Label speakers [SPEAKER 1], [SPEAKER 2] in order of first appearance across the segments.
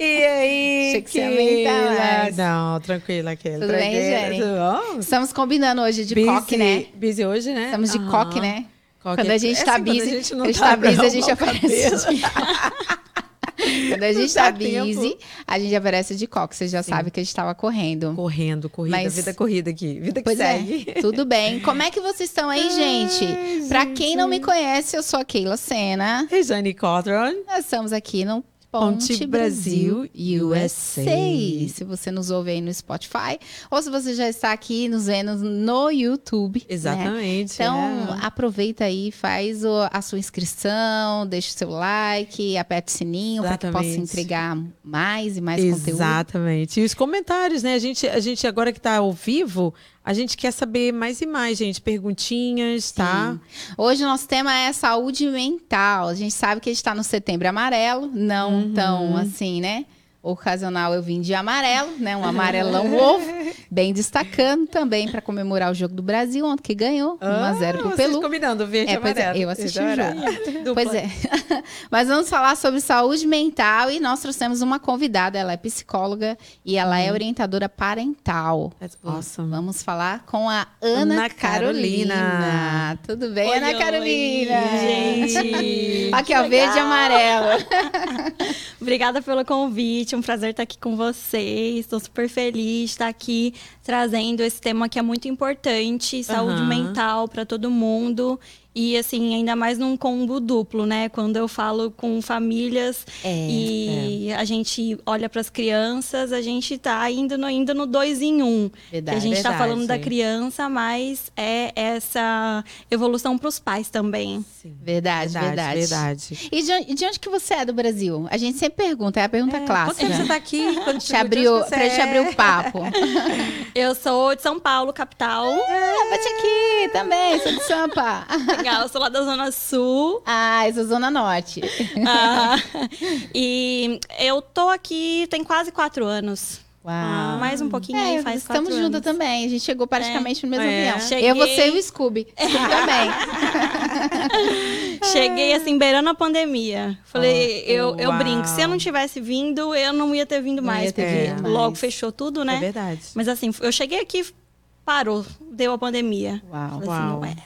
[SPEAKER 1] E aí,
[SPEAKER 2] Achei que você ia.
[SPEAKER 1] Não, tranquila, Keila.
[SPEAKER 2] Tudo bem, Jane?
[SPEAKER 1] Tudo bom?
[SPEAKER 2] Estamos combinando hoje de
[SPEAKER 1] Busy-
[SPEAKER 2] coque, né?
[SPEAKER 1] Busy hoje, né?
[SPEAKER 2] Estamos de coque, né?
[SPEAKER 1] Coque
[SPEAKER 2] Quando a gente
[SPEAKER 1] é
[SPEAKER 2] tá
[SPEAKER 1] assim, quando
[SPEAKER 2] busy,
[SPEAKER 1] a gente não
[SPEAKER 2] a gente
[SPEAKER 1] tá
[SPEAKER 2] tá busy, a gente aparece. Quando a gente tá
[SPEAKER 1] dá tempo.
[SPEAKER 2] busy, a gente aparece de coque. Você já
[SPEAKER 1] Sim.
[SPEAKER 2] sabe que a gente tava correndo.
[SPEAKER 1] Correndo, corrida,
[SPEAKER 2] Mas-
[SPEAKER 1] vida corrida aqui. Vida que
[SPEAKER 2] Pois
[SPEAKER 1] segue.
[SPEAKER 2] é, tudo bem. Como é que vocês estão aí, gente? Pra quem não me conhece, eu sou a Keila Sena.
[SPEAKER 1] Rejane Cotron.
[SPEAKER 2] Nós estamos aqui no
[SPEAKER 1] Ponte
[SPEAKER 2] Ponte
[SPEAKER 1] Brasil,
[SPEAKER 2] Brasil USA. Se você nos ouve aí no Spotify, ou se você já está aqui nos vendo no YouTube. né?
[SPEAKER 1] Exatamente.
[SPEAKER 2] Então,
[SPEAKER 1] é.
[SPEAKER 2] aproveita aí, faz o- a sua inscrição, deixa o seu like, aperte o sininho para que possa
[SPEAKER 1] Exatamente.
[SPEAKER 2] entregar mais e mais conteúdo.
[SPEAKER 1] Exatamente. E os comentários, né? A gente, a gente agora que tá ao vivo, a gente quer saber mais e mais, gente. Perguntinhas, tá?
[SPEAKER 2] Sim. Hoje o nosso tema é saúde mental. A gente sabe que a gente está no setembro amarelo, não
[SPEAKER 1] Uhum.
[SPEAKER 2] tão assim, né? Ocasional eu vim de amarelo, né? Um amarelão ovo, bem destacando também para comemorar o jogo do Brasil, ontem que ganhou 1 a 0 pro
[SPEAKER 1] Ah, vocês
[SPEAKER 2] Pelu.
[SPEAKER 1] combinando verde
[SPEAKER 2] É,
[SPEAKER 1] e
[SPEAKER 2] é,
[SPEAKER 1] amarelo.
[SPEAKER 2] eu assisti o jogo.
[SPEAKER 1] Dupla.
[SPEAKER 2] Pois é. Mas vamos falar sobre saúde mental e nós trouxemos uma convidada. Ela é psicóloga e ela é orientadora parental.
[SPEAKER 1] Awesome.
[SPEAKER 2] Vamos falar com a Ana,
[SPEAKER 1] Ana
[SPEAKER 2] Carolina.
[SPEAKER 1] Carolina.
[SPEAKER 2] Tudo bem,
[SPEAKER 3] Oi,
[SPEAKER 2] Ana
[SPEAKER 3] oi,
[SPEAKER 2] Carolina?
[SPEAKER 3] gente.
[SPEAKER 2] Aqui, ó, verde e amarelo.
[SPEAKER 3] Obrigada pelo convite, um prazer estar aqui com vocês. Estou super feliz de estar aqui trazendo esse tema que é muito importante, saúde
[SPEAKER 1] Aham.
[SPEAKER 3] mental para todo mundo. E assim, ainda mais num combo duplo, né? Quando eu falo com famílias
[SPEAKER 2] É,
[SPEAKER 3] e a gente olha para as crianças, a gente tá indo no, indo no dois em um.
[SPEAKER 2] Verdade.
[SPEAKER 3] a gente está falando da criança, mas é essa evolução para os pais também.
[SPEAKER 1] Sim.
[SPEAKER 2] Verdade, verdade.
[SPEAKER 1] verdade.
[SPEAKER 2] E de, onde- de onde que você é do Brasil? A gente sempre pergunta, é a pergunta
[SPEAKER 1] É,
[SPEAKER 2] clássica.
[SPEAKER 1] Quanto tempo você tá aqui? Quando
[SPEAKER 2] Te abriu, pra te abrir o papo.
[SPEAKER 3] Eu sou de São Paulo, capital.
[SPEAKER 2] Ah, bate aqui também, sou de Sampa.
[SPEAKER 3] Legal, eu sou lá da Zona Sul.
[SPEAKER 2] Ah, eu sou Zona Norte.
[SPEAKER 3] Ah, e eu tô aqui tem quase quatro anos.
[SPEAKER 2] Uau.
[SPEAKER 3] Mais um pouquinho
[SPEAKER 2] É,
[SPEAKER 3] aí, faz
[SPEAKER 2] estamos
[SPEAKER 3] quatro
[SPEAKER 2] juntas
[SPEAKER 3] anos.
[SPEAKER 2] também. A gente chegou praticamente no mesmo
[SPEAKER 1] É.
[SPEAKER 2] avião.
[SPEAKER 3] Cheguei.
[SPEAKER 2] Eu, você e o Scooby. Scooby também.
[SPEAKER 3] Cheguei assim, beirando a pandemia. Falei,
[SPEAKER 1] Oh,
[SPEAKER 3] eu, eu
[SPEAKER 1] uau.
[SPEAKER 3] brinco, se eu não tivesse vindo, eu não ia ter vindo
[SPEAKER 2] Não
[SPEAKER 3] mais.
[SPEAKER 2] ter
[SPEAKER 3] porque
[SPEAKER 1] vindo
[SPEAKER 3] logo fechou tudo,
[SPEAKER 1] É
[SPEAKER 3] né?
[SPEAKER 1] verdade.
[SPEAKER 3] Mas assim, eu cheguei aqui, parou, deu a pandemia.
[SPEAKER 2] Uau.
[SPEAKER 3] Falei
[SPEAKER 1] Uau.
[SPEAKER 3] assim, não é.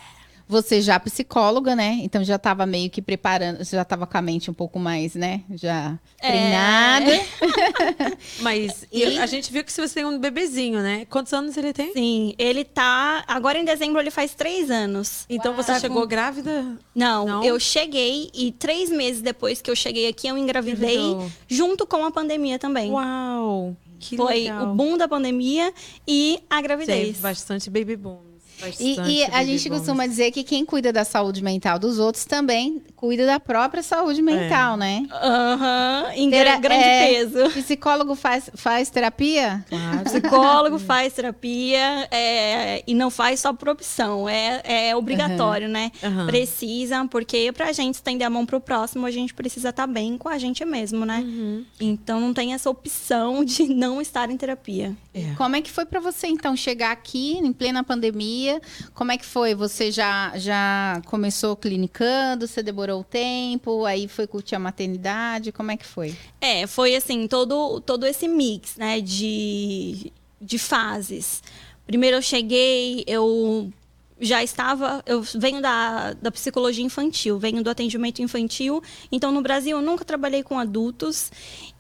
[SPEAKER 2] Você já psicóloga, né? Então já estava meio que preparando, já estava com a mente um pouco mais, né? Já
[SPEAKER 3] É.
[SPEAKER 2] treinada.
[SPEAKER 1] Mas
[SPEAKER 2] E-
[SPEAKER 1] a gente viu que se você tem um bebezinho, né? Quantos anos ele tem?
[SPEAKER 3] Sim, ele tá. Agora em dezembro ele faz três anos.
[SPEAKER 1] Então você
[SPEAKER 3] Tá
[SPEAKER 1] chegou
[SPEAKER 3] com-
[SPEAKER 1] grávida?
[SPEAKER 3] Não,
[SPEAKER 1] Não?
[SPEAKER 3] eu cheguei e três meses depois que eu cheguei aqui, eu engravidei
[SPEAKER 1] Engravidou.
[SPEAKER 3] junto com a pandemia também.
[SPEAKER 1] Uau! Que
[SPEAKER 3] Foi
[SPEAKER 1] legal.
[SPEAKER 3] o boom da pandemia e a
[SPEAKER 1] Teve
[SPEAKER 3] gravidez.
[SPEAKER 1] bastante baby booms.
[SPEAKER 2] E, e a gente costuma dizer que quem cuida da saúde mental dos outros também cuida da própria saúde mental, né?
[SPEAKER 3] Aham, em
[SPEAKER 2] Tera-
[SPEAKER 3] gra- grande
[SPEAKER 2] é.
[SPEAKER 3] peso.
[SPEAKER 2] Psicólogo faz, faz terapia?
[SPEAKER 1] Claro.
[SPEAKER 3] Psicólogo faz terapia é, e não faz só por opção, é, é obrigatório, né?
[SPEAKER 1] Aham.
[SPEAKER 3] Precisa, porque pra gente estender a mão pro próximo, a gente precisa estar bem com a gente mesmo, né?
[SPEAKER 1] Uhum.
[SPEAKER 3] Então não tem essa opção de não estar em terapia.
[SPEAKER 1] É.
[SPEAKER 2] Como é que foi pra você então chegar aqui em plena pandemia? Como é que foi? Você já já começou clinicando? Você demorou o tempo? Aí foi curtir a maternidade? Como é que foi?
[SPEAKER 3] É, foi assim, todo, todo esse mix, né, de, de fases. Primeiro eu cheguei, eu já estava, eu venho da, da psicologia infantil, venho do atendimento infantil, então no Brasil eu nunca trabalhei com adultos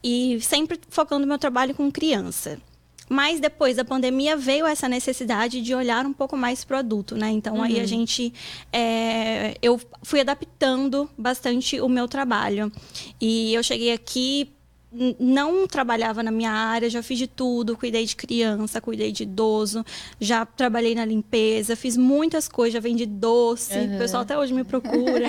[SPEAKER 3] e sempre focando meu trabalho com criança. Mas depois da pandemia veio essa necessidade de olhar um pouco mais para o adulto, né? Então aí a gente, é, eu fui adaptando bastante o meu trabalho. E eu cheguei aqui não trabalhava na minha área, já fiz de tudo, cuidei de criança, cuidei de idoso, já trabalhei na limpeza, fiz muitas coisas, já vendi doce, o pessoal até hoje me procura.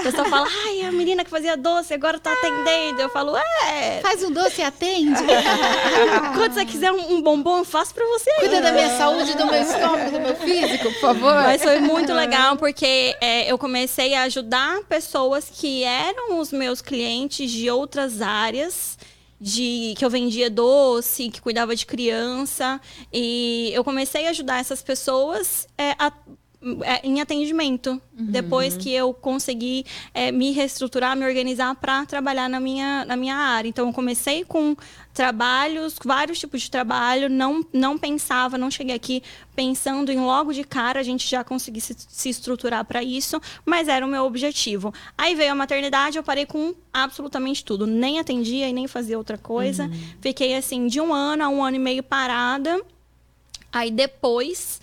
[SPEAKER 3] o pessoal fala, ai, a menina que fazia doce agora tá atendendo. Eu falo, é,
[SPEAKER 2] Faz um doce e atende.
[SPEAKER 3] quando você quiser um, um bombom, eu faço pra você.
[SPEAKER 2] Cuida da minha saúde, do meu estômago, do meu físico, por favor.
[SPEAKER 3] Mas foi muito legal porque é, eu comecei a ajudar pessoas que eram os meus clientes de outras áreas. De, que eu vendia doce, que cuidava de criança. E eu comecei a ajudar essas pessoas é, a é, em atendimento. Depois que eu consegui é, me reestruturar, me organizar para trabalhar na minha, na minha área. Então, eu comecei com trabalhos, vários tipos de trabalho, não, não pensava, não cheguei aqui pensando em logo de cara a gente já conseguir se, se estruturar para isso, mas era o meu objetivo. Aí veio a maternidade, eu parei com absolutamente tudo, nem atendia e nem fazia outra coisa. Fiquei assim de um ano a um ano e meio parada. Aí depois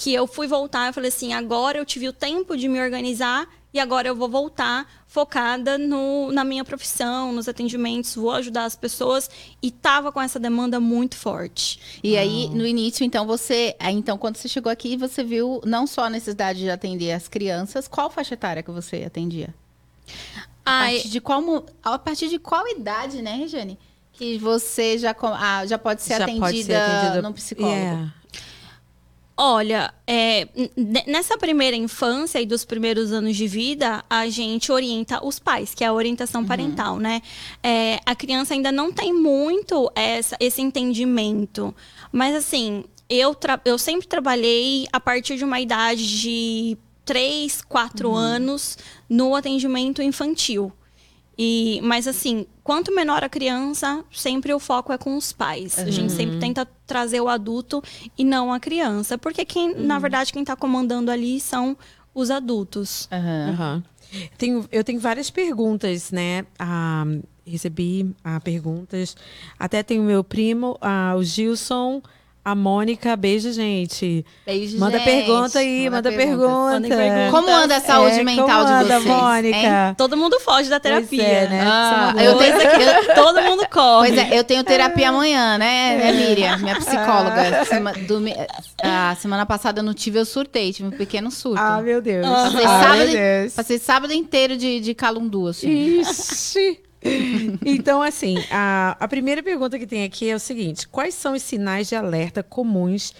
[SPEAKER 3] que eu fui voltar, eu falei assim, agora eu tive o tempo de me organizar e agora eu vou voltar focada no, na minha profissão, nos atendimentos, vou ajudar as pessoas e tava com essa demanda muito forte.
[SPEAKER 2] E aí, no início, então, você. Então, quando você chegou aqui, você viu não só a necessidade de atender as crianças, qual faixa etária que você atendia? A
[SPEAKER 3] Ai,
[SPEAKER 2] partir de qual, a partir de qual idade, né, Regiane? Que você já, ah, já pode ser
[SPEAKER 1] Já
[SPEAKER 2] atendida
[SPEAKER 1] pode ser atendida-
[SPEAKER 2] no psicólogo.
[SPEAKER 1] É.
[SPEAKER 3] Olha, é, nessa primeira infância e dos primeiros anos de vida, a gente orienta os pais, que é a orientação parental, né? É, a criança ainda não tem muito essa- esse entendimento. Mas, assim, eu, eu sempre trabalhei a partir de uma idade de 3, 4 anos no atendimento infantil. E, mas assim, quanto menor a criança, sempre o foco é com os pais. A gente sempre tenta trazer o adulto e não a criança. Porque quem, na verdade, quem está comandando ali são os adultos.
[SPEAKER 2] Aham.
[SPEAKER 1] Tenho, eu tenho várias perguntas, né? Ah, recebi ah, perguntas. Até tem o meu primo, ah, o Gilson, a Mônica. Beijo, gente.
[SPEAKER 2] Beijo,
[SPEAKER 1] Manda
[SPEAKER 2] gente.
[SPEAKER 1] pergunta aí, manda,
[SPEAKER 2] perguntas.
[SPEAKER 1] pergunta.
[SPEAKER 3] Mandem perguntas.
[SPEAKER 2] Como anda a saúde
[SPEAKER 1] É,
[SPEAKER 2] mental
[SPEAKER 1] como
[SPEAKER 2] de
[SPEAKER 1] anda,
[SPEAKER 2] vocês?
[SPEAKER 1] Mônica?
[SPEAKER 2] hein?
[SPEAKER 3] Todo mundo foge da terapia.
[SPEAKER 1] é, né?
[SPEAKER 2] Ah,
[SPEAKER 3] Isso é
[SPEAKER 2] eu tenho-
[SPEAKER 3] que todo mundo corre.
[SPEAKER 2] Pois é, eu tenho terapia amanhã, né, né, Miriam? Minha psicóloga. Sema- domi- a semana passada eu não tive, eu surtei, tive um pequeno surto.
[SPEAKER 1] Ah, meu Deus.
[SPEAKER 2] Passei,
[SPEAKER 1] Ah,
[SPEAKER 2] sábado,
[SPEAKER 1] meu Deus.
[SPEAKER 2] passei sábado inteiro de, de calundu, assim.
[SPEAKER 1] Ixi. Então, assim, a, a primeira pergunta que tem aqui é o seguinte: quais são os sinais de alerta comuns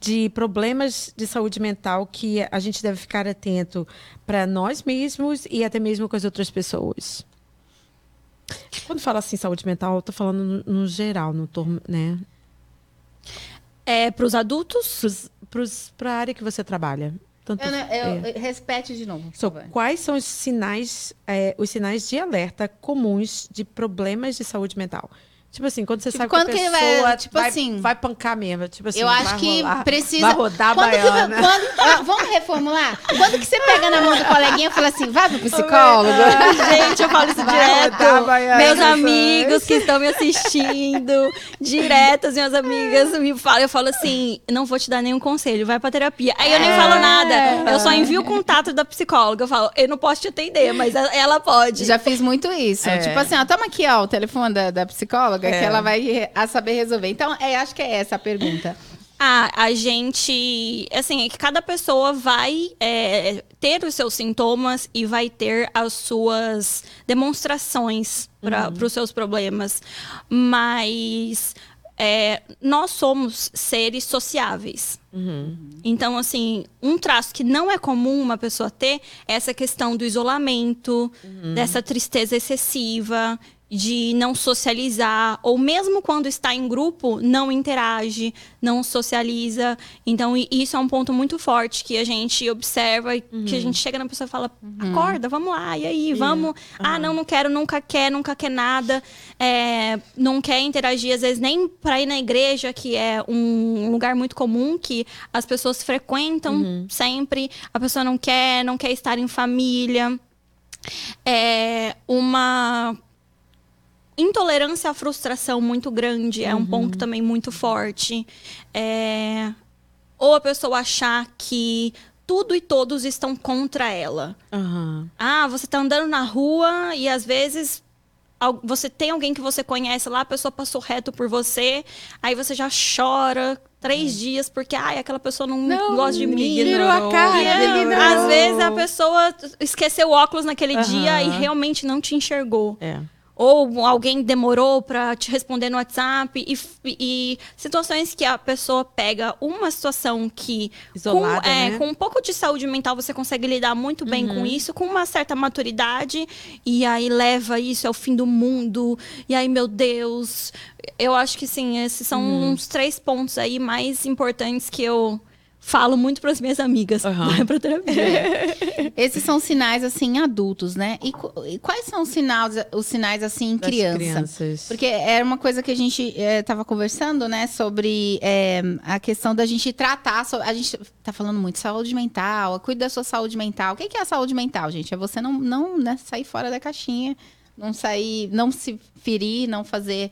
[SPEAKER 1] de problemas de saúde mental que a gente deve ficar atento para nós mesmos e até mesmo com as outras pessoas? Quando fala assim saúde mental, eu tô falando no, no geral, no torno, né?
[SPEAKER 3] É, para os adultos,
[SPEAKER 1] Para a área que você trabalha. Tanto,
[SPEAKER 2] Eu, eu-
[SPEAKER 1] é.
[SPEAKER 2] repete de novo,
[SPEAKER 1] So, quais são os sinais, é, os sinais de alerta comuns de problemas de saúde mental? Tipo assim, quando você
[SPEAKER 2] Tipo,
[SPEAKER 1] sabe
[SPEAKER 2] quando
[SPEAKER 1] que a
[SPEAKER 2] que
[SPEAKER 1] pessoa
[SPEAKER 2] vai- tipo
[SPEAKER 1] vai,
[SPEAKER 2] assim,
[SPEAKER 1] vai pancar mesmo. Tipo assim,
[SPEAKER 2] eu acho
[SPEAKER 1] vai
[SPEAKER 2] que
[SPEAKER 1] rolar,
[SPEAKER 2] precisa.
[SPEAKER 1] Vai rodar a
[SPEAKER 2] quando que,
[SPEAKER 1] baiana.
[SPEAKER 2] quando- ah, vamos reformular? Quando que você pega na mão do coleguinha e fala assim, vai pro psicólogo?
[SPEAKER 3] gente, eu falo isso
[SPEAKER 1] Vai rodar
[SPEAKER 3] direto.
[SPEAKER 1] baiana,
[SPEAKER 3] Meus amigos que estão me assistindo, direto, as minhas amigas me falam, eu falo assim, não vou te dar nenhum conselho, vai pra terapia. Aí eu nem
[SPEAKER 1] É.
[SPEAKER 3] falo nada, eu só envio o contato da psicóloga. Eu falo, eu não posso te atender, mas ela pode.
[SPEAKER 2] Já fiz muito isso.
[SPEAKER 1] É.
[SPEAKER 2] Tipo assim, ó, toma aqui, ó, o telefone da, da psicóloga,
[SPEAKER 1] É.
[SPEAKER 2] que ela vai a saber resolver. Então, é, acho que é essa a pergunta.
[SPEAKER 3] Ah, a gente. Assim, é que cada pessoa vai é, ter os seus sintomas e vai ter as suas demonstrações para os seus problemas. Mas é, nós somos seres sociáveis. Então, assim, um traço que não é comum uma pessoa ter é essa questão do isolamento, dessa tristeza excessiva, de não socializar, ou mesmo quando está em grupo, não interage, não socializa. Então, isso é um ponto muito forte que a gente observa e que a gente chega na pessoa e fala: acorda, vamos lá, e aí, vamos. Ah, não, não quero, nunca quer, nunca quer nada, é, não quer interagir, às vezes nem para ir na igreja, que é um lugar muito comum que as pessoas frequentam sempre, a pessoa não quer, não quer estar em família. É uma intolerância à frustração muito grande é um ponto também muito forte. É, Ou a pessoa achar que tudo e todos estão contra ela.
[SPEAKER 1] Aham.
[SPEAKER 3] Ah, você tá andando na rua e às vezes você tem alguém que você conhece lá, a pessoa passou reto por você, aí você já chora três dias porque ai, aquela pessoa não,
[SPEAKER 1] Não,
[SPEAKER 3] gosta de mim.
[SPEAKER 1] ignorou. a cara,
[SPEAKER 3] é,
[SPEAKER 1] ignorou.
[SPEAKER 3] às vezes a pessoa esqueceu o óculos naquele
[SPEAKER 1] Aham.
[SPEAKER 3] dia e realmente não te enxergou.
[SPEAKER 1] É.
[SPEAKER 3] Ou alguém demorou para te responder no WhatsApp. E, e situações que a pessoa pega uma situação que,
[SPEAKER 1] Isolada,
[SPEAKER 3] com, é,
[SPEAKER 1] né?
[SPEAKER 3] com um pouco de saúde mental, você consegue lidar muito bem
[SPEAKER 1] Uhum.
[SPEAKER 3] com isso, com uma certa maturidade, e aí leva isso ao fim do mundo. E aí, meu Deus. Eu acho que sim, esses são
[SPEAKER 1] Uhum.
[SPEAKER 3] uns três pontos aí mais importantes que eu falo muito para as minhas amigas,
[SPEAKER 1] Aham.
[SPEAKER 3] vai para terapia.
[SPEAKER 2] Esses são sinais, assim, adultos, né? E, e quais são os sinais, os sinais assim, em criança?
[SPEAKER 1] crianças.
[SPEAKER 2] Porque era uma coisa que a gente estava conversando, né? Sobre é, a questão da gente tratar. A gente tá falando muito de saúde mental, cuide da sua saúde mental. O que que é a saúde mental, gente? É você não, não né, sair fora da caixinha, não sair, não se ferir, não fazer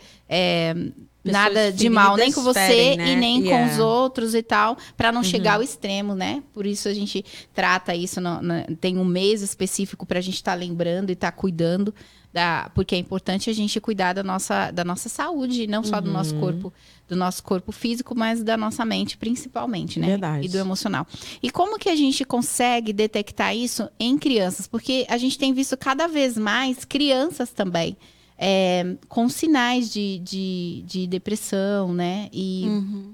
[SPEAKER 2] é, nada de mal, nem com você
[SPEAKER 1] ferem, né?
[SPEAKER 2] e nem com
[SPEAKER 1] Yeah.
[SPEAKER 2] os outros e tal, para não chegar ao extremo, né? Por isso a gente trata isso, no- no- tem um mês específico para a gente estar lembrando e estar cuidando da, porque é importante a gente cuidar da nossa, da nossa saúde, não só do nosso corpo, do nosso corpo físico, mas da nossa mente, principalmente, né?
[SPEAKER 1] Verdade.
[SPEAKER 2] E do emocional. E como que a gente consegue detectar isso em crianças? Porque a gente tem visto cada vez mais crianças também. É, com sinais de, de, de depressão, né? E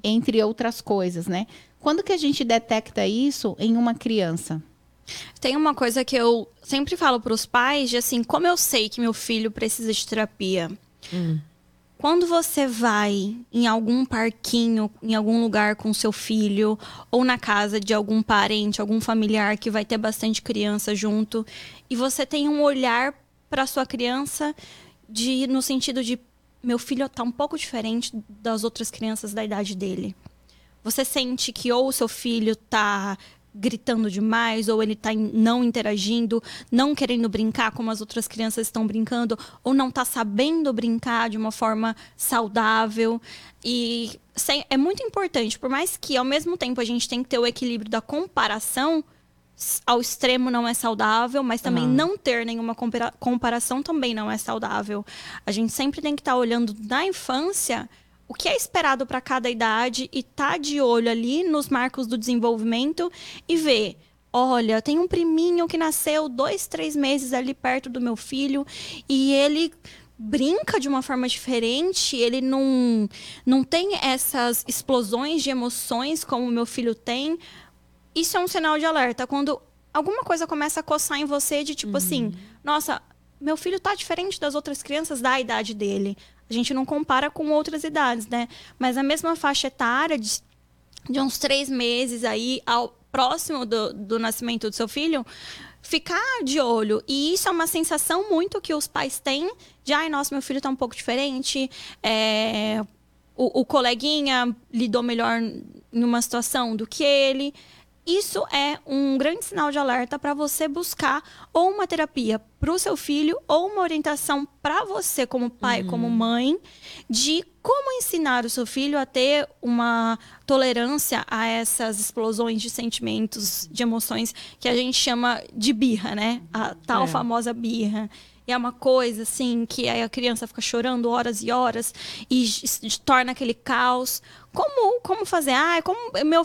[SPEAKER 2] entre outras coisas, né? Quando que a gente detecta isso em uma criança?
[SPEAKER 3] Tem uma coisa que eu sempre falo para os pais, de assim, como eu sei que meu filho precisa de terapia? Quando você vai em algum parquinho, em algum lugar com seu filho, ou na casa de algum parente, algum familiar que vai ter bastante criança junto, e você tem um olhar para sua criança de no sentido de meu filho tá um pouco diferente das outras crianças da idade dele. Você sente que ou o seu filho tá gritando demais, ou ele tá in- não interagindo, não querendo brincar como as outras crianças estão brincando, ou não tá sabendo brincar de uma forma saudável. E é muito importante, por mais que ao mesmo tempo a gente tem que ter o equilíbrio da comparação, ao extremo não é saudável, mas também
[SPEAKER 1] Aham.
[SPEAKER 3] não ter nenhuma compara- comparação também não é saudável. A gente sempre tem que estar olhando na infância o que é esperado para cada idade e tá de olho ali nos marcos do desenvolvimento e ver. Olha, tem um priminho que nasceu dois, três meses ali perto do meu filho e ele brinca de uma forma diferente, ele não, não tem essas explosões de emoções como o meu filho tem. Isso é um sinal de alerta. Quando alguma coisa começa a coçar em você de tipo assim, nossa, meu filho tá diferente das outras crianças da idade dele. A gente não compara com outras idades, né? Mas a mesma faixa etária de, de uns três meses aí ao próximo do, do nascimento do seu filho, ficar de olho. E isso é uma sensação muito que os pais têm de, ai, nossa, meu filho tá um pouco diferente, é, o, o coleguinha lidou melhor em uma situação do que ele. Isso é um grande sinal de alerta para você buscar ou uma terapia para o seu filho ou uma orientação para você como pai, como mãe, de como ensinar o seu filho a ter uma tolerância a essas explosões de sentimentos, de emoções que a gente chama de birra, né? A tal
[SPEAKER 1] É.
[SPEAKER 3] famosa birra. E é uma coisa assim que aí a criança fica chorando horas e horas e torna aquele caos. Como como fazer? Ah, como meu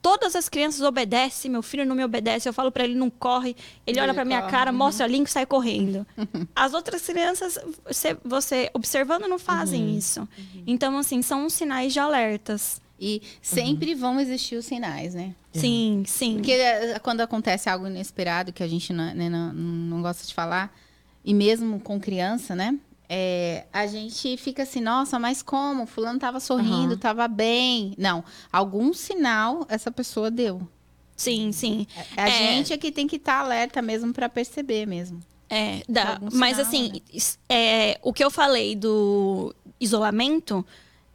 [SPEAKER 3] todas as crianças obedecem, meu filho não me obedece. Eu falo pra ele não corre, ele olha pra minha cara, mostra link e sai correndo. As outras crianças, você, você observando não fazem isso. Então assim, são sinais de alertas.
[SPEAKER 2] E sempre vão existir os sinais, né?
[SPEAKER 3] Sim, sim.
[SPEAKER 2] Porque eh, quando acontece algo inesperado que a gente não, né, não, não gosta de falar, e mesmo com criança, né? É, a gente fica assim, nossa, mas como? Fulano tava sorrindo,
[SPEAKER 1] Aham.
[SPEAKER 2] tava bem. Não, algum sinal essa pessoa deu.
[SPEAKER 3] Sim, sim.
[SPEAKER 2] A
[SPEAKER 3] É.
[SPEAKER 2] gente é que tem que estar alerta mesmo para perceber mesmo.
[SPEAKER 3] É, dá. Mas
[SPEAKER 2] sinal,
[SPEAKER 3] assim,
[SPEAKER 2] né?
[SPEAKER 3] é, o que eu falei do isolamento,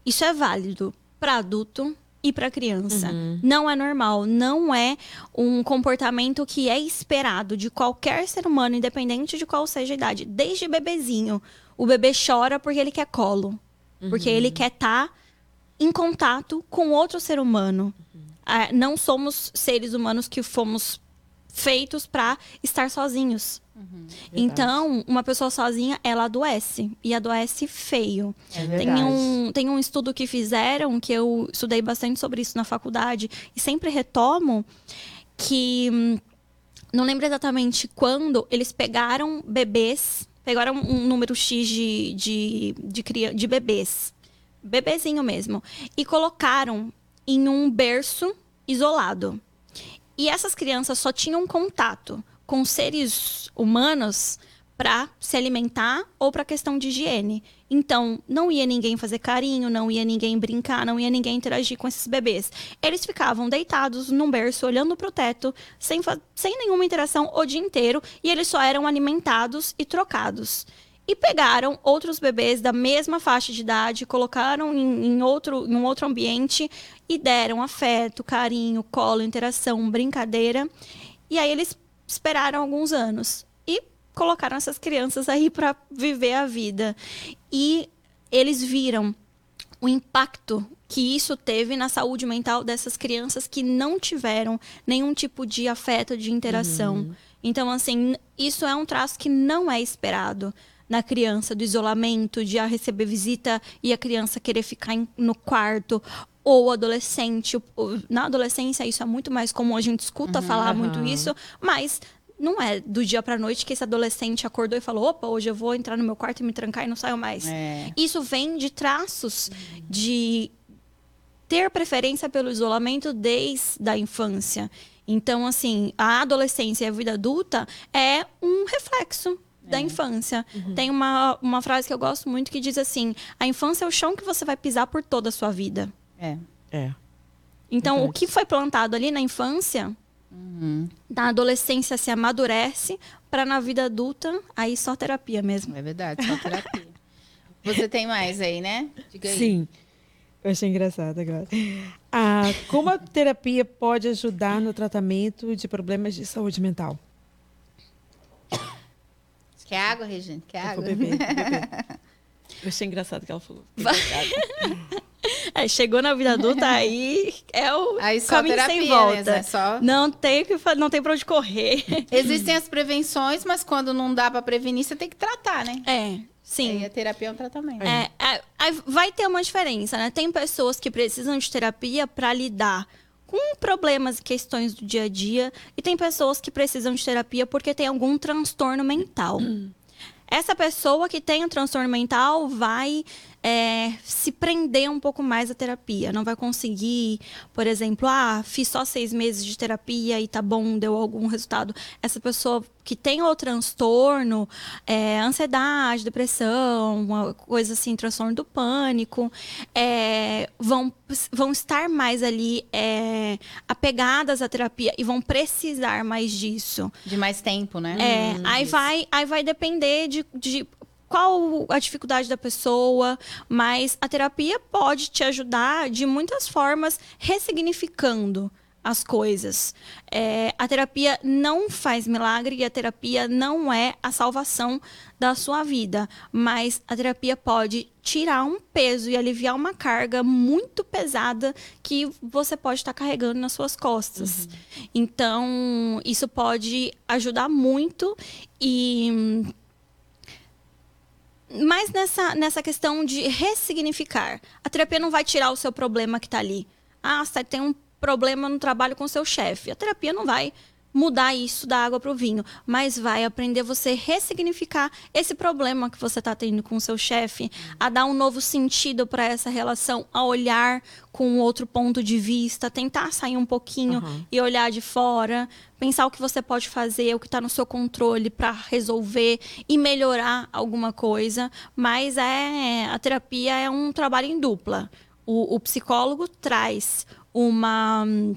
[SPEAKER 3] isso é válido para adulto e para criança. Não é normal, não é um comportamento que é esperado de qualquer ser humano, independente de qual seja a idade. Desde bebezinho, o bebê chora porque ele quer colo, porque ele quer estar em contato com outro ser humano. Ah, não somos seres humanos que fomos feitos para estar sozinhos. Então, uma pessoa sozinha, ela adoece. E adoece feio.
[SPEAKER 1] É
[SPEAKER 3] Tem um, tem um estudo que fizeram, que eu estudei bastante sobre isso na faculdade, e sempre retomo, que hum, não lembro exatamente quando, eles pegaram bebês, pegaram um número X de, de, de, de bebês, bebezinho mesmo, e colocaram em um berço isolado. E essas crianças só tinham contato com seres humanos para se alimentar ou para questão de higiene. Então, não ia ninguém fazer carinho, não ia ninguém brincar, não ia ninguém interagir com esses bebês. Eles ficavam deitados num berço, olhando para o teto, sem, sem nenhuma interação o dia inteiro, e eles só eram alimentados e trocados e pegaram outros bebês da mesma faixa de idade, colocaram em, em, outro, em um outro ambiente e deram afeto, carinho, colo, interação, brincadeira. E aí eles esperaram alguns anos e colocaram essas crianças aí para viver a vida. E eles viram o impacto que isso teve na saúde mental dessas crianças que não tiveram nenhum tipo de afeto, de interação. Uhum. Então, assim, isso é um traço que não é esperado na criança, do isolamento, de a receber visita e a criança querer ficar no quarto, ou adolescente. Na adolescência, isso é muito mais comum, a gente escuta uhum, falar muito isso, mas não é do dia para noite que esse adolescente acordou e falou: opa, hoje eu vou entrar no meu quarto e me trancar e não saio mais. É. Isso vem de traços uhum. de ter preferência pelo isolamento desde a infância. Então, assim, a adolescência e a vida adulta é um reflexo da é. infância. Uhum. Tem uma, uma frase que eu gosto muito que diz assim: a infância é o chão que você vai pisar por toda a sua vida.
[SPEAKER 2] É.
[SPEAKER 1] É.
[SPEAKER 3] Então, o que foi plantado ali na infância, uhum. na adolescência se amadurece, para na vida adulta, aí só terapia mesmo.
[SPEAKER 2] É verdade, só terapia. você tem mais aí, né?
[SPEAKER 1] Diga aí. Sim. Eu achei engraçado agora. Ah, como a terapia pode ajudar no tratamento de problemas de saúde mental?
[SPEAKER 2] Quer água, Regina? Quer água?
[SPEAKER 1] Vou beber, beber. Eu achei engraçado que ela falou.
[SPEAKER 3] É, chegou na vida adulta, aí é o
[SPEAKER 2] aí só caminho terapia, sem volta. Né? Só...
[SPEAKER 3] Não tem que não tem para onde correr.
[SPEAKER 2] Existem as prevenções, mas quando não dá para prevenir, você tem que tratar, né?
[SPEAKER 3] É. Sim.
[SPEAKER 2] E a terapia é um tratamento.
[SPEAKER 3] É, é, vai ter uma diferença, né? Tem pessoas que precisam de terapia para lidar com problemas e questões do dia a dia, e tem pessoas que precisam de terapia porque tem algum transtorno mental. Essa pessoa que tem um transtorno mental vai é, se prender um pouco mais à terapia. Não vai conseguir, por exemplo, ah, fiz só seis meses de terapia e tá bom, deu algum resultado. Essa pessoa que tem o transtorno, é, ansiedade, depressão, uma coisa assim, transtorno do pânico, é, vão, vão estar mais ali é, apegadas à terapia e vão precisar mais disso.
[SPEAKER 2] De mais tempo, né?
[SPEAKER 3] É, hum, aí, vai, aí vai depender de, de qual a dificuldade da pessoa, mas a terapia pode te ajudar de muitas formas, ressignificando as coisas. É, a terapia não faz milagre e a terapia não é a salvação da sua vida, mas a terapia pode tirar um peso e aliviar uma carga muito pesada que você pode estar carregando nas suas costas. Uhum. Então, isso pode ajudar muito e mais nessa, nessa questão de ressignificar. A terapia não vai tirar o seu problema que está ali. Ah, você tem um problema no trabalho com seu chefe. A terapia não vai mudar isso da água para o vinho, mas vai aprender você ressignificar esse problema que você está tendo com o seu chefe, a dar um novo sentido para essa relação, a olhar com outro ponto de vista, tentar sair um pouquinho uhum. e olhar de fora, pensar o que você pode fazer, o que está no seu controle para resolver e melhorar alguma coisa. Mas é a terapia é um trabalho em dupla. O, o psicólogo traz uma hum,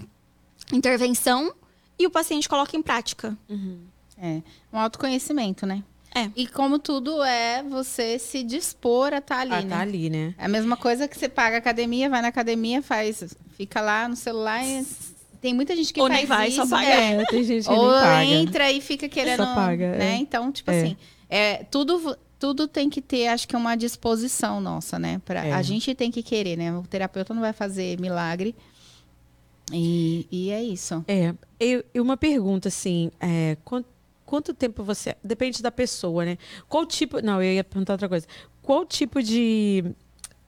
[SPEAKER 3] intervenção e o paciente coloca em prática.
[SPEAKER 2] Uhum. É, um autoconhecimento, né?
[SPEAKER 3] É.
[SPEAKER 2] E como tudo é você se dispor a estar tá ali, a
[SPEAKER 1] né? Tá ali, né?
[SPEAKER 2] É a mesma coisa que você paga academia, vai na academia, faz, fica lá no celular e tem muita gente que
[SPEAKER 3] Ou
[SPEAKER 2] faz
[SPEAKER 3] nem vai,
[SPEAKER 2] isso,
[SPEAKER 3] só paga.
[SPEAKER 1] É, tem gente que
[SPEAKER 2] Ou
[SPEAKER 1] nem paga.
[SPEAKER 2] entra e fica querendo,
[SPEAKER 1] só paga,
[SPEAKER 2] né?
[SPEAKER 1] É.
[SPEAKER 2] Então, tipo
[SPEAKER 1] é.
[SPEAKER 2] assim, é, tudo tudo tem que ter, acho que uma disposição nossa, né? Pra,
[SPEAKER 1] É.
[SPEAKER 2] A gente tem que querer, né? O terapeuta não vai fazer milagre. E, e é isso.
[SPEAKER 1] É, e e uma pergunta assim, é, quanto, quanto tempo você. Depende da pessoa, né? Qual tipo. Não, eu ia perguntar outra coisa. Qual tipo de,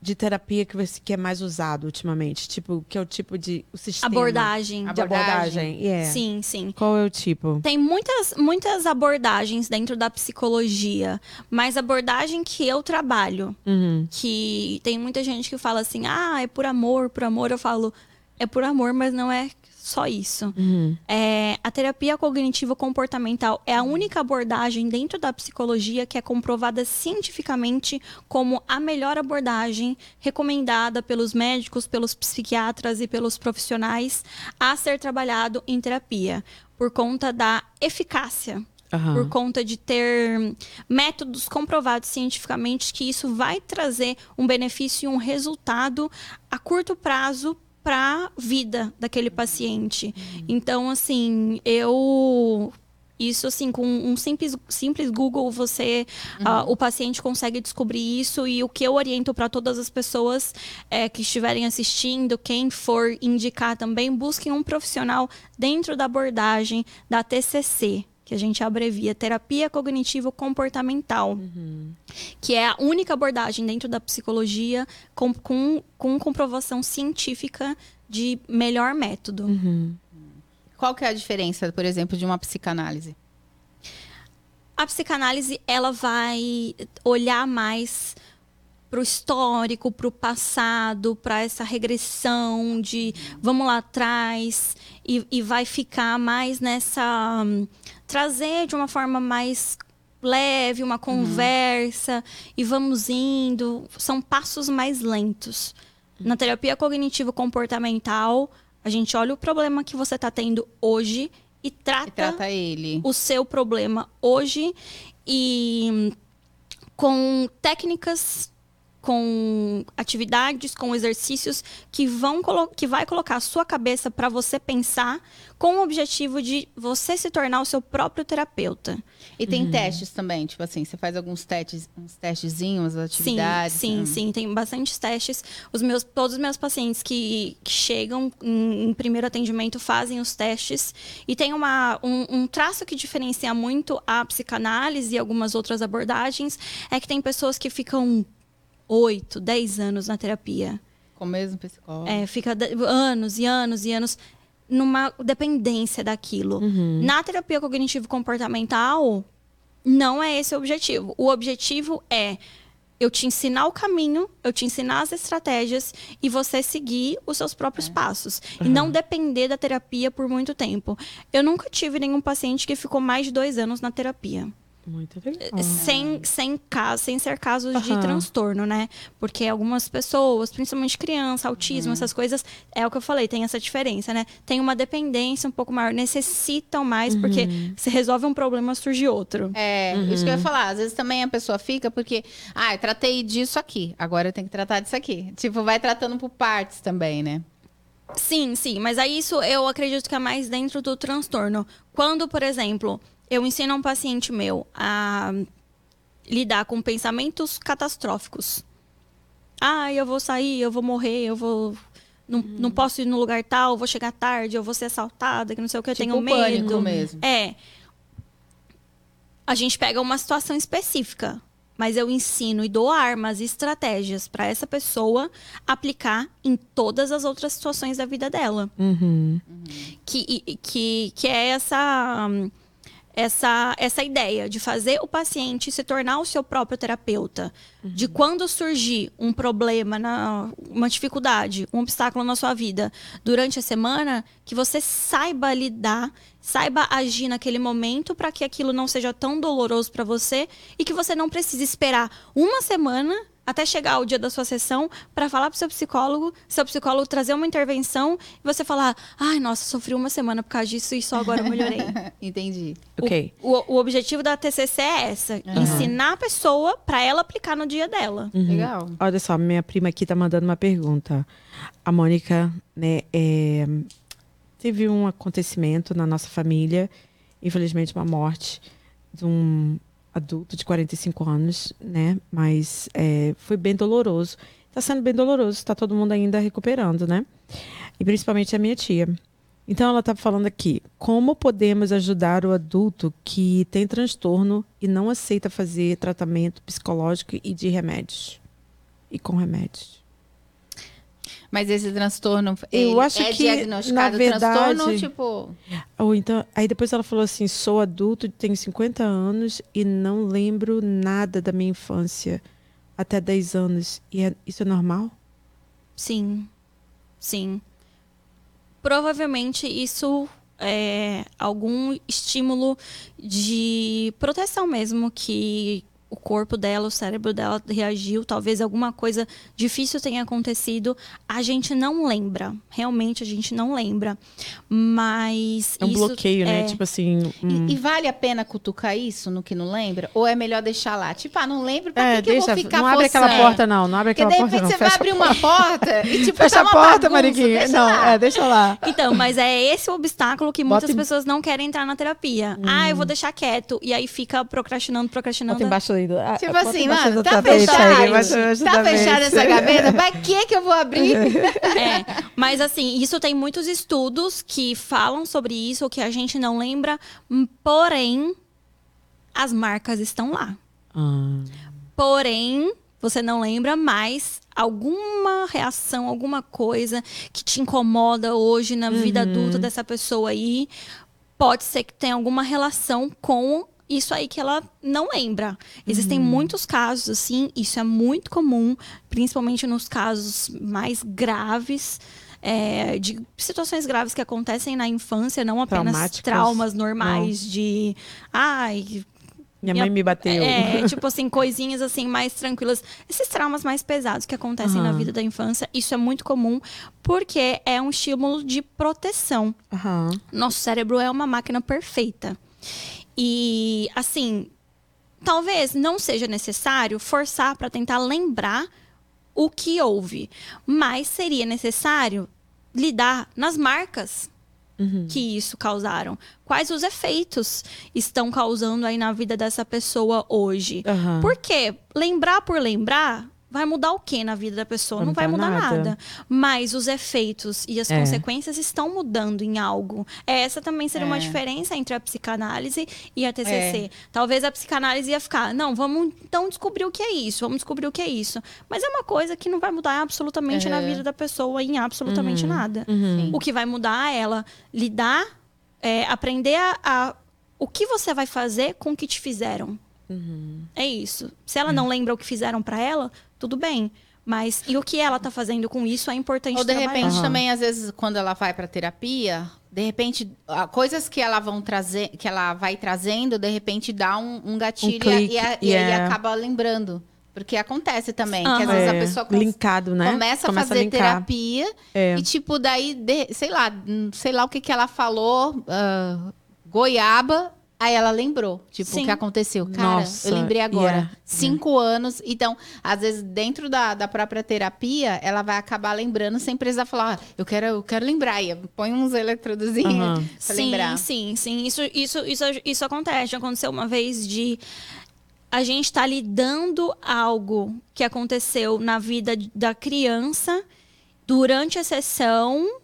[SPEAKER 1] de terapia que você que é mais usado ultimamente? Tipo, que é o tipo de. O sistema
[SPEAKER 3] Abordagem.
[SPEAKER 1] de abordagem? É.
[SPEAKER 3] Sim, sim.
[SPEAKER 1] Qual é o tipo?
[SPEAKER 3] Tem muitas, muitas abordagens dentro da psicologia, mas a abordagem que eu trabalho,
[SPEAKER 1] Uhum.
[SPEAKER 3] que tem muita gente que fala assim, ah, é por amor, por amor. Eu falo, é por amor, mas não é só isso.
[SPEAKER 1] Uhum.
[SPEAKER 3] É, a terapia cognitivo comportamental é a única abordagem dentro da psicologia que é comprovada cientificamente como a melhor abordagem recomendada pelos médicos, pelos psiquiatras e pelos profissionais a ser trabalhado em terapia, por conta da eficácia
[SPEAKER 1] Aham.
[SPEAKER 3] por conta de ter métodos comprovados cientificamente que isso vai trazer um benefício e um resultado a curto prazo para a vida daquele paciente. Então, assim, eu isso assim com um simples, simples Google você ah, o paciente consegue descobrir isso e o que eu oriento para todas as pessoas é, que estiverem assistindo quem for indicar também busquem um profissional dentro da abordagem da TCC que a gente abrevia terapia cognitivo comportamental que é a única abordagem dentro da psicologia com, com, com comprovação científica de melhor método.
[SPEAKER 2] Qual que é a diferença, por exemplo, de uma psicanálise?
[SPEAKER 3] A psicanálise ela vai olhar mais para o histórico, para o passado, para essa regressão de vamos lá atrás e, e vai ficar mais nessa trazer de uma forma mais leve uma conversa e vamos indo. São passos mais lentos. Na terapia cognitivo comportamental a gente olha o problema que você está tendo hoje e trata,
[SPEAKER 2] E trata ele.
[SPEAKER 3] o seu problema hoje e com técnicas, com atividades, com exercícios que vão que vai colocar a sua cabeça para você pensar com o objetivo de você se tornar o seu próprio terapeuta.
[SPEAKER 2] E tem testes também, tipo assim, você faz alguns testes, uns testezinhos,
[SPEAKER 3] Sim,
[SPEAKER 2] atividades.
[SPEAKER 3] sim,
[SPEAKER 2] hum.
[SPEAKER 3] sim, tem bastantes testes. Os meus, todos os meus pacientes que, que chegam em, em primeiro atendimento fazem os testes. E tem uma, um, um traço que diferencia muito a psicanálise e algumas outras abordagens, é que tem pessoas que ficam 8, 10 anos na terapia.
[SPEAKER 2] Com o mesmo psicólogo.
[SPEAKER 3] É, fica anos e anos e anos numa dependência daquilo. Na terapia cognitivo-comportamental, não é esse o objetivo. O objetivo é eu te ensinar o caminho, eu te ensinar as estratégias e você seguir os seus próprios passos. E não depender da terapia por muito tempo. Eu nunca tive nenhum paciente que ficou mais de dois anos na terapia.
[SPEAKER 1] Muito legal.
[SPEAKER 3] Sem, sem, caso, sem ser casos de
[SPEAKER 1] Aham.
[SPEAKER 3] transtorno, né? Porque algumas pessoas, principalmente criança, autismo, essas coisas, é o que eu falei, tem essa diferença, né? Tem uma dependência um pouco maior, necessitam mais, porque se resolve um problema, surge outro.
[SPEAKER 2] É, isso que eu ia falar. Às vezes também a pessoa fica porque, ah, eu tratei disso aqui, agora eu tenho que tratar disso aqui. Tipo, vai tratando por partes também, né?
[SPEAKER 3] Sim, sim, mas aí isso eu acredito que é mais dentro do transtorno. Quando, por exemplo, eu ensino um paciente meu a lidar com pensamentos catastróficos. Ah, eu vou sair, eu vou morrer, eu vou. Não, não posso ir no lugar tal, vou chegar tarde, eu vou ser assaltada, que não sei o que, eu
[SPEAKER 2] tipo
[SPEAKER 3] tenho
[SPEAKER 2] pânico
[SPEAKER 3] medo.
[SPEAKER 2] mesmo.
[SPEAKER 3] É. A gente pega uma situação específica, mas eu ensino e dou armas e estratégias para essa pessoa aplicar em todas as outras situações da vida dela.
[SPEAKER 1] Uhum.
[SPEAKER 3] Que, e- que, que é essa, hum, essa, essa ideia de fazer o paciente se tornar o seu próprio terapeuta. De quando surgir um problema, na, uma dificuldade, um obstáculo na sua vida durante a semana, que você saiba lidar, saiba agir naquele momento para que aquilo não seja tão doloroso para você e que você não precise esperar uma semana até chegar o dia da sua sessão para falar pro seu psicólogo, seu psicólogo trazer uma intervenção e você falar: "Ai, nossa, sofri uma semana por causa disso e só agora eu melhorei".
[SPEAKER 2] Entendi.
[SPEAKER 1] Ok.
[SPEAKER 3] O, o objetivo da TCC é essa, ensinar a pessoa para ela aplicar no dia dela.
[SPEAKER 2] Legal.
[SPEAKER 1] Olha só, minha prima aqui tá mandando uma pergunta. A Mônica, né, é, teve um acontecimento na nossa família, infelizmente uma morte de um adulto de 45 anos, né? Mas é, foi bem doloroso. Tá sendo bem doloroso, tá todo mundo ainda recuperando, né? E principalmente a minha tia. Então ela tá falando aqui, como podemos ajudar o adulto que tem transtorno e não aceita fazer tratamento psicológico e de remédios? E com remédios.
[SPEAKER 2] Mas esse transtorno
[SPEAKER 1] Eu acho
[SPEAKER 2] é
[SPEAKER 1] que,
[SPEAKER 2] diagnosticado
[SPEAKER 1] na verdade-
[SPEAKER 2] transtorno, tipo.
[SPEAKER 1] Ou então, aí depois ela falou assim: sou adulto, tenho 50 anos e não lembro nada da minha infância até 10 anos. E é- isso é normal?
[SPEAKER 3] Sim. Sim. provavelmente isso é algum estímulo de proteção mesmo que o corpo dela, o cérebro dela reagiu, talvez alguma coisa difícil tenha acontecido, a gente não lembra. Realmente a gente não lembra. Mas.
[SPEAKER 1] É um
[SPEAKER 3] isso
[SPEAKER 1] bloqueio, né?
[SPEAKER 3] é-
[SPEAKER 1] Tipo assim. hum.
[SPEAKER 2] E, e vale a pena cutucar isso no que não lembra? Ou é melhor deixar lá? Tipo, ah, não lembro, pra
[SPEAKER 1] É,
[SPEAKER 2] que, que eu
[SPEAKER 1] deixa.
[SPEAKER 2] vou ficar
[SPEAKER 1] Não abre aquela porta, não. Não abre
[SPEAKER 2] Porque
[SPEAKER 1] aquela
[SPEAKER 2] de
[SPEAKER 1] porta,
[SPEAKER 2] repente
[SPEAKER 1] não.
[SPEAKER 2] você vai abrir uma porta e tipo,
[SPEAKER 1] Fecha
[SPEAKER 2] tá
[SPEAKER 1] a
[SPEAKER 2] uma
[SPEAKER 1] porta,
[SPEAKER 2] bagunça,
[SPEAKER 1] Mariquinha.
[SPEAKER 2] deixa
[SPEAKER 1] Não,
[SPEAKER 2] lá.
[SPEAKER 1] é, deixa lá.
[SPEAKER 3] Então, mas é esse o obstáculo que muitas
[SPEAKER 1] Bota em-
[SPEAKER 3] pessoas não querem entrar na terapia. Ah, eu vou deixar quieto. E aí fica procrastinando, procrastinando.
[SPEAKER 1] Bota embaixo aí. do- ah,
[SPEAKER 2] Tipo
[SPEAKER 1] bota
[SPEAKER 2] assim,
[SPEAKER 1] embaixo
[SPEAKER 2] mano,
[SPEAKER 1] do
[SPEAKER 2] tá
[SPEAKER 1] tapete,
[SPEAKER 2] fechado. Tá fechada essa gaveta? Pra que que eu vou abrir?
[SPEAKER 3] É, mas assim, isso tem muitos estudos que falam sobre isso, que a gente não lembra, hum, porém, as marcas estão lá.
[SPEAKER 1] Ah,
[SPEAKER 3] Porém, você não lembra mais alguma reação, alguma coisa que te incomoda hoje na vida adulta dessa pessoa aí. Pode ser que tenha alguma relação com isso aí que ela não lembra. Existem muitos casos assim, isso é muito comum, principalmente nos casos mais graves. é, de situações graves que acontecem na infância, não apenas traumas normais de ai,
[SPEAKER 1] minha mãe me bateu.
[SPEAKER 3] é, tipo assim, coisinhas assim mais tranquilas. Esses traumas mais pesados que acontecem na
[SPEAKER 1] Aham.
[SPEAKER 3] vida da infância, isso é muito comum, porque é um estímulo de proteção.
[SPEAKER 1] Aham.
[SPEAKER 3] Nosso cérebro é uma máquina perfeita. E, assim, talvez não seja necessário forçar para tentar lembrar o que houve, mas seria necessário lidar nas marcas que isso causaram. Quais os efeitos estão causando aí na vida dessa pessoa hoje?
[SPEAKER 1] Aham.
[SPEAKER 3] Porque lembrar por lembrar vai mudar o que na vida da pessoa?
[SPEAKER 1] Vai
[SPEAKER 3] Não vai
[SPEAKER 1] mudar
[SPEAKER 3] mudar
[SPEAKER 1] nada.
[SPEAKER 3] nada. Mas os efeitos e as
[SPEAKER 1] É.
[SPEAKER 3] consequências estão mudando em algo. Essa também seria uma
[SPEAKER 2] É.
[SPEAKER 3] diferença entre a psicanálise e a TCC. Talvez a psicanálise ia ficar, não, vamos então descobrir o que é isso, vamos descobrir o que é isso. Mas é uma coisa que não vai mudar absolutamente na
[SPEAKER 2] É.
[SPEAKER 3] vida da pessoa em absolutamente nada.
[SPEAKER 2] Sim.
[SPEAKER 3] O que vai mudar é ela lidar, é, aprender a, a- o que você vai fazer com o que te fizeram. É isso. Se ela não lembra o que fizeram pra ela, tudo bem. Mas e o que ela tá fazendo com isso é importante
[SPEAKER 2] Ou de
[SPEAKER 3] trabalhar.
[SPEAKER 2] repente
[SPEAKER 1] Aham.
[SPEAKER 2] também, às vezes, quando ela vai pra terapia, de repente, coisas que ela vão trazer, que ela vai trazendo, de repente dá um, um gatilho
[SPEAKER 1] clique,
[SPEAKER 2] e, a-
[SPEAKER 1] e
[SPEAKER 2] aí
[SPEAKER 1] é-
[SPEAKER 2] acaba lembrando. Porque acontece também, que às vezes a
[SPEAKER 1] É,
[SPEAKER 2] pessoa cons-
[SPEAKER 1] linkado, né?
[SPEAKER 2] começa a fazer
[SPEAKER 1] linkar.
[SPEAKER 2] terapia
[SPEAKER 1] É.
[SPEAKER 2] e, tipo, daí, de- sei lá, sei lá o que que ela falou, ah, goiaba, aí ela lembrou, tipo,
[SPEAKER 3] Sim.
[SPEAKER 2] o que aconteceu. Cara,
[SPEAKER 1] Nossa,
[SPEAKER 2] eu lembrei agora.
[SPEAKER 1] yeah.
[SPEAKER 2] Cinco anos. Então, às vezes, dentro da, da própria terapia, ela vai acabar lembrando sem precisar falar, ah, eu quero, eu quero lembrar. E põe uns eletrodozinhos
[SPEAKER 1] Aham.
[SPEAKER 2] pra
[SPEAKER 3] sim,
[SPEAKER 2] lembrar.
[SPEAKER 3] sim, sim. Isso, isso, isso, isso acontece. Já aconteceu uma vez de a gente tá lidando algo que aconteceu na vida da criança durante a sessão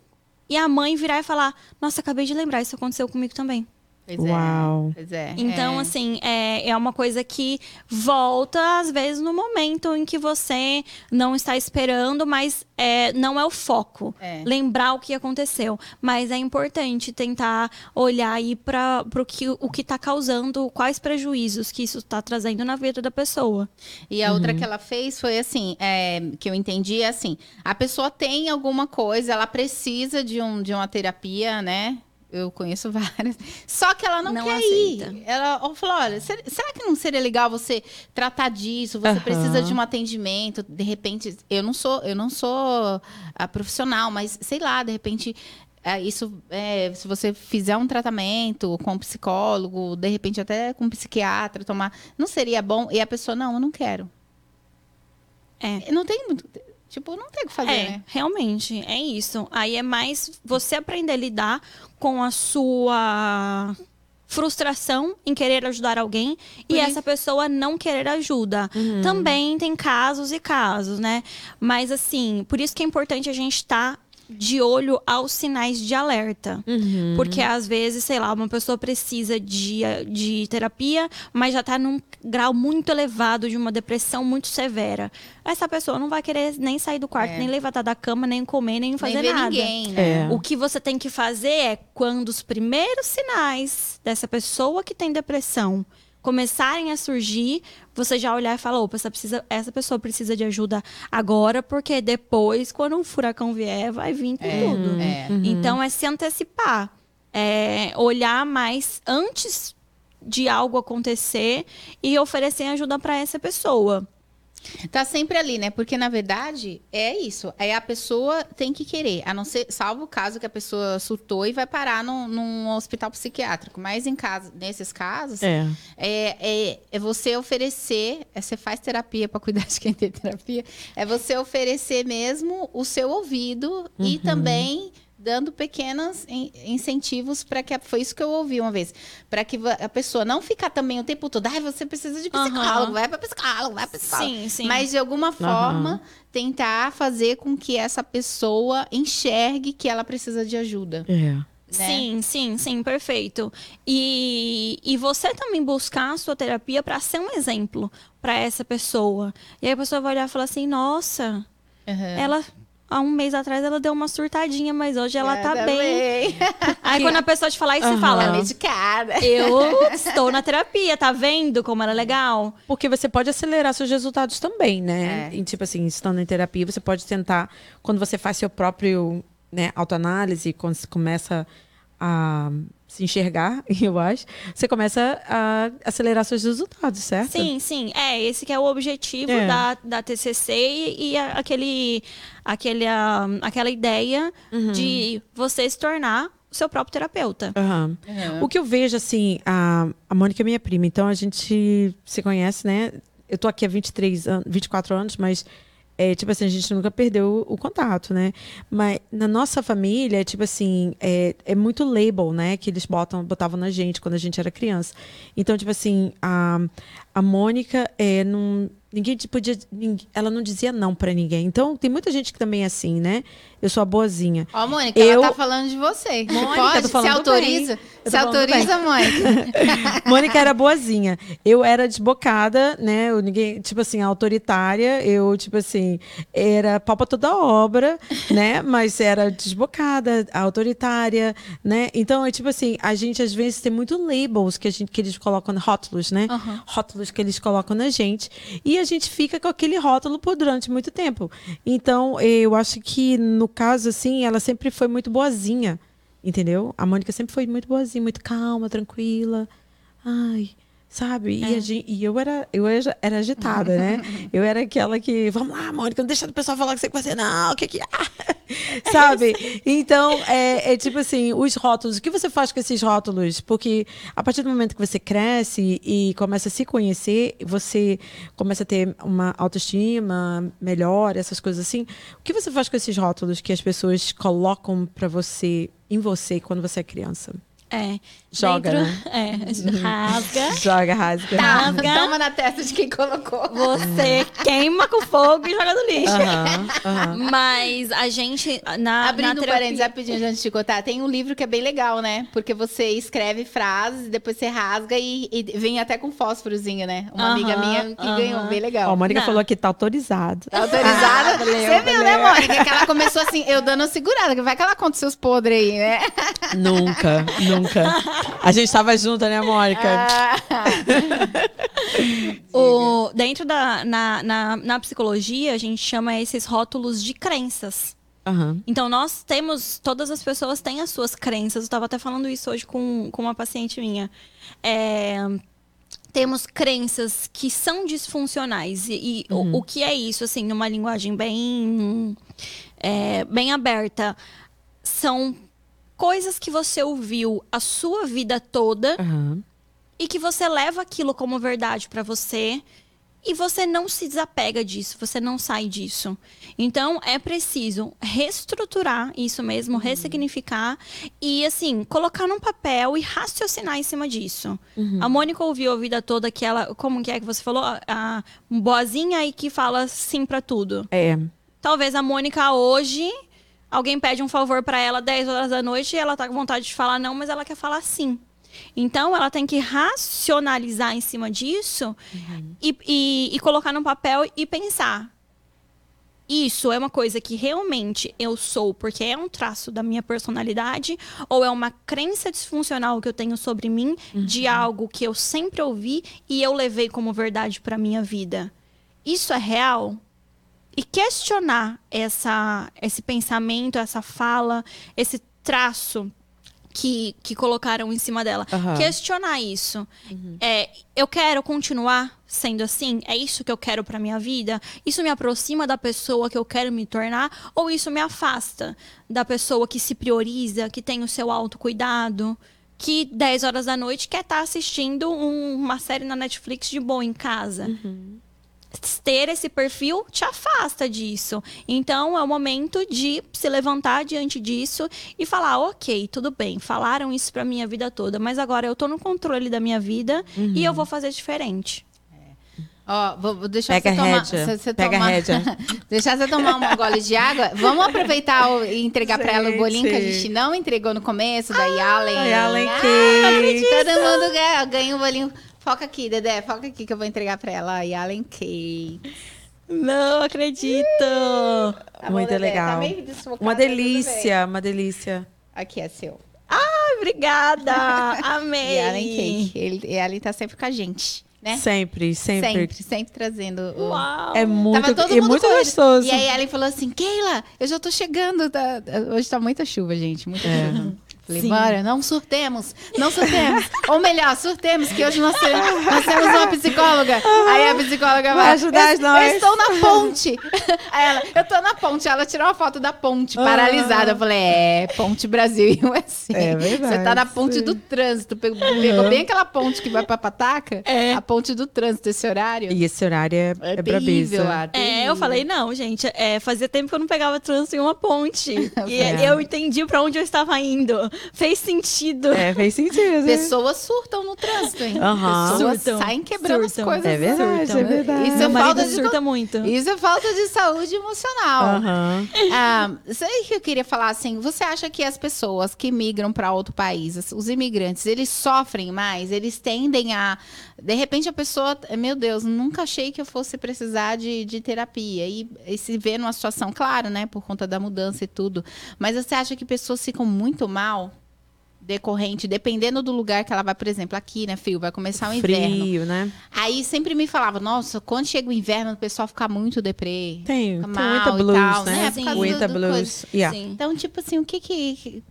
[SPEAKER 3] e a mãe virar e falar: Nossa, acabei de lembrar, isso aconteceu comigo também.
[SPEAKER 2] Pois
[SPEAKER 1] Uau.
[SPEAKER 2] é. Pois é.
[SPEAKER 3] Então,
[SPEAKER 2] é.
[SPEAKER 3] assim, é, é uma coisa que volta, às vezes, no momento em que você não está esperando, mas é, não é o foco.
[SPEAKER 2] É.
[SPEAKER 3] Lembrar o que aconteceu. Mas é importante tentar olhar aí para o que o que está causando, quais prejuízos que isso está trazendo na vida da pessoa.
[SPEAKER 2] E a outra que ela fez foi assim, é, que eu entendi é assim, a pessoa tem alguma coisa, ela precisa de, um, de uma terapia, né? Eu conheço várias. Só que ela não,
[SPEAKER 3] Não
[SPEAKER 2] quer
[SPEAKER 3] aceita.
[SPEAKER 2] ir. Ela falou: olha, ser- será que não seria legal você tratar disso? Você
[SPEAKER 1] Aham.
[SPEAKER 2] precisa de um atendimento. De repente, eu não sou, eu não sou a profissional, mas sei lá, de repente. é, isso, é, se você fizer um tratamento com um psicólogo, de repente até com um psiquiatra, tomar, não seria bom? E a pessoa, não, eu não quero.
[SPEAKER 3] É.
[SPEAKER 2] Não tem muito. Tipo, não tem o que fazer,
[SPEAKER 3] É,
[SPEAKER 2] né?
[SPEAKER 3] realmente, é isso. Aí é mais você aprender a lidar com a sua frustração em querer ajudar alguém e essa pessoa não querer ajuda. Também tem casos e casos, né? Mas assim, por isso que é importante a gente estar de olho aos sinais de alerta.
[SPEAKER 1] Uhum.
[SPEAKER 3] Porque às vezes, sei lá, uma pessoa precisa de, de terapia, mas já tá num grau muito elevado de uma depressão muito severa. Essa pessoa não vai querer nem sair do quarto,
[SPEAKER 2] É.
[SPEAKER 3] nem levantar da cama, nem comer, nem fazer
[SPEAKER 2] Nem ver
[SPEAKER 3] nada.
[SPEAKER 2] ninguém, né?
[SPEAKER 1] É.
[SPEAKER 3] O que você tem que fazer é quando os primeiros sinais dessa pessoa que tem depressão começarem a surgir, você já olhar e falar, opa, essa, precisa, essa pessoa precisa de ajuda agora, porque depois, quando um furacão vier, vai vir com
[SPEAKER 2] É,
[SPEAKER 3] tudo.
[SPEAKER 2] é.
[SPEAKER 3] Então é se antecipar. É olhar mais antes de algo acontecer e oferecer ajuda para essa pessoa.
[SPEAKER 2] Tá sempre ali, né? Porque, na verdade, é isso. Aí a pessoa tem que querer. A não ser, salvo o caso que a pessoa surtou e vai parar num, num hospital psiquiátrico. Mas em caso, nesses casos, é,
[SPEAKER 1] É.
[SPEAKER 2] é, é você oferecer. é, você faz terapia para cuidar de quem tem terapia. É você oferecer mesmo o seu ouvido e também dando pequenos in- incentivos para que a- foi isso que eu ouvi uma vez para que a pessoa não ficar também o tempo todo ai você precisa de psicólogo
[SPEAKER 3] Aham.
[SPEAKER 2] vai para psicólogo vai para psicólogo
[SPEAKER 3] Sim, sim.
[SPEAKER 2] mas de alguma forma tentar fazer com que essa pessoa enxergue que ela precisa de ajuda.
[SPEAKER 1] É.
[SPEAKER 2] né?
[SPEAKER 3] Sim, sim, sim, perfeito. E, e você também buscar a sua terapia para ser um exemplo para essa pessoa. E aí a pessoa vai olhar e falar assim: nossa,
[SPEAKER 2] Uhum.
[SPEAKER 3] ela. Há um mês atrás ela deu uma surtadinha, mas hoje ela
[SPEAKER 2] É,
[SPEAKER 3] tá bem.
[SPEAKER 2] bem.
[SPEAKER 3] Aí quando a pessoa te falar isso, você
[SPEAKER 1] Aham.
[SPEAKER 3] fala:
[SPEAKER 2] Tá medicada.
[SPEAKER 3] Eu estou na terapia, tá vendo como era legal?
[SPEAKER 1] Porque você pode acelerar seus resultados também, né?
[SPEAKER 2] É.
[SPEAKER 1] E, tipo assim, estando em terapia, você pode tentar, quando você faz seu próprio né, autoanálise, quando você começa a se enxergar, eu acho, você começa a acelerar seus resultados, certo?
[SPEAKER 3] Sim, sim. É, esse que é o objetivo
[SPEAKER 1] É.
[SPEAKER 3] da, da TCC e, e a- aquele, aquele, aquela ideia
[SPEAKER 1] Uhum.
[SPEAKER 3] de você se tornar o seu próprio terapeuta.
[SPEAKER 1] Aham.
[SPEAKER 2] Uhum.
[SPEAKER 1] O que eu vejo, assim, a, a Mônica é minha prima, então a gente se conhece, né? Eu tô aqui há 23 anos, 24 anos, mas, é, tipo assim, a gente nunca perdeu o contato, né? Mas na nossa família, tipo assim, é, é muito label, né? Que eles botam, botavam na gente quando a gente era criança. Então, tipo assim, a, a Mônica é, não. Ninguém te podia. ninguém- ela não dizia não pra ninguém. Então, tem muita gente que também é assim, né? Eu sou a boazinha.
[SPEAKER 2] Ó, Mônica,
[SPEAKER 1] Eu-
[SPEAKER 2] ela tá falando de você.
[SPEAKER 1] Mônica,
[SPEAKER 2] Pode? Se autoriza? Se autoriza, Mônica?
[SPEAKER 1] Mônica era boazinha. Eu era desbocada, né? Eu, ninguém, tipo assim, autoritária. Eu, tipo assim, era pau pra toda obra, né? Mas era desbocada, autoritária, né? Então, é tipo assim, a gente às vezes tem muito labels que, a gente, que eles colocam, rótulos, né?
[SPEAKER 3] Aham.
[SPEAKER 1] Rótulos que eles colocam na gente. E a gente fica com aquele rótulo por durante muito tempo. Então, eu acho que, no caso, assim, ela sempre foi muito boazinha. Entendeu? A Mônica sempre foi muito boazinha, muito calma, tranquila. Ai, sabe? E, a gen- e eu era, eu era, agitada, né? Eu era aquela que, vamos lá, Mônica, não deixa o pessoal falar que você com você, não, o que que é? Sabe? Então, é, é tipo assim, os rótulos, o que você faz com esses rótulos? Porque a partir do momento que você cresce e começa a se conhecer, você começa a ter uma autoestima melhor, essas coisas assim. O que você faz com esses rótulos que as pessoas colocam para você, em você, quando você é criança?
[SPEAKER 3] É.
[SPEAKER 1] Joga,
[SPEAKER 3] Dentro-
[SPEAKER 1] né?
[SPEAKER 3] É, rasga.
[SPEAKER 1] Joga, rasga.
[SPEAKER 2] Tá,
[SPEAKER 3] Rasga.
[SPEAKER 2] toma na testa de quem colocou.
[SPEAKER 3] Você queima com fogo e joga no lixo.
[SPEAKER 1] Aham, aham.
[SPEAKER 3] Mas a gente, na,
[SPEAKER 2] Abrindo
[SPEAKER 3] na
[SPEAKER 2] um
[SPEAKER 3] terapia...
[SPEAKER 2] parênteses rapidinho antes de contar, tem um livro que é bem legal, né? Porque você escreve frases, depois você rasga e, e vem até com fósforozinho, né? Uma amiga minha que ganhou, bem
[SPEAKER 1] Ó,
[SPEAKER 2] legal.
[SPEAKER 1] a Mônica
[SPEAKER 3] Não.
[SPEAKER 1] falou que tá autorizado.
[SPEAKER 2] Tá autorizada?
[SPEAKER 3] Ah, valeu,
[SPEAKER 2] Você viu, né,
[SPEAKER 3] valeu.
[SPEAKER 2] Mônica? Que ela começou assim, eu dando segurada, que vai que ela conta os seus podres aí, né?
[SPEAKER 1] Nunca, nunca. A gente tava junto, né, Mônica?
[SPEAKER 2] Ah.
[SPEAKER 3] O, dentro da na, na, na psicologia, a gente chama esses rótulos de crenças.
[SPEAKER 1] Aham.
[SPEAKER 3] Então, nós temos, todas as pessoas têm as suas crenças. Eu estava até falando isso hoje com, com uma paciente minha. É, temos crenças que são disfuncionais. E, e o, o que é isso, assim, numa linguagem bem, é, bem aberta? São coisas que você ouviu a sua vida toda
[SPEAKER 1] Aham.
[SPEAKER 3] e que você leva aquilo como verdade pra você e você não se desapega disso, você não sai disso. Então é preciso reestruturar isso mesmo, ressignificar e assim, colocar num papel e raciocinar em cima disso. A Mônica ouviu a vida toda que ela, como que é que você falou, a, boazinha aí que fala sim pra tudo.
[SPEAKER 1] É.
[SPEAKER 3] Talvez a Mônica hoje alguém pede um favor pra ela 10 horas da noite e ela tá com vontade de falar não, mas ela quer falar sim. Então ela tem que racionalizar em cima disso e, e- e colocar no papel e pensar. isso é uma coisa que realmente eu sou porque é um traço da minha personalidade ou é uma crença disfuncional que eu tenho sobre mim de algo que eu sempre ouvi e eu levei como verdade para minha vida. Isso é real? E questionar essa, esse pensamento, essa fala, esse traço que, que colocaram em cima dela.
[SPEAKER 1] Aham.
[SPEAKER 3] Questionar isso. É, eu quero continuar sendo assim? É isso que eu quero pra minha vida? Isso me aproxima da pessoa que eu quero me tornar? Ou isso me afasta da pessoa que se prioriza, que tem o seu autocuidado? Que 10 horas da noite quer estar assistindo um- uma série na Netflix de boa em casa ter esse perfil te afasta disso. Então é o momento de se levantar diante disso e falar, ok, tudo bem, falaram isso pra minha vida toda, mas agora eu tô no controle da minha vida e eu vou fazer diferente.
[SPEAKER 2] Ó, vou, vou deixar
[SPEAKER 1] Pega
[SPEAKER 2] você
[SPEAKER 1] a
[SPEAKER 2] tomar.
[SPEAKER 1] rédea,
[SPEAKER 2] você- você
[SPEAKER 1] pega
[SPEAKER 2] tomar-
[SPEAKER 1] rédea.
[SPEAKER 2] deixar você tomar um gole de água. Vamos aproveitar o- e entregar pra ela o bolinho que a
[SPEAKER 1] Gente.
[SPEAKER 2] não entregou no começo, da Yalen.
[SPEAKER 1] a Yalen
[SPEAKER 2] Ah. Todo mundo ganha, ganha um bolinho. Foca aqui, Dedé, foca aqui que eu vou entregar pra ela. A Yalen Cake.
[SPEAKER 3] Não acredito!
[SPEAKER 2] Tá bom,
[SPEAKER 1] Muito
[SPEAKER 2] Dedé? Tá
[SPEAKER 1] legal.
[SPEAKER 2] meio desfocado,
[SPEAKER 1] Uma
[SPEAKER 2] mas tudo
[SPEAKER 1] delícia, uma delícia.
[SPEAKER 2] bem. Aqui é seu.
[SPEAKER 3] Ai, obrigada! Amei!
[SPEAKER 2] Yalen Cake. Ele, Yalen tá sempre com a gente, né?
[SPEAKER 1] Sempre, sempre.
[SPEAKER 2] Sempre, sempre trazendo o,
[SPEAKER 3] Uau!
[SPEAKER 1] É muito,
[SPEAKER 2] Tava todo
[SPEAKER 1] e
[SPEAKER 2] mundo
[SPEAKER 1] muito
[SPEAKER 2] correndo.
[SPEAKER 1] gostoso.
[SPEAKER 2] E aí ela falou assim, Keila, eu já tô chegando. tá- Hoje tá muita chuva, gente. Muita
[SPEAKER 1] É.
[SPEAKER 2] chuva. Falei,
[SPEAKER 3] Sim.
[SPEAKER 2] bora, não surtemos, não surtemos. Ou melhor, surtemos, que hoje nós, temos- nós temos uma psicóloga. Aí a psicóloga
[SPEAKER 1] Vai ajudar
[SPEAKER 2] eu,
[SPEAKER 1] nós."
[SPEAKER 2] Eu estou na ponte. Aí ela, eu tô na ponte. Ela tirou uma foto da ponte, paralisada. Eu falei, é, ponte Brasil e USA.
[SPEAKER 1] É verdade,
[SPEAKER 2] Você tá na ponte
[SPEAKER 1] sim.
[SPEAKER 2] do trânsito. Pegou, pegou bem aquela ponte que vai pra Pataca?
[SPEAKER 3] É.
[SPEAKER 2] A ponte do trânsito, esse horário.
[SPEAKER 1] E esse horário é, é, brabeza.
[SPEAKER 2] lá,
[SPEAKER 3] É,
[SPEAKER 2] terrível.
[SPEAKER 3] eu falei, não, gente, é, fazia tempo que eu não pegava trânsito em uma ponte. E
[SPEAKER 1] É.
[SPEAKER 3] eu entendi pra onde eu estava indo. Fez sentido.
[SPEAKER 1] É, fez sentido.
[SPEAKER 2] Pessoas surtam no trânsito, hein?
[SPEAKER 1] Aham.
[SPEAKER 2] Pessoas
[SPEAKER 3] Surtam,
[SPEAKER 2] saem quebrando
[SPEAKER 3] surtam.
[SPEAKER 2] as coisas.
[SPEAKER 1] É verdade,
[SPEAKER 3] Surtam.
[SPEAKER 1] é verdade.
[SPEAKER 2] Isso é falta de
[SPEAKER 3] surta muito.
[SPEAKER 2] Isso é falta de saúde emocional.
[SPEAKER 1] Aham.
[SPEAKER 2] Ah, isso aí que eu queria falar assim. Você acha que as pessoas que migram para outro país, os imigrantes, eles sofrem mais? Eles tendem a. De repente a pessoa. Meu Deus, nunca achei que eu fosse precisar de, de terapia. E, e se vê numa situação, claro, né? Por conta da mudança e tudo. Mas você acha que pessoas ficam muito mal? Decorrente, dependendo do lugar que ela vai, por exemplo, aqui, né, Fio? Vai começar o inverno.
[SPEAKER 1] Frio, né?
[SPEAKER 2] Aí sempre me falava, nossa, quando chega o inverno, o pessoal fica muito deprê.
[SPEAKER 1] Tem,
[SPEAKER 2] Fica
[SPEAKER 1] tem
[SPEAKER 2] mal
[SPEAKER 1] muita
[SPEAKER 2] e
[SPEAKER 1] blues,
[SPEAKER 2] tal,
[SPEAKER 1] né?
[SPEAKER 2] né? Causa
[SPEAKER 1] Muita
[SPEAKER 2] do- do
[SPEAKER 1] blues. Yeah.
[SPEAKER 3] Sim.
[SPEAKER 2] Então, tipo assim, o que que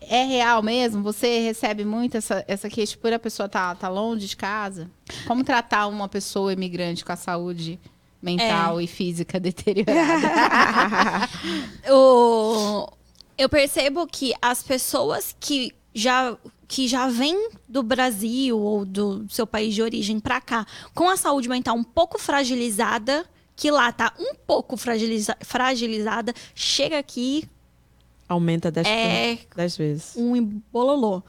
[SPEAKER 2] é real mesmo? Você recebe muito essa, essa queixa por a pessoa tá, tá longe de casa? Como tratar uma pessoa imigrante com a saúde mental e física deteriorada?
[SPEAKER 3] o, eu percebo que as pessoas que já que já vêm do Brasil ou do seu país de origem pra cá com a saúde mental um pouco fragilizada, que lá tá um pouco fragiliza- fragilizada, chega aqui
[SPEAKER 1] Aumenta 10,
[SPEAKER 3] é
[SPEAKER 1] 10 vezes.
[SPEAKER 3] um bololô.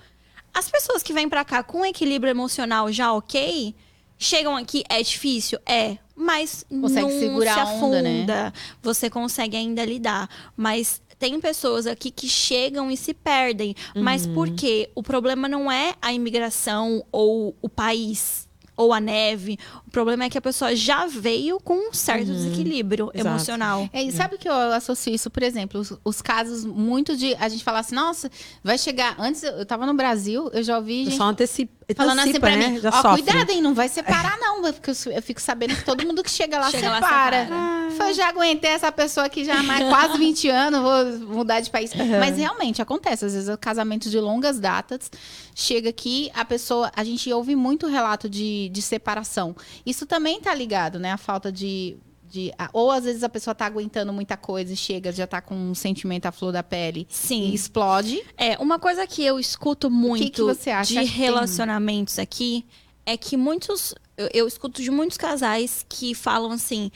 [SPEAKER 3] As pessoas que vêm pra cá com equilíbrio emocional já ok, chegam aqui, é difícil? É. Mas
[SPEAKER 2] Consegue
[SPEAKER 3] não
[SPEAKER 2] segurar
[SPEAKER 3] se
[SPEAKER 2] a onda, né?
[SPEAKER 3] afunda. Você consegue ainda lidar. Mas tem pessoas aqui que chegam e se perdem. Mas
[SPEAKER 2] Uhum.
[SPEAKER 3] por quê? O problema não é a imigração ou o país ou a neve. O problema é que a pessoa já veio com um certo desequilíbrio
[SPEAKER 1] Uhum. Exato.
[SPEAKER 3] emocional.
[SPEAKER 2] É, e sabe que eu associo isso, por exemplo, os, os casos muito de a gente falar assim, nossa, vai chegar. Antes eu tava no Brasil, eu já ouvi
[SPEAKER 1] O
[SPEAKER 2] gente
[SPEAKER 1] antecipa,
[SPEAKER 2] falando assim pra
[SPEAKER 1] né?
[SPEAKER 2] mim,
[SPEAKER 1] Já
[SPEAKER 2] ó,
[SPEAKER 1] sofre.
[SPEAKER 2] cuidado, hein, não vai separar não, porque eu, fico sabendo que todo mundo que chega lá
[SPEAKER 3] Chega lá,
[SPEAKER 2] separa. Foi, já aguentei essa pessoa aqui já há mais quase 20 anos, vou mudar de país. Mas realmente acontece, às vezes casamentos de longas datas, chega aqui, a pessoa, a gente ouve muito relato de, de separação. Isso também tá ligado, né, a falta de... De, ou às vezes a pessoa tá aguentando muita coisa e chega, já tá com um sentimento à flor da pele
[SPEAKER 3] Sim.
[SPEAKER 2] e explode.
[SPEAKER 3] É, uma coisa que eu escuto muito
[SPEAKER 2] que você acha
[SPEAKER 3] de
[SPEAKER 2] que tem?
[SPEAKER 3] relacionamentos aqui é que muitos. Eu, eu escuto de muitos casais que falam assim.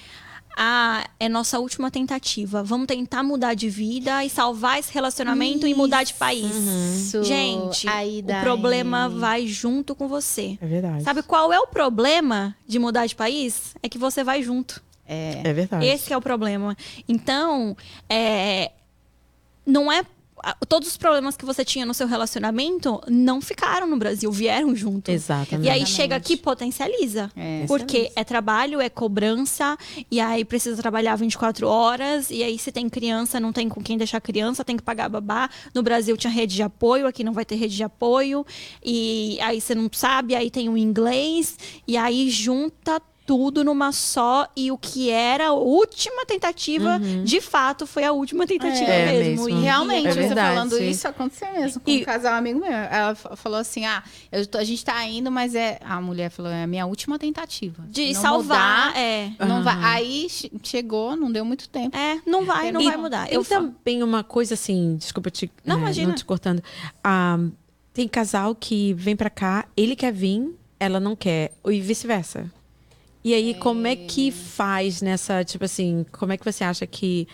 [SPEAKER 3] Ah, é nossa última tentativa. Vamos tentar mudar de vida e salvar esse relacionamento e mudar de país.
[SPEAKER 2] Isso.
[SPEAKER 3] Gente,
[SPEAKER 2] Aí
[SPEAKER 3] o problema vai junto com você.
[SPEAKER 1] É verdade.
[SPEAKER 3] Sabe qual é o problema de mudar de país? É que você vai junto.
[SPEAKER 2] É.
[SPEAKER 1] É verdade.
[SPEAKER 3] Esse é o problema. Então, é, não é todos os problemas que você tinha no seu relacionamento não ficaram no Brasil, vieram junto.
[SPEAKER 1] Exatamente.
[SPEAKER 3] E aí chega aqui e potencializa.
[SPEAKER 2] É.
[SPEAKER 3] Porque é trabalho, é cobrança, e aí precisa trabalhar 24 horas, e aí se tem criança, não tem com quem deixar criança, tem que pagar babá. No Brasil tinha rede de apoio, aqui não vai ter rede de apoio, e aí você não sabe, aí tem o inglês, e aí junta tudo numa só, e o que era a última tentativa, de fato, foi a última tentativa
[SPEAKER 1] É
[SPEAKER 3] mesmo.
[SPEAKER 1] mesmo.
[SPEAKER 3] E
[SPEAKER 2] Realmente,
[SPEAKER 1] É
[SPEAKER 2] você
[SPEAKER 1] verdade,
[SPEAKER 2] falando
[SPEAKER 1] sim.
[SPEAKER 2] isso, aconteceu mesmo com
[SPEAKER 3] E-
[SPEAKER 2] um casal amigo meu. Ela fa- falou assim: ah, eu tô- a gente tá indo, mas é. A mulher falou: é a minha última tentativa.
[SPEAKER 3] de
[SPEAKER 2] não
[SPEAKER 3] salvar,
[SPEAKER 2] mudar,
[SPEAKER 3] é.
[SPEAKER 2] não vai.
[SPEAKER 1] Aham.
[SPEAKER 2] Aí che- chegou, não deu muito tempo.
[SPEAKER 3] É, não vai, não
[SPEAKER 1] E
[SPEAKER 3] vai mudar.
[SPEAKER 1] Tem
[SPEAKER 3] Eu falo.
[SPEAKER 1] também uma coisa assim, desculpa te,
[SPEAKER 3] Não,
[SPEAKER 1] eh,
[SPEAKER 3] imagina.
[SPEAKER 1] não te cortando. Ah, tem casal que vem pra cá, ele quer vir, ela não quer, e vice-versa. E aí, como é que faz nessa, tipo assim, como é que você acha que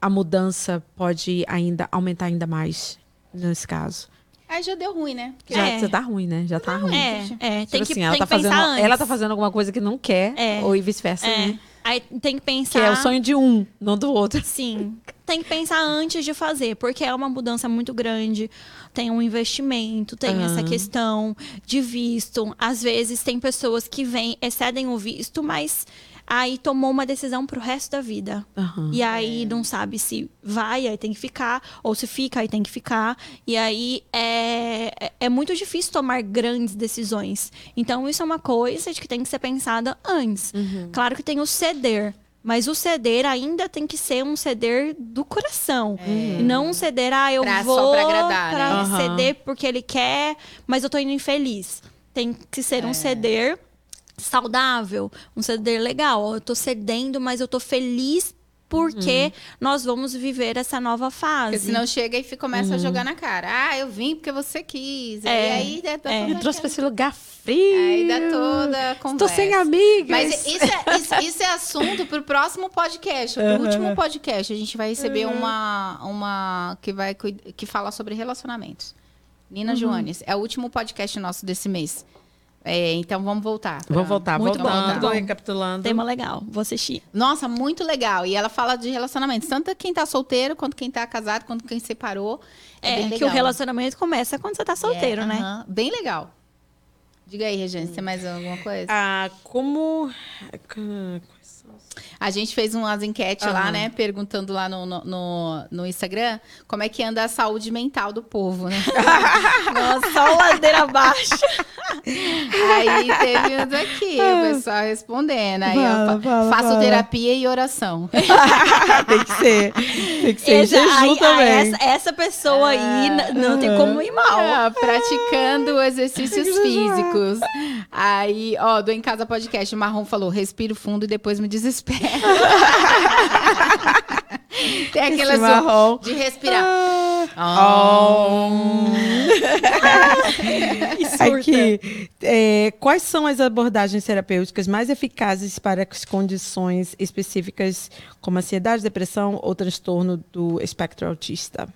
[SPEAKER 1] a mudança pode ainda aumentar ainda mais nesse caso?
[SPEAKER 2] Aí já deu ruim, né? Porque-
[SPEAKER 1] Já,
[SPEAKER 3] É.
[SPEAKER 1] já tá ruim, né? Já tá ruim.
[SPEAKER 3] É, é,
[SPEAKER 1] Tipo
[SPEAKER 3] tem que,
[SPEAKER 1] assim, ela
[SPEAKER 3] tem
[SPEAKER 1] tá
[SPEAKER 3] que pensar
[SPEAKER 1] fazendo,
[SPEAKER 3] antes.
[SPEAKER 1] ela tá fazendo alguma coisa que não quer,
[SPEAKER 3] É.
[SPEAKER 1] ou e vice-versa,
[SPEAKER 3] É.
[SPEAKER 1] né?
[SPEAKER 3] Aí tem que pensar.
[SPEAKER 1] Que é o sonho de um, não do outro.
[SPEAKER 3] Sim. Tem que pensar antes de fazer, porque é uma mudança muito grande. Tem um investimento, tem essa questão de visto. Às vezes tem pessoas que vêm, excedem o visto, mas aí tomou uma decisão pro resto da vida.
[SPEAKER 1] Aham.
[SPEAKER 3] E aí não sabe se vai, aí tem que ficar, ou se fica, aí tem que ficar. E aí é, é- é muito difícil tomar grandes decisões. Então, isso é uma coisa de que tem que ser pensada antes.
[SPEAKER 1] Uhum.
[SPEAKER 3] Claro que tem o ceder. Mas o ceder ainda tem que ser um ceder do coração. E não um ceder, ah, eu
[SPEAKER 2] Pra- só
[SPEAKER 3] vou
[SPEAKER 2] pra agradar, né?
[SPEAKER 3] pra
[SPEAKER 1] Aham.
[SPEAKER 3] ceder porque ele quer, mas eu tô indo infeliz. Tem que ser um ceder saudável, um ceder legal. Eu tô cedendo, mas eu tô feliz porque nós vamos viver essa nova fase.
[SPEAKER 2] Porque senão chega e começa a jogar na cara. Ah, eu vim porque você quis.
[SPEAKER 3] É,
[SPEAKER 2] E aí dá toda
[SPEAKER 3] é.
[SPEAKER 1] Trouxe pra esse lugar frio.
[SPEAKER 2] Aí dá toda a conversa.
[SPEAKER 1] sem amigas.
[SPEAKER 2] Mas isso é, isso, isso é assunto pro próximo podcast. Pro último podcast, a gente vai receber uma, uma que vai que fala sobre relacionamentos. Nina Joanes. É o último podcast nosso desse mês. É, então vamos voltar. pra-
[SPEAKER 1] Vamos voltar,
[SPEAKER 3] Muito bom,
[SPEAKER 1] voltando,
[SPEAKER 3] bom.
[SPEAKER 1] recapitulando.
[SPEAKER 3] Tema legal, vou assistir.
[SPEAKER 2] Nossa, muito legal. E ela fala de relacionamentos. Tanto quem tá solteiro, quanto quem tá casado, quanto quem separou. É,
[SPEAKER 3] É, que
[SPEAKER 2] legal.
[SPEAKER 3] o relacionamento começa quando você tá solteiro,
[SPEAKER 2] É,
[SPEAKER 3] né?
[SPEAKER 2] aham. Bem legal. Diga aí, Regina, você tem mais alguma coisa?
[SPEAKER 1] Ah, como...
[SPEAKER 2] A gente fez umas enquetes lá,
[SPEAKER 1] Aham.
[SPEAKER 2] né? Perguntando lá no, no, no, Instagram como é que anda a saúde mental do povo, né?
[SPEAKER 3] Nossa, só ladeira abaixo.
[SPEAKER 2] Aí teve uns aqui, o pessoal respondendo. Aí eu
[SPEAKER 1] Fala,
[SPEAKER 2] fa-
[SPEAKER 1] fala,
[SPEAKER 2] faço
[SPEAKER 1] fala.
[SPEAKER 2] terapia e oração.
[SPEAKER 1] tem que ser. Tem que ser
[SPEAKER 3] Essa-
[SPEAKER 1] jejum
[SPEAKER 3] aí- ah,
[SPEAKER 1] também.
[SPEAKER 3] essa, essa pessoa aí n- não tem como ir mal.
[SPEAKER 2] Ah, praticando exercícios físicos. Aí, ó, do Em Casa Podcast, o Marrom falou: respiro fundo e depois me desespero. Tem aquela
[SPEAKER 1] marrom.
[SPEAKER 2] de respirar.
[SPEAKER 1] Oh.
[SPEAKER 3] E surta.
[SPEAKER 1] Aqui, é, quais são as abordagens terapêuticas mais eficazes para as condições específicas como ansiedade, depressão ou transtorno do espectro autista?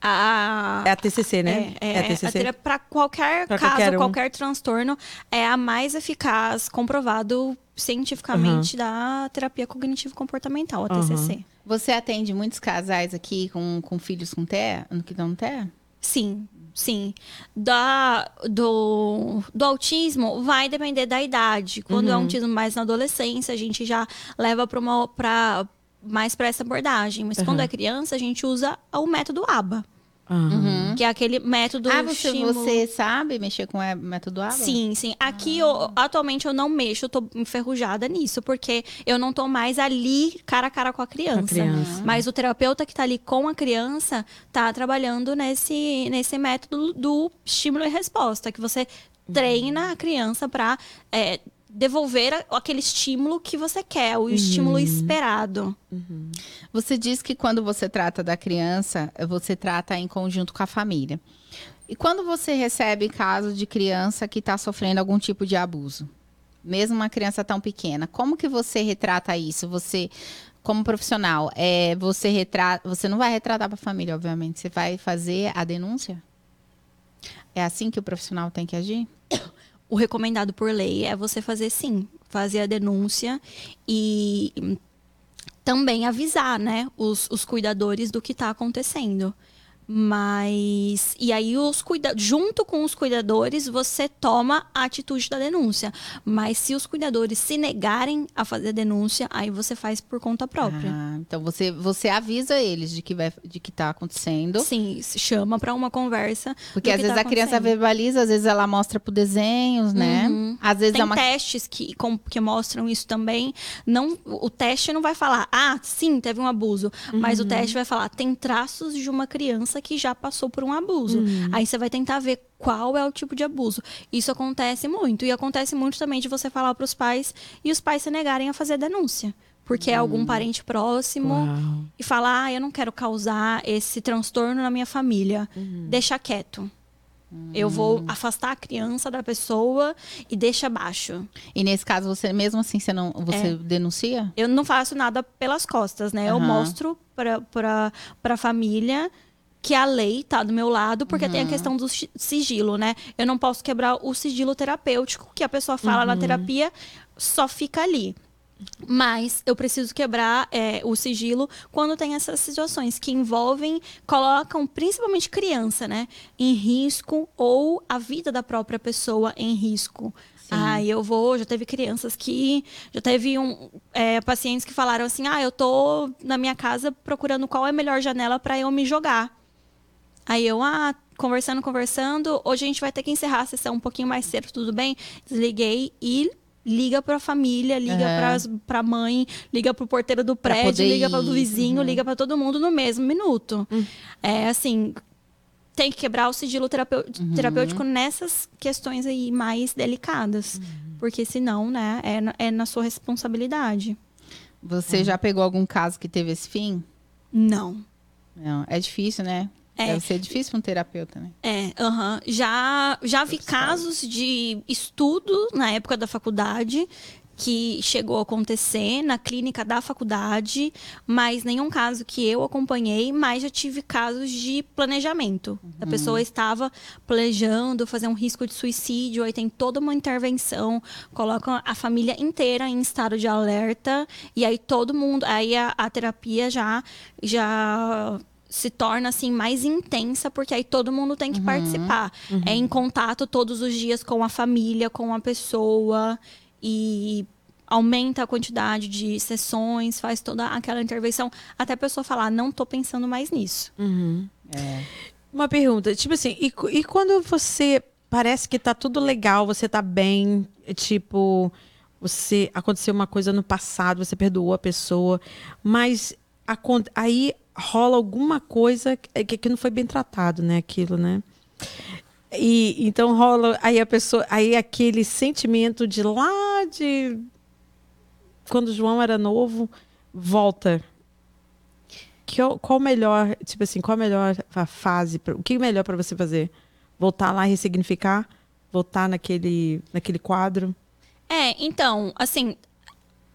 [SPEAKER 3] A,
[SPEAKER 1] É a TCC, né?
[SPEAKER 3] É, é,
[SPEAKER 1] a TCC.
[SPEAKER 3] para qualquer
[SPEAKER 1] Pra
[SPEAKER 3] caso,
[SPEAKER 1] qualquer
[SPEAKER 3] qualquer,
[SPEAKER 1] um.
[SPEAKER 3] transtorno, é a mais eficaz, comprovado cientificamente da terapia cognitivo-comportamental, a. TCC.
[SPEAKER 2] Você atende muitos casais aqui com, com filhos com TEA, que dão TEA?
[SPEAKER 3] Sim, sim. Da, do, do autismo vai depender da idade. Quando é
[SPEAKER 1] Uhum.
[SPEAKER 3] um autismo mais na adolescência, a gente já leva para uma pra, mais para essa abordagem. Mas quando
[SPEAKER 1] Uhum.
[SPEAKER 3] é criança, a gente usa o método ABA,
[SPEAKER 1] Aham.
[SPEAKER 3] que é aquele método
[SPEAKER 2] ah, você,
[SPEAKER 3] estímulo-
[SPEAKER 2] você sabe mexer com o método ABA?
[SPEAKER 3] Sim, sim. Aqui, eu- atualmente, eu não mexo, eu tô enferrujada nisso, porque eu não tô mais ali cara a cara com a criança.
[SPEAKER 1] A criança.
[SPEAKER 3] Mas o terapeuta que tá ali com a criança tá trabalhando nesse, nesse método do estímulo e resposta, que você treina a criança para devolver aquele estímulo que você quer, o estímulo esperado.
[SPEAKER 2] Você diz que quando você trata da criança, você trata em conjunto com a família. E quando você recebe caso de criança que está sofrendo algum tipo de abuso, mesmo uma criança tão pequena, como que você retrata isso? Você, como profissional, é, você retrata, você não vai retratar para a família, obviamente. Você vai fazer a denúncia? É assim que o profissional tem que agir?
[SPEAKER 3] O recomendado por lei é você fazer sim, fazer a denúncia e também avisar, né, os, os cuidadores do que está acontecendo. Mas. E aí, os cuida junto com os cuidadores, você toma a atitude da denúncia. Mas se os cuidadores se negarem a fazer a denúncia, aí você faz por conta própria.
[SPEAKER 2] Ah, então você, você avisa eles de que, vai, de que tá acontecendo.
[SPEAKER 3] Sim, chama para uma conversa.
[SPEAKER 2] Porque às
[SPEAKER 3] que
[SPEAKER 2] vezes
[SPEAKER 3] tá
[SPEAKER 2] a criança verbaliza, às vezes ela mostra por desenhos, né?
[SPEAKER 3] Uhum.
[SPEAKER 2] Às vezes
[SPEAKER 3] Tem
[SPEAKER 2] é uma.
[SPEAKER 3] testes que, com- que mostram isso também. Não, o teste não vai falar, ah, sim, teve um abuso. Mas o
[SPEAKER 2] Uhum.
[SPEAKER 3] teste vai falar, tem traços de uma criança que já passou por um abuso.
[SPEAKER 2] Uhum.
[SPEAKER 3] Aí você vai tentar ver qual é o tipo de abuso. Isso acontece muito. E acontece muito também de você falar para os pais e os pais se negarem a fazer a denúncia. Porque é
[SPEAKER 2] Hum.
[SPEAKER 3] algum parente próximo
[SPEAKER 1] Uau.
[SPEAKER 3] e falar, ah, eu não quero causar esse transtorno na minha família.
[SPEAKER 2] Uhum.
[SPEAKER 3] Deixa quieto. Eu vou afastar a criança da pessoa e deixa abaixo.
[SPEAKER 2] E nesse caso, você mesmo assim, você não você denuncia?
[SPEAKER 3] Eu não faço nada pelas costas, né? Eu
[SPEAKER 2] Aham.
[SPEAKER 3] mostro pra, pra família que a lei tá do meu lado, porque tem a questão do si- sigilo, né? Eu não posso quebrar o sigilo terapêutico que a pessoa fala na terapia, só fica ali. Mas eu preciso quebrar é, o sigilo quando tem essas situações que envolvem, colocam principalmente criança, né? Em risco ou a vida da própria pessoa em risco. Ah, eu vou. Já teve crianças que. Já teve um, é, pacientes que falaram assim: ah, eu tô na minha casa procurando qual é a melhor janela para eu me jogar. Aí eu, ah, conversando, conversando. Hoje a gente vai ter que encerrar a sessão um pouquinho mais cedo, tudo bem? Desliguei e liga pra família, liga
[SPEAKER 2] Aham.
[SPEAKER 3] pras pra mãe, liga pro porteiro do prédio, liga para o vizinho,
[SPEAKER 2] Uhum.
[SPEAKER 3] liga pra todo mundo no mesmo minuto. É assim, tem que quebrar o sigilo
[SPEAKER 2] Uhum.
[SPEAKER 3] terapêutico nessas questões aí mais delicadas.
[SPEAKER 2] Uhum.
[SPEAKER 3] Porque senão, né, é, na- é na sua responsabilidade.
[SPEAKER 2] Você já pegou algum caso que teve esse fim?
[SPEAKER 3] Não.
[SPEAKER 2] Não, é difícil, né?
[SPEAKER 3] É.
[SPEAKER 2] Deve ser difícil para um terapeuta, né?
[SPEAKER 3] É, aham. Já, já vi casos de estudo na época da faculdade que chegou a acontecer na clínica da faculdade, mas nenhum caso que eu acompanhei, mas já tive casos de planejamento. A pessoa estava planejando fazer um risco de suicídio, aí tem toda uma intervenção, colocam a família inteira em estado de alerta, e aí todo mundo, aí a, a terapia já já se torna assim mais intensa porque aí todo mundo tem que participar. É em contato todos os dias com a família com a pessoa e aumenta a quantidade de sessões faz toda aquela intervenção. Até a pessoa falar não tô pensando mais nisso.
[SPEAKER 2] É.
[SPEAKER 1] Uma pergunta, tipo assim, e, e quando você parece que tá tudo legal, você tá bem, é tipo, você aconteceu uma coisa no passado, você perdoou a pessoa, mas acon- aí rola alguma coisa que, que- que não foi bem tratado, né, aquilo, né? E então rola aí a pessoa, aí aquele sentimento de lá de quando o João era novo volta. Que, é qual melhor, tipo assim, qual a melhor fa- fase, o que é melhor para você fazer? Voltar lá e ressignificar? Voltar naquele, naquele quadro?
[SPEAKER 3] é então assim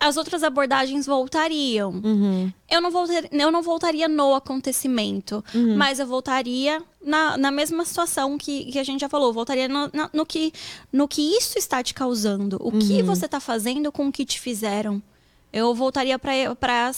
[SPEAKER 3] as outras abordagens voltariam
[SPEAKER 1] Uhum.
[SPEAKER 3] eu não, voltar, eu não voltaria no acontecimento,
[SPEAKER 1] Uhum.
[SPEAKER 3] mas eu voltaria na, na mesma situação que, que a gente já falou. Voltaria no, na- no que, no que isso está te causando. O que
[SPEAKER 1] Uhum.
[SPEAKER 3] você está fazendo com o que te fizeram. Eu voltaria para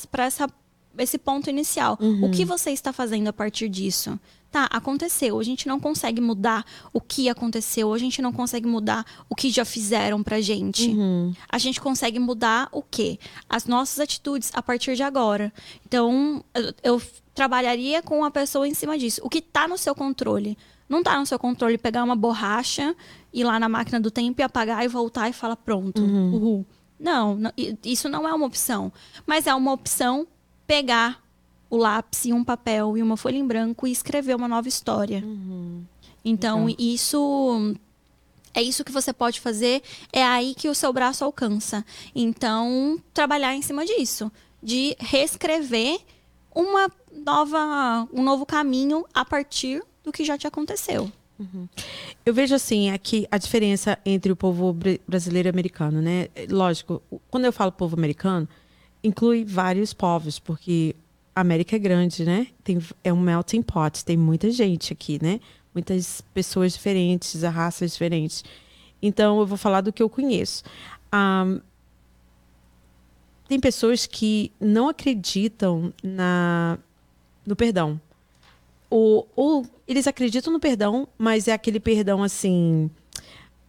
[SPEAKER 3] esse ponto inicial.
[SPEAKER 1] Uhum.
[SPEAKER 3] O que você está fazendo a partir disso? Tá, aconteceu. A gente não consegue mudar o que aconteceu. A gente não consegue mudar o que já fizeram pra gente
[SPEAKER 1] Uhum.
[SPEAKER 3] a gente consegue mudar o quê? As nossas atitudes a partir de agora. Então, eu, eu trabalharia com a pessoa em cima disso. O que está no seu controle? Não está no seu controle pegar uma borracha, ir lá na máquina do tempo e apagar e voltar e falar pronto. Uhul. Não, não, isso não é uma opção. Mas é uma opção pegar o lápis e um papel e uma folha em branco e escrever uma nova história. Então,
[SPEAKER 1] Legal.
[SPEAKER 3] isso é isso que você pode fazer, é aí que o seu braço alcança. Então, trabalhar em cima disso, de reescrever uma nova, um novo caminho a partir do que já te aconteceu.
[SPEAKER 1] Eu vejo assim aqui a diferença entre o povo br- brasileiro e americano, né? Lógico, quando eu falo povo americano, inclui vários povos, porque a América é grande, né? Tem, é um melting pot, tem muita gente aqui, né? Muitas pessoas diferentes, raças diferentes. Então eu vou falar do que eu conheço. Ahn, tem pessoas que não acreditam na, no perdão. o, o, eles acreditam no perdão, mas é aquele perdão assim.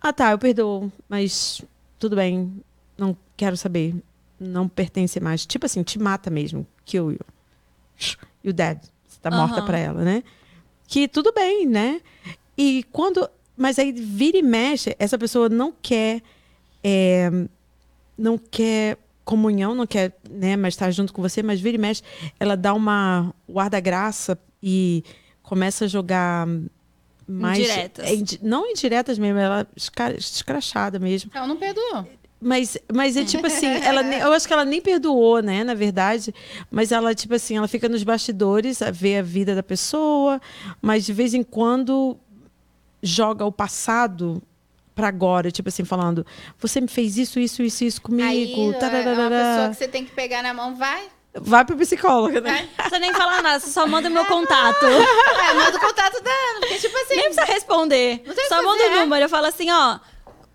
[SPEAKER 1] Ah, tá, eu perdoo, mas tudo bem, não quero saber. Não pertence mais. Tipo assim, te mata mesmo. Kill you. You dead. Você tá morta
[SPEAKER 3] Aham.
[SPEAKER 1] pra ela, né? Que tudo bem, né? E quando. Mas aí vira e mexe, essa pessoa não quer. é, não quer comunhão, não quer, né, mas estar junto com você, mas vira e mexe, ela dá uma guarda-graça e começa a jogar mais.
[SPEAKER 3] Indiretas.
[SPEAKER 1] é, não indiretas mesmo, ela escrachada mesmo.
[SPEAKER 2] Ela não perdoou.
[SPEAKER 1] Mas, mas é tipo assim, ela nem- eu acho que ela nem perdoou, né, na verdade. Mas ela, tipo assim, ela fica nos bastidores, a ver a vida da pessoa, mas de vez em quando joga o passado pra agora, tipo assim, falando, você me fez isso, isso, isso, isso comigo.
[SPEAKER 2] Aí é uma
[SPEAKER 1] tararara."
[SPEAKER 2] pessoa que você tem que pegar na mão, vai.
[SPEAKER 1] Vai pro psicólogo, né?
[SPEAKER 3] Você nem fala nada, você só manda o meu contato.
[SPEAKER 2] É, manda o contato dela. Porque, tipo assim,
[SPEAKER 3] Nem precisa responder.
[SPEAKER 2] Não
[SPEAKER 3] Só manda o
[SPEAKER 2] é.
[SPEAKER 3] número. Eu falo assim, ó.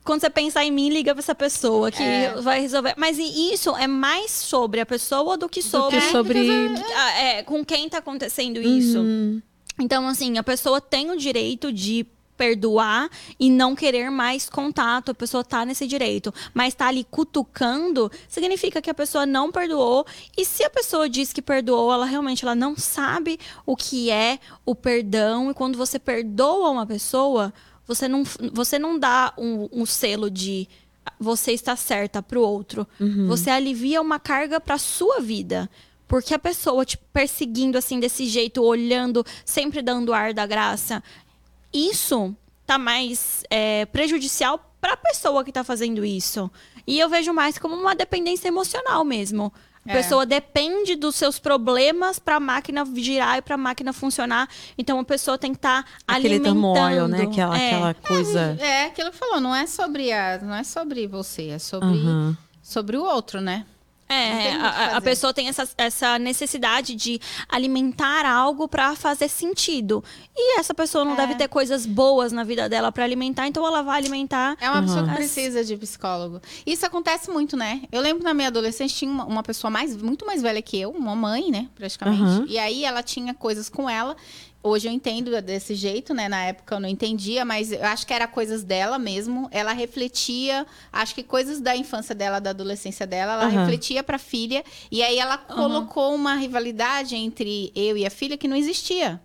[SPEAKER 3] Quando você pensar em mim, liga pra essa pessoa que
[SPEAKER 2] É.
[SPEAKER 3] vai resolver. Mas e isso é mais sobre a pessoa do que
[SPEAKER 1] Do
[SPEAKER 3] sobre,
[SPEAKER 1] que sobre.
[SPEAKER 3] Ah, é, com quem tá acontecendo isso.
[SPEAKER 1] Uhum.
[SPEAKER 3] Então, assim, a pessoa tem o direito de perdoar e não querer mais contato, a pessoa tá nesse direito, mas tá ali cutucando, significa que a pessoa não perdoou, e se a pessoa diz que perdoou, ela realmente ela não sabe o que é o perdão, e quando você perdoa uma pessoa, você não, você não dá um, um selo de você está certa pro outro. Você alivia uma carga pra sua vida. Porque a pessoa te perseguindo assim desse jeito, olhando, sempre dando ar da graça, isso tá mais é, prejudicial para a pessoa que tá fazendo isso. E eu vejo mais como uma dependência emocional mesmo. A
[SPEAKER 2] É.
[SPEAKER 3] pessoa depende dos seus problemas para a máquina girar e para a máquina funcionar. Então a pessoa tem que estar
[SPEAKER 1] Aquele
[SPEAKER 3] alimentando.
[SPEAKER 1] turmoil, né? Aquela,
[SPEAKER 3] É.
[SPEAKER 1] aquela coisa.
[SPEAKER 2] é aquilo que falou, não é sobre a, não é sobre você, é sobre,
[SPEAKER 1] Aham.
[SPEAKER 2] sobre o outro, né?
[SPEAKER 3] É, a- a, pessoa tem essa, essa necessidade de alimentar algo para fazer sentido. E essa pessoa não
[SPEAKER 2] É.
[SPEAKER 3] deve ter coisas boas na vida dela para alimentar, então ela vai alimentar.
[SPEAKER 2] É uma pessoa
[SPEAKER 1] Aham.
[SPEAKER 2] que precisa de psicólogo. Isso acontece muito, né? Eu lembro na minha adolescência tinha uma, uma pessoa mais, muito mais velha que eu, uma mãe, né, praticamente.
[SPEAKER 1] Aham.
[SPEAKER 2] E aí ela tinha coisas com ela. Hoje eu entendo desse jeito, né? Na época eu não entendia, mas eu acho que era coisas dela mesmo. Ela refletia, acho que coisas da infância dela, da adolescência dela, ela
[SPEAKER 1] Aham.
[SPEAKER 2] refletia pra filha. E aí ela colocou uma rivalidade entre eu e a filha que não existia.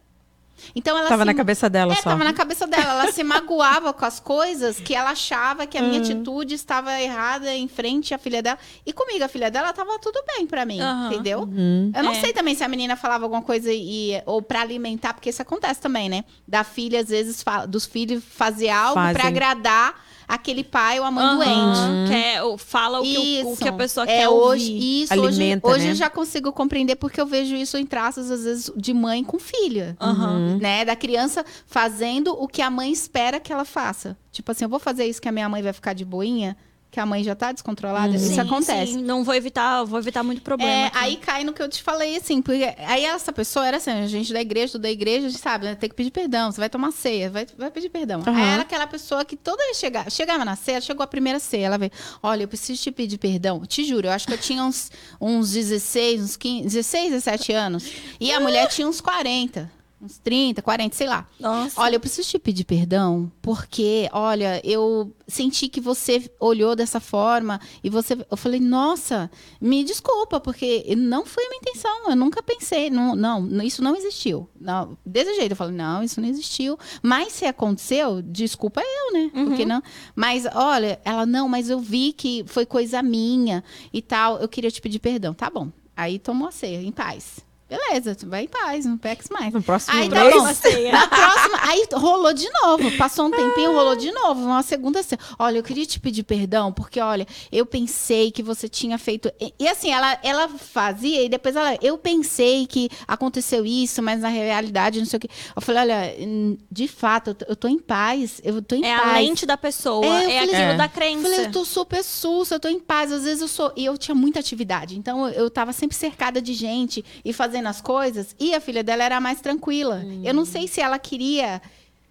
[SPEAKER 2] Então ela
[SPEAKER 1] Tava
[SPEAKER 2] se
[SPEAKER 1] na cabeça dela
[SPEAKER 2] é,
[SPEAKER 1] só.
[SPEAKER 2] tava na cabeça dela. Ela se magoava com as coisas que ela achava que a
[SPEAKER 1] Uhum.
[SPEAKER 2] minha atitude estava errada em frente à filha dela. E comigo, a filha dela, tava tudo bem pra mim,
[SPEAKER 3] Aham.
[SPEAKER 2] entendeu?
[SPEAKER 1] Uhum.
[SPEAKER 2] Eu não
[SPEAKER 3] É.
[SPEAKER 2] sei também se a menina falava alguma coisa e ou para alimentar, porque isso acontece também, né? Da filha às vezes fa- dos filhos fazer algo
[SPEAKER 1] Fazem.
[SPEAKER 2] agradar aquele pai ou a mãe
[SPEAKER 3] Aham,
[SPEAKER 2] doente.
[SPEAKER 3] Quer, ou fala o que, o- o, que a pessoa
[SPEAKER 2] é,
[SPEAKER 3] quer
[SPEAKER 2] hoje,
[SPEAKER 3] ouvir.
[SPEAKER 2] Isso, hoje,
[SPEAKER 1] Alimenta,
[SPEAKER 2] hoje
[SPEAKER 1] né?
[SPEAKER 2] eu já consigo compreender porque eu vejo isso em traços, às vezes, de mãe com filha.
[SPEAKER 3] Aham.
[SPEAKER 2] Né? Da criança fazendo o que a mãe espera que ela faça. Tipo assim, eu vou fazer isso que a minha mãe vai ficar de boinha, que a mãe já tá descontrolada. Isso
[SPEAKER 3] Sim,
[SPEAKER 2] acontece.
[SPEAKER 3] sim, não vou evitar, vou evitar muito problema.
[SPEAKER 2] É, aí cai no que eu te falei, assim, porque aí essa pessoa era assim, a gente da igreja, tudo da igreja, a gente sabe, né? Tem que pedir perdão, você vai tomar ceia, vai, vai pedir perdão.
[SPEAKER 1] Aham.
[SPEAKER 2] Aí era aquela pessoa que toda vez chegava, chegava na ceia, chegou a primeira ceia, ela veio, olha, eu preciso te pedir perdão. Te juro, eu acho que eu tinha uns, uns 16, uns 15, 16, 17 anos, e a mulher tinha uns 40. Uns 30, 40, sei lá.
[SPEAKER 3] Nossa.
[SPEAKER 2] Olha, eu preciso te pedir perdão, porque, olha, eu senti que você olhou dessa forma e você. Eu falei, nossa, me desculpa, porque não foi a minha intenção, eu nunca pensei. Não, não isso não existiu. Não, desse jeito, eu falei, não, isso não existiu. Mas se aconteceu, desculpa eu, né? Porque não. Mas, olha, ela, não, mas eu vi que foi coisa minha e tal, eu queria te pedir perdão. Tá bom. Aí tomou a ceia, em paz. Beleza, tu vai em paz, não peques mais.
[SPEAKER 1] No próximo
[SPEAKER 2] Aí tá
[SPEAKER 1] mês.
[SPEAKER 2] bom.
[SPEAKER 3] Ceia.
[SPEAKER 2] Na próxima, aí rolou de novo. Passou um tempinho, rolou de novo. Uma segunda ceia. Olha, eu queria te pedir perdão, porque, olha, eu pensei que você tinha feito. E, e assim, ela, ela fazia, e depois ela. Eu pensei que aconteceu isso, mas na realidade, não sei o quê. Eu falei, olha, hum, de fato, eu tô, eu tô em paz. Eu tô em
[SPEAKER 3] É
[SPEAKER 2] paz.
[SPEAKER 3] a lente da pessoa,
[SPEAKER 2] É, eu
[SPEAKER 3] é,
[SPEAKER 2] falei-
[SPEAKER 3] aquilo
[SPEAKER 1] É.
[SPEAKER 3] da
[SPEAKER 2] Eu
[SPEAKER 3] crença.
[SPEAKER 2] falei, eu tô super sussa, eu tô em paz. Às vezes eu sou. E eu tinha muita atividade. Então eu tava sempre cercada de gente e fazendo as coisas. E a filha dela era mais tranquila. Eu não sei se ela queria.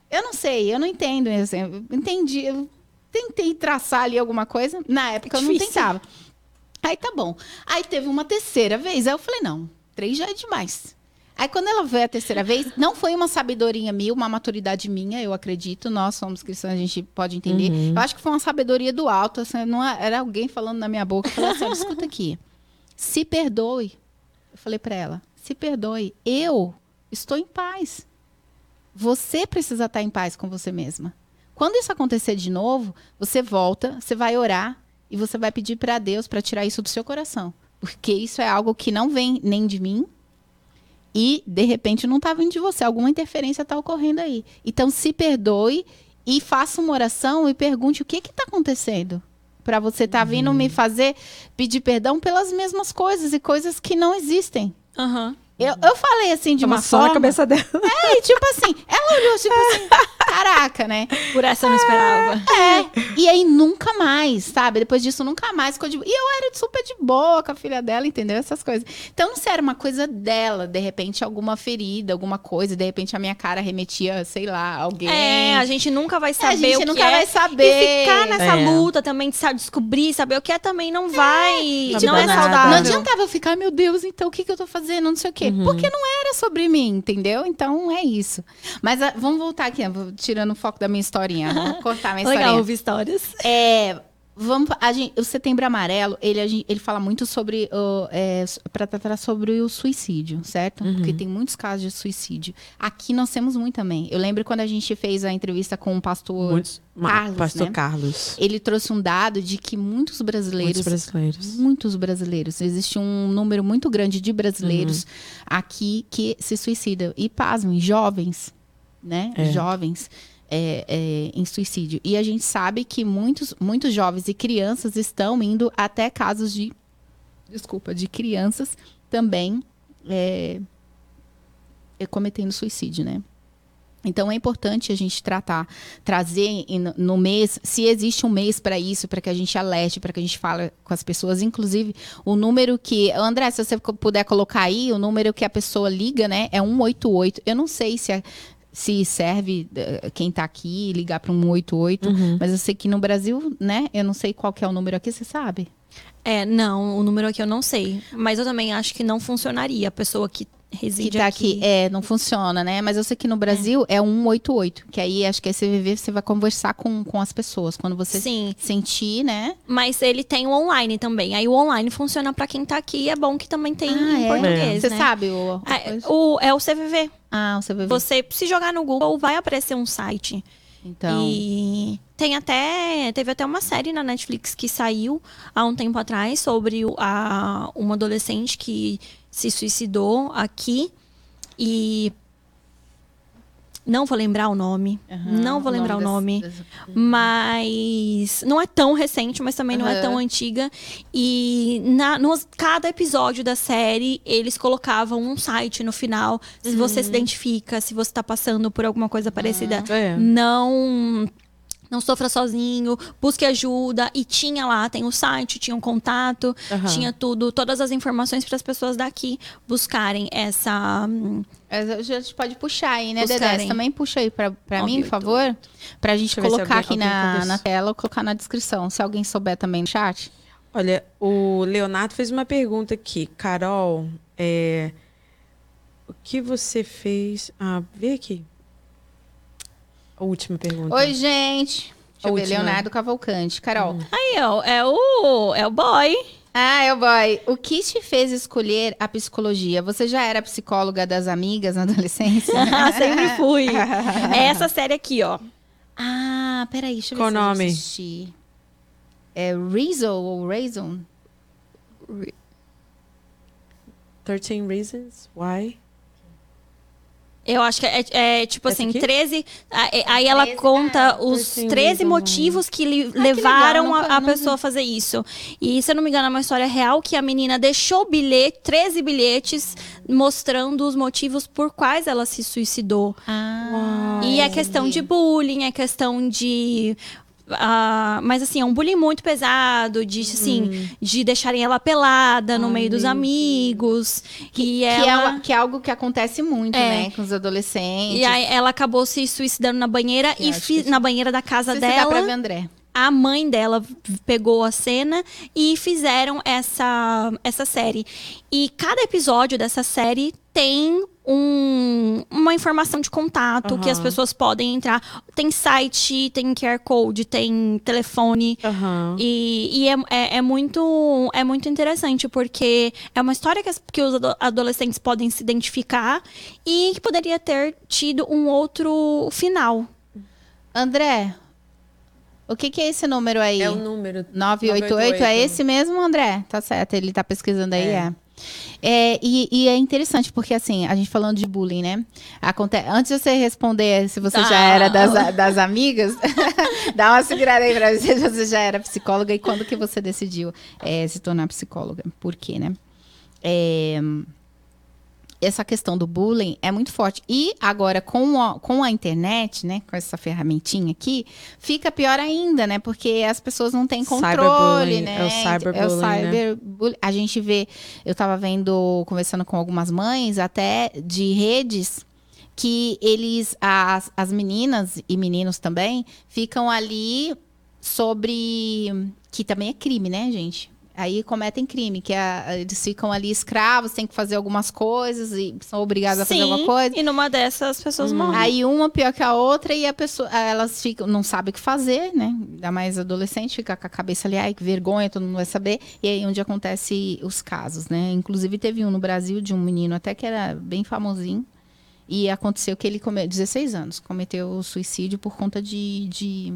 [SPEAKER 2] Eu não sei, eu não entendo. Assim, eu entendi. Eu tentei traçar ali alguma coisa. Na época eu não tentava. Aí tá bom. Aí teve uma terceira vez. Aí eu falei, não, três já é demais. Aí quando ela veio a terceira vez, não foi uma sabedoria minha, uma maturidade minha, eu acredito. Nós somos cristãos, a gente pode entender.
[SPEAKER 1] Uhum.
[SPEAKER 2] Eu acho que foi uma sabedoria do alto, assim, não é- era alguém falando na minha boca, falando assim, "Olha, escuta aqui. Se perdoe. Eu falei pra ela, se perdoe. Eu estou em paz. Você precisa estar em paz com você mesma. Quando isso acontecer de novo, você volta, você vai orar e você vai pedir para Deus para tirar isso do seu coração, porque isso é algo que não vem nem de mim e de repente não está vindo de você, alguma interferência está ocorrendo aí. Então se perdoe e faça uma oração e pergunte o que está acontecendo. Para você estar vindo me fazer pedir perdão pelas mesmas coisas e coisas que não existem.
[SPEAKER 3] Aham.
[SPEAKER 2] Eu, eu falei assim de
[SPEAKER 1] Uma
[SPEAKER 2] uma
[SPEAKER 1] só
[SPEAKER 2] forma.
[SPEAKER 1] na cabeça dela.
[SPEAKER 2] É, e tipo assim, ela olhou tipo assim, caraca, né?
[SPEAKER 3] Por essa eu não esperava.
[SPEAKER 2] É. E aí nunca mais, sabe? Depois disso, nunca mais ficou de... E eu era super de boa com a filha dela, entendeu? Essas coisas. Então, não sei, era uma coisa dela, de repente, alguma ferida, alguma coisa, de repente a minha cara remetia, sei lá, alguém.
[SPEAKER 3] É, a gente nunca vai saber
[SPEAKER 2] gente
[SPEAKER 3] o que
[SPEAKER 2] nunca
[SPEAKER 3] é.
[SPEAKER 2] vai saber.
[SPEAKER 3] E ficar nessa
[SPEAKER 1] É.
[SPEAKER 3] luta também de sabe, descobrir, saber o que é também não vai.
[SPEAKER 2] E,
[SPEAKER 1] tipo,
[SPEAKER 3] não é
[SPEAKER 1] nada.
[SPEAKER 3] saudável.
[SPEAKER 2] Não adiantava eu ficar, meu Deus, então o que, que eu tô fazendo? Não sei o quê. Porque não era sobre mim, entendeu? Então é isso. Mas ah, vamos voltar aqui, tirando o foco da minha historinha. Vou cortar minha
[SPEAKER 3] Legal
[SPEAKER 2] historinha.
[SPEAKER 3] ouvir histórias.
[SPEAKER 2] É, vamos, a gente, o Setembro Amarelo, ele, ele fala muito sobre, o, é, para tratar sobre o suicídio, certo? Porque tem muitos casos de suicídio. Aqui nós temos muito também. Eu lembro quando a gente fez a entrevista com o pastor,
[SPEAKER 1] Muitos,
[SPEAKER 2] Carlos,
[SPEAKER 1] Pastor
[SPEAKER 2] né?
[SPEAKER 1] Carlos.
[SPEAKER 2] ele trouxe um dado de que muitos brasileiros
[SPEAKER 1] Muitos brasileiros.
[SPEAKER 2] Muitos brasileiros. Existe um número muito grande de brasileiros
[SPEAKER 1] Uhum.
[SPEAKER 2] aqui que se suicidam. E pasmem, jovens, né?
[SPEAKER 1] É.
[SPEAKER 2] Jovens é, é, em suicídio. E a gente sabe que muitos, muitos jovens e crianças estão indo até casos de. Desculpa, de crianças também é, é, cometendo suicídio, né? Então é importante a gente tratar, trazer no mês, se existe um mês para isso, para que a gente alerte, para que a gente fale com as pessoas, inclusive o número que, André, se você puder colocar aí, o número que a pessoa liga, né, é 188. Eu não sei se é- se serve eh, quem tá aqui ligar para 188,
[SPEAKER 1] Uhum.
[SPEAKER 2] mas eu sei que no Brasil, né, eu não sei qual que é o número aqui, você sabe?
[SPEAKER 3] É, não, o número aqui eu não sei. Mas eu também acho que não funcionaria a pessoa que reside
[SPEAKER 2] que tá
[SPEAKER 3] aqui.
[SPEAKER 2] aqui. É, não funciona, né? Mas eu sei que no Brasil é, 188, que aí acho que é CVV, você vai conversar com, com as pessoas. Quando você
[SPEAKER 3] Sim,
[SPEAKER 2] sentir, né?
[SPEAKER 3] mas ele tem o online também. Aí o online funciona pra quem tá aqui. É bom que também tem
[SPEAKER 2] Ah,
[SPEAKER 3] em
[SPEAKER 2] é?
[SPEAKER 3] português,
[SPEAKER 2] Você
[SPEAKER 3] né?
[SPEAKER 2] sabe o,
[SPEAKER 3] É,
[SPEAKER 2] coisa?
[SPEAKER 3] o, é o CVV.
[SPEAKER 2] Ah, CVV.
[SPEAKER 3] Você, se jogar no Google, vai aparecer um site.
[SPEAKER 2] Então,
[SPEAKER 3] E tem até. Teve até uma série na Netflix que saiu há um tempo atrás sobre a, uma adolescente que se suicidou aqui. E. Não vou lembrar o nome.
[SPEAKER 2] aham,
[SPEAKER 3] não vou lembrar o
[SPEAKER 2] das-
[SPEAKER 3] nome.
[SPEAKER 2] das-
[SPEAKER 3] Mas não é tão recente, mas também não é tão antiga. E na, nos, cada episódio da série, eles colocavam um site no final. Se você
[SPEAKER 2] Uhum.
[SPEAKER 3] se identifica, se você tá passando por alguma coisa parecida,
[SPEAKER 1] É.
[SPEAKER 3] não. Não sofra sozinho, busque ajuda. E tinha lá, tem o site, tinha um contato,
[SPEAKER 1] Aham.
[SPEAKER 3] tinha tudo, todas as informações para as pessoas daqui buscarem essa. hum,
[SPEAKER 2] a gente pode puxar aí, né, Dedé?
[SPEAKER 3] Buscarem.
[SPEAKER 2] Também puxa aí pra, pra mim, por
[SPEAKER 3] 98.
[SPEAKER 2] favor? Pra gente
[SPEAKER 1] Deixa eu ver se
[SPEAKER 2] colocar
[SPEAKER 1] alguém-
[SPEAKER 2] aqui na, na tela ou colocar na descrição. Se alguém souber também no chat.
[SPEAKER 1] Olha, o Leonardo fez uma pergunta aqui. Carol, é, o que você fez? Ah, vê aqui. A última pergunta.
[SPEAKER 2] Oi, gente. Deixa eu ver. Leonardo Cavalcante. Carol.
[SPEAKER 3] Aí, ó, é o, é o boy.
[SPEAKER 2] Ah, eu boy. O que te fez escolher a psicologia? Você já era psicóloga das amigas na adolescência?
[SPEAKER 3] Sempre fui. É essa série aqui, ó.
[SPEAKER 2] ah, peraí, deixa eu ver
[SPEAKER 1] Qual
[SPEAKER 2] se eu
[SPEAKER 1] nome?
[SPEAKER 2] assisti. É Reason ou Raison?
[SPEAKER 1] 13 Reasons Why.
[SPEAKER 3] Eu acho que é, é, tipo
[SPEAKER 1] Essa
[SPEAKER 3] assim,
[SPEAKER 1] aqui?
[SPEAKER 3] 13. a- é- Aí ela
[SPEAKER 2] 13,
[SPEAKER 3] conta
[SPEAKER 2] ah,
[SPEAKER 3] os
[SPEAKER 1] 13
[SPEAKER 3] 13
[SPEAKER 1] reasons
[SPEAKER 3] motivos que lhe
[SPEAKER 2] legal,
[SPEAKER 3] levaram
[SPEAKER 2] nunca-
[SPEAKER 3] a, a
[SPEAKER 2] vi.
[SPEAKER 3] pessoa a fazer isso. E se eu não me engano, é uma história real que a menina deixou bilhete, 13 bilhetes mostrando os motivos por quais ela se suicidou.
[SPEAKER 2] Ah,
[SPEAKER 3] E é questão de bullying, é questão de. Ah, mas assim, é um bullying muito pesado, de assim, de deixarem ela pelada no
[SPEAKER 1] Ai,
[SPEAKER 3] meio dos amigos. e
[SPEAKER 2] que,
[SPEAKER 3] ela.
[SPEAKER 2] é, que é algo que acontece muito,
[SPEAKER 3] É.
[SPEAKER 2] né? Com os adolescentes.
[SPEAKER 3] E aí ela acabou se suicidando na banheira
[SPEAKER 2] Eu
[SPEAKER 3] e fi-
[SPEAKER 2] que
[SPEAKER 3] na banheira da casa
[SPEAKER 2] dá pra ver,
[SPEAKER 3] dela.
[SPEAKER 2] André.
[SPEAKER 3] A mãe dela pegou a cena e fizeram essa, essa série. E cada episódio dessa série tem um, uma informação de contato
[SPEAKER 1] Aham.
[SPEAKER 3] que as pessoas podem entrar. Tem site, tem QR Code, tem telefone.
[SPEAKER 1] Aham.
[SPEAKER 3] E, e é, é, é muito, é muito interessante, porque é uma história que, as- que os ado- adolescentes podem se identificar e que poderia ter tido um outro final.
[SPEAKER 2] André, o que, que é esse número aí?
[SPEAKER 1] É o número.
[SPEAKER 2] 988, é esse mesmo, André? Tá certo, ele tá pesquisando aí, é. É, e, e é interessante, porque assim, a gente falando de bullying, né? Aconte... Antes de você responder se você
[SPEAKER 3] Tá.
[SPEAKER 2] já era das, das amigas, dá uma segurada aí pra ver se você já era psicóloga e quando que você decidiu é, se tornar psicóloga. Por quê, né? É, essa questão do bullying é muito forte. E agora, com a, com a internet, né? Com essa ferramentinha aqui, fica pior ainda, né? Porque as pessoas não têm controle,
[SPEAKER 1] Cyberbullying,
[SPEAKER 2] né?
[SPEAKER 1] é o cyberbullying,
[SPEAKER 2] É o
[SPEAKER 1] né?
[SPEAKER 2] cyberbullying. A gente vê, eu tava vendo, conversando com algumas mães, até de redes que eles, as, as meninas e meninos também, ficam ali sobre. Que também é crime, né, gente? Aí cometem crime, que é, eles ficam ali escravos, têm que fazer algumas coisas e são obrigados a fazer alguma coisa.
[SPEAKER 3] e numa dessas as pessoas
[SPEAKER 1] Uhum.
[SPEAKER 3] morrem.
[SPEAKER 2] Aí uma pior que a outra e a pessoa, elas ficam, não sabem o que fazer, né? Ainda mais adolescente, fica com a cabeça ali, ai, que vergonha, todo mundo vai saber. E aí onde acontece os casos, né? Inclusive teve um no Brasil de um menino até que era bem famosinho. E aconteceu que ele cometeu 16 anos, cometeu suicídio por conta de, de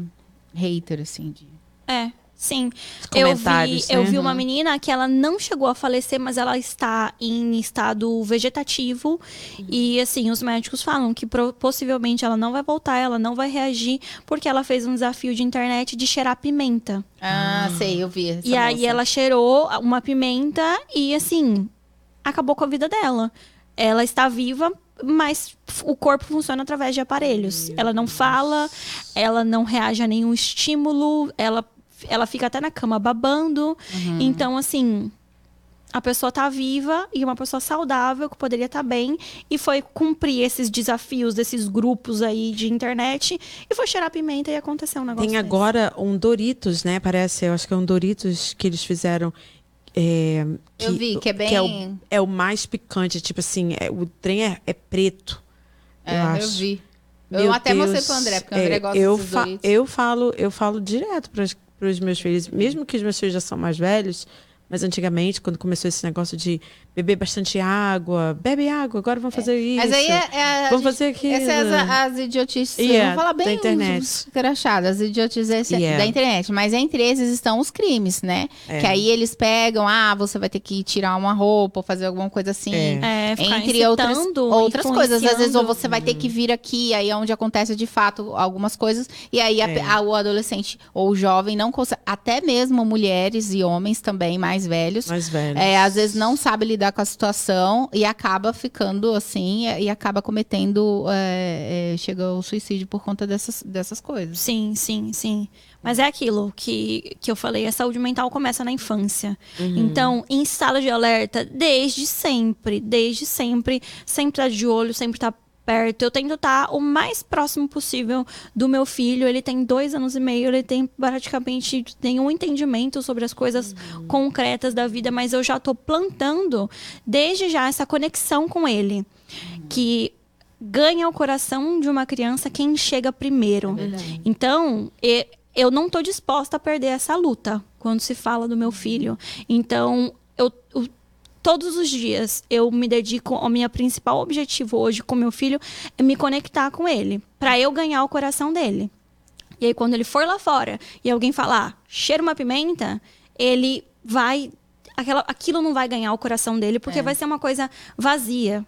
[SPEAKER 2] hater, assim, de
[SPEAKER 3] É, sim. Eu vi, eu
[SPEAKER 1] né?
[SPEAKER 3] vi uma menina que ela não chegou a falecer, mas ela está em estado vegetativo. E assim, os médicos falam que possivelmente ela não vai voltar, ela não vai reagir, porque ela fez um desafio de internet de cheirar pimenta.
[SPEAKER 2] Ah, sei, eu vi. essa
[SPEAKER 3] e aí
[SPEAKER 2] moça.
[SPEAKER 3] ela cheirou uma pimenta e assim, acabou com a vida dela. Ela está viva, mas o corpo funciona através de aparelhos. ela não fala, ela não reage a nenhum estímulo, ela, ela fica até na cama babando.
[SPEAKER 2] Uhum.
[SPEAKER 3] Então, assim, a pessoa tá viva e uma pessoa saudável que poderia estar bem e foi cumprir esses desafios desses grupos aí de internet e foi cheirar pimenta e aconteceu um negócio
[SPEAKER 1] Tem
[SPEAKER 3] desse.
[SPEAKER 1] agora um Doritos, né? Parece, eu acho que é um Doritos que eles fizeram. é,
[SPEAKER 2] Eu vi, que é bem-
[SPEAKER 1] é, o, é o mais picante, tipo assim, é- o trem é, é preto.
[SPEAKER 2] É,
[SPEAKER 1] eu
[SPEAKER 2] eu,
[SPEAKER 1] acho.
[SPEAKER 2] vi. Eu
[SPEAKER 1] Meu
[SPEAKER 2] até mostrei
[SPEAKER 1] Deus,
[SPEAKER 2] pro André, porque o André
[SPEAKER 1] é,
[SPEAKER 2] gosta
[SPEAKER 1] eu,
[SPEAKER 2] desses
[SPEAKER 1] fa-
[SPEAKER 2] Doritos.
[SPEAKER 1] eu falo, eu falo direto para os meus filhos, mesmo que os meus filhos já são mais velhos, mas antigamente, quando começou esse negócio de beber bastante água, bebe água, agora vamos fazer isso.
[SPEAKER 2] Mas aí é, é
[SPEAKER 1] Vamos
[SPEAKER 2] gente-
[SPEAKER 1] fazer aquilo.
[SPEAKER 2] Essas é as, as idiotices.
[SPEAKER 1] Yeah,
[SPEAKER 2] vamos falar bem
[SPEAKER 1] da internet.
[SPEAKER 2] escrachadas, as idiotices
[SPEAKER 1] Yeah.
[SPEAKER 2] da internet. Mas entre esses estão os crimes, né?
[SPEAKER 1] É.
[SPEAKER 2] Que aí eles pegam, ah, você vai ter que tirar uma roupa, ou fazer alguma coisa assim.
[SPEAKER 1] É.
[SPEAKER 3] É, ficar
[SPEAKER 2] Entre outras, outras coisas. Às vezes, ou você vai ter que vir aqui, aí é onde acontece de fato algumas coisas. E aí a-
[SPEAKER 1] É.
[SPEAKER 2] a- o adolescente ou o jovem não consegue. Até mesmo mulheres e homens também mais velhos.
[SPEAKER 1] mais velhos.
[SPEAKER 2] É, às vezes não sabe lidar com a situação e acaba ficando assim e, acaba cometendo. É, é, chega ao suicídio por conta dessas, dessas coisas.
[SPEAKER 3] Sim, sim, sim. Mas é aquilo que, que eu falei, a saúde mental começa na infância.
[SPEAKER 1] Uhum.
[SPEAKER 3] Então, em estado de alerta, desde sempre, desde sempre, sempre tá de olho, sempre tá perto. Eu tento estar o mais próximo possível do meu filho. Ele tem dois anos e meio, ele tem praticamente nenhum entendimento sobre as coisas concretas da vida, mas eu já tô plantando desde já essa conexão com ele. Que ganha o coração de uma criança quem chega primeiro. Então, e- eu não tô disposta a perder essa luta quando se fala do meu filho. Então, eu, eu- todos os dias eu me dedico ao meu principal objetivo hoje com meu filho é me conectar com ele, para eu ganhar o coração dele. E aí quando ele for lá fora e alguém falar, cheira uma pimenta, ele vai aquela, aquilo não vai ganhar o coração dele porque vai ser uma coisa vazia.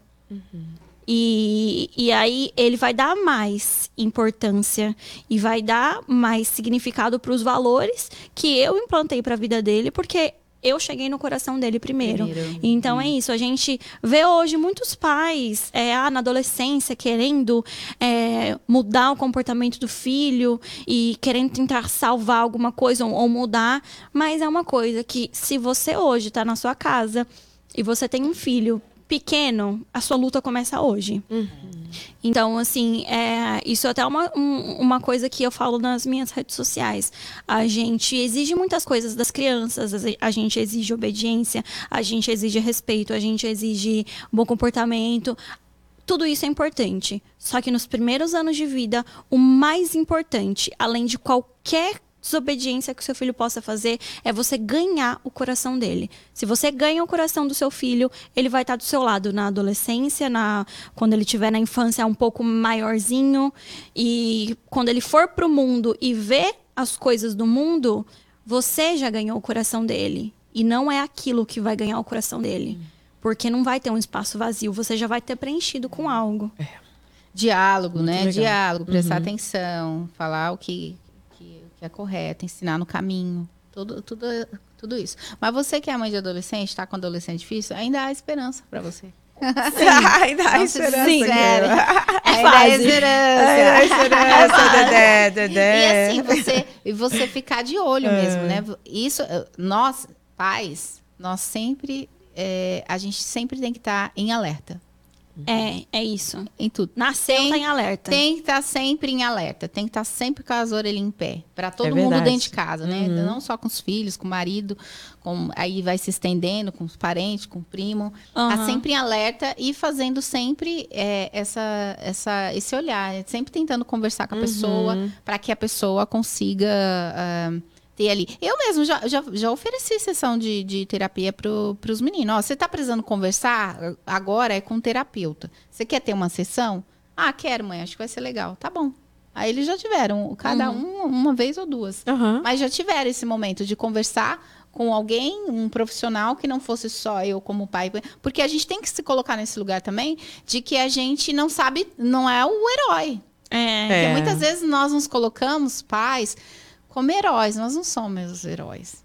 [SPEAKER 3] E, e aí ele vai dar mais importância e vai dar mais significado para os valores que eu implantei para a vida dele, porque eu cheguei no coração dele primeiro.
[SPEAKER 2] Primeiro.
[SPEAKER 3] Então é isso. A gente vê hoje muitos pais é, ah, na adolescência querendo é, mudar o comportamento do filho e querendo tentar salvar alguma coisa ou, ou mudar. Mas é uma coisa que, se você hoje está na sua casa e você tem um filho pequeno, a sua luta começa hoje. Então, assim, é, isso é até uma, um- uma coisa que eu falo nas minhas redes sociais. A gente exige muitas coisas das crianças, a- gente exige obediência, a gente exige respeito, a gente exige bom comportamento. tudo isso é importante. Só que nos primeiros anos de vida, o mais importante, além de qualquer desobediência que o seu filho possa fazer é você ganhar o coração dele. Se você ganha o coração do seu filho, ele vai estar do seu lado na adolescência, na quando ele estiver na infância um pouco maiorzinho e quando ele for pro mundo e ver as coisas do mundo, você já ganhou o coração dele e não é aquilo que vai ganhar o coração dele. Porque não vai ter um espaço vazio, você já vai ter preenchido com algo.
[SPEAKER 2] Diálogo, né?
[SPEAKER 1] legal.
[SPEAKER 2] Diálogo, prestar atenção, falar o que, que, é correto, ensinar no caminho. Tudo, tudo, tudo isso. Mas você que é mãe de adolescente, está com adolescente difícil, ainda há esperança para você.
[SPEAKER 1] Ainda há esperança.
[SPEAKER 2] desespere.
[SPEAKER 1] Guilherme.
[SPEAKER 2] Ainda há esperança.
[SPEAKER 1] Ainda há esperança,
[SPEAKER 2] fase.
[SPEAKER 1] Dedé,
[SPEAKER 2] E
[SPEAKER 1] Dedé.
[SPEAKER 2] assim, você, e você ficar de olho
[SPEAKER 1] É.
[SPEAKER 2] mesmo, né? Isso, nós, pais, nós sempre, eh, a gente sempre tem que estar em alerta.
[SPEAKER 3] É, é isso.
[SPEAKER 2] Em tudo.
[SPEAKER 3] Nasceu,
[SPEAKER 2] Tem-
[SPEAKER 3] tá em alerta.
[SPEAKER 2] Tem que estar sempre em alerta, tem que estar sempre com as orelhas em pé, para todo
[SPEAKER 1] É
[SPEAKER 2] mundo
[SPEAKER 1] verdade.
[SPEAKER 2] dentro de casa, né?
[SPEAKER 1] Uhum.
[SPEAKER 2] Não só com os filhos, com o marido, com aí vai se estendendo com os parentes, com o primo, tá
[SPEAKER 3] Aham.
[SPEAKER 2] sempre em alerta e fazendo sempre é, essa, essa, esse olhar, sempre tentando conversar com a pessoa
[SPEAKER 1] Uhum.
[SPEAKER 2] para que a pessoa consiga ah, ter ali. Eu mesmo já, já, já ofereci sessão de, de terapia para os meninos. Ó, você está precisando conversar? Agora é com um terapeuta. Você quer ter uma sessão? Ah, quero, mãe. Acho que vai ser legal. Tá bom. Aí eles já tiveram, cada um uma vez ou duas.
[SPEAKER 1] Aham.
[SPEAKER 2] Mas já tiveram esse momento de conversar com alguém, um profissional que não fosse só eu como pai, porque a gente tem que se colocar nesse lugar também de que a gente não sabe, não é o herói.
[SPEAKER 3] É.
[SPEAKER 2] Porque
[SPEAKER 1] É.
[SPEAKER 2] muitas vezes nós nos colocamos pais como heróis, nós não somos os heróis.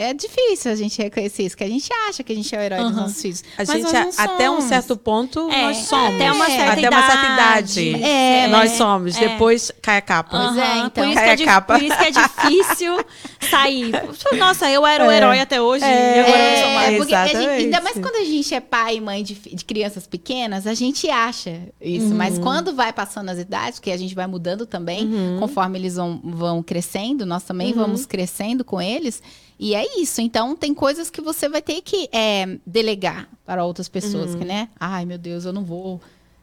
[SPEAKER 2] É difícil a gente reconhecer isso, que a gente acha que a gente é o herói dos
[SPEAKER 3] Uhum.
[SPEAKER 2] nossos filhos.
[SPEAKER 1] A
[SPEAKER 2] mas
[SPEAKER 1] gente,
[SPEAKER 2] nós não
[SPEAKER 1] até um certo ponto,
[SPEAKER 3] É,
[SPEAKER 1] nós somos.
[SPEAKER 3] até uma certa
[SPEAKER 1] Até uma certa idade.
[SPEAKER 3] idade.
[SPEAKER 2] É,
[SPEAKER 1] nós
[SPEAKER 3] é,
[SPEAKER 1] somos.
[SPEAKER 3] é.
[SPEAKER 1] Depois cai a capa.
[SPEAKER 2] Pois é, então.
[SPEAKER 3] por, isso que
[SPEAKER 1] Cai
[SPEAKER 3] é
[SPEAKER 1] a capa.
[SPEAKER 3] por isso que é difícil sair. Nossa, eu era o
[SPEAKER 1] É.
[SPEAKER 3] herói até hoje
[SPEAKER 1] É.
[SPEAKER 3] e agora eu sou
[SPEAKER 2] É,
[SPEAKER 3] mais.
[SPEAKER 2] porque a gente-
[SPEAKER 1] Exatamente.
[SPEAKER 2] ainda mais quando a gente é pai e mãe de, de crianças pequenas, a gente acha isso.
[SPEAKER 1] Uhum.
[SPEAKER 2] Mas quando vai passando as idades, porque a gente vai mudando também,
[SPEAKER 1] Uhum.
[SPEAKER 2] conforme eles vão, vão crescendo, nós também vamos crescendo com eles. E é isso. Então, tem coisas que você vai ter que é, delegar para outras pessoas,
[SPEAKER 1] Uhum.
[SPEAKER 2] que, né? Ai, meu Deus, eu não vou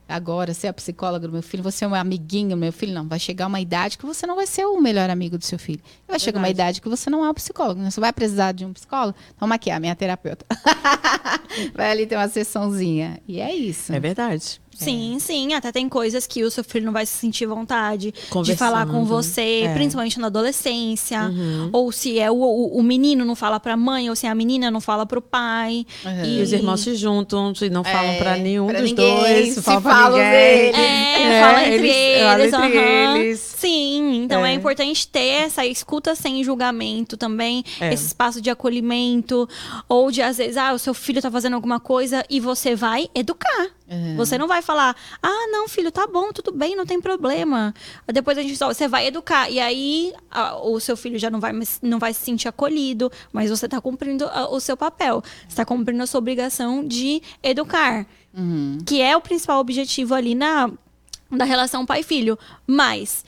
[SPEAKER 2] agora ser a psicóloga do meu filho, você é um amiguinho do meu filho. Não, vai chegar uma idade que você não vai ser o melhor amigo do seu filho. Vai chegar uma idade que você não é o psicólogo. né? Você vai precisar de um psicólogo? Toma aqui, a minha terapeuta. vai ali ter uma sessãozinha. E é isso.
[SPEAKER 1] É verdade.
[SPEAKER 3] Sim, sim. Até tem coisas que o seu filho não vai se sentir vontade de falar com você,
[SPEAKER 1] É.
[SPEAKER 3] principalmente na adolescência.
[SPEAKER 1] Uhum.
[SPEAKER 3] Ou se é o, o, o menino não fala pra mãe, ou se a menina não fala pro pai.
[SPEAKER 2] Uhum.
[SPEAKER 1] E os irmãos se juntam e não falam
[SPEAKER 2] É,
[SPEAKER 1] pra nenhum
[SPEAKER 2] pra
[SPEAKER 1] dos
[SPEAKER 2] ninguém,
[SPEAKER 1] dois.
[SPEAKER 2] se
[SPEAKER 1] falam pra ninguém.
[SPEAKER 2] eles.
[SPEAKER 3] É,
[SPEAKER 1] É,
[SPEAKER 3] fala entre
[SPEAKER 1] eles-
[SPEAKER 3] aham.
[SPEAKER 1] eles.
[SPEAKER 3] Sim, então é.
[SPEAKER 1] É.
[SPEAKER 3] importante ter essa escuta sem julgamento também,
[SPEAKER 1] É.
[SPEAKER 3] esse espaço de acolhimento, ou de às vezes, ah, o seu filho tá fazendo alguma coisa e você vai educar.
[SPEAKER 2] Uhum.
[SPEAKER 3] Você não vai falar, ah, não, filho, tá bom, tudo bem, não tem problema. Depois a gente só, você vai educar. E aí a- o seu filho já não vai, não vai se sentir acolhido, mas você tá cumprindo a- o seu papel. Você tá cumprindo a sua obrigação de educar
[SPEAKER 2] Uhum.
[SPEAKER 3] que é o principal objetivo ali na da relação pai-filho. Mas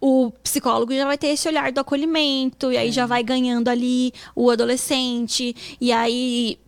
[SPEAKER 3] o psicólogo já vai ter esse olhar do acolhimento, e aí
[SPEAKER 2] É.
[SPEAKER 3] já vai ganhando ali o adolescente, e aí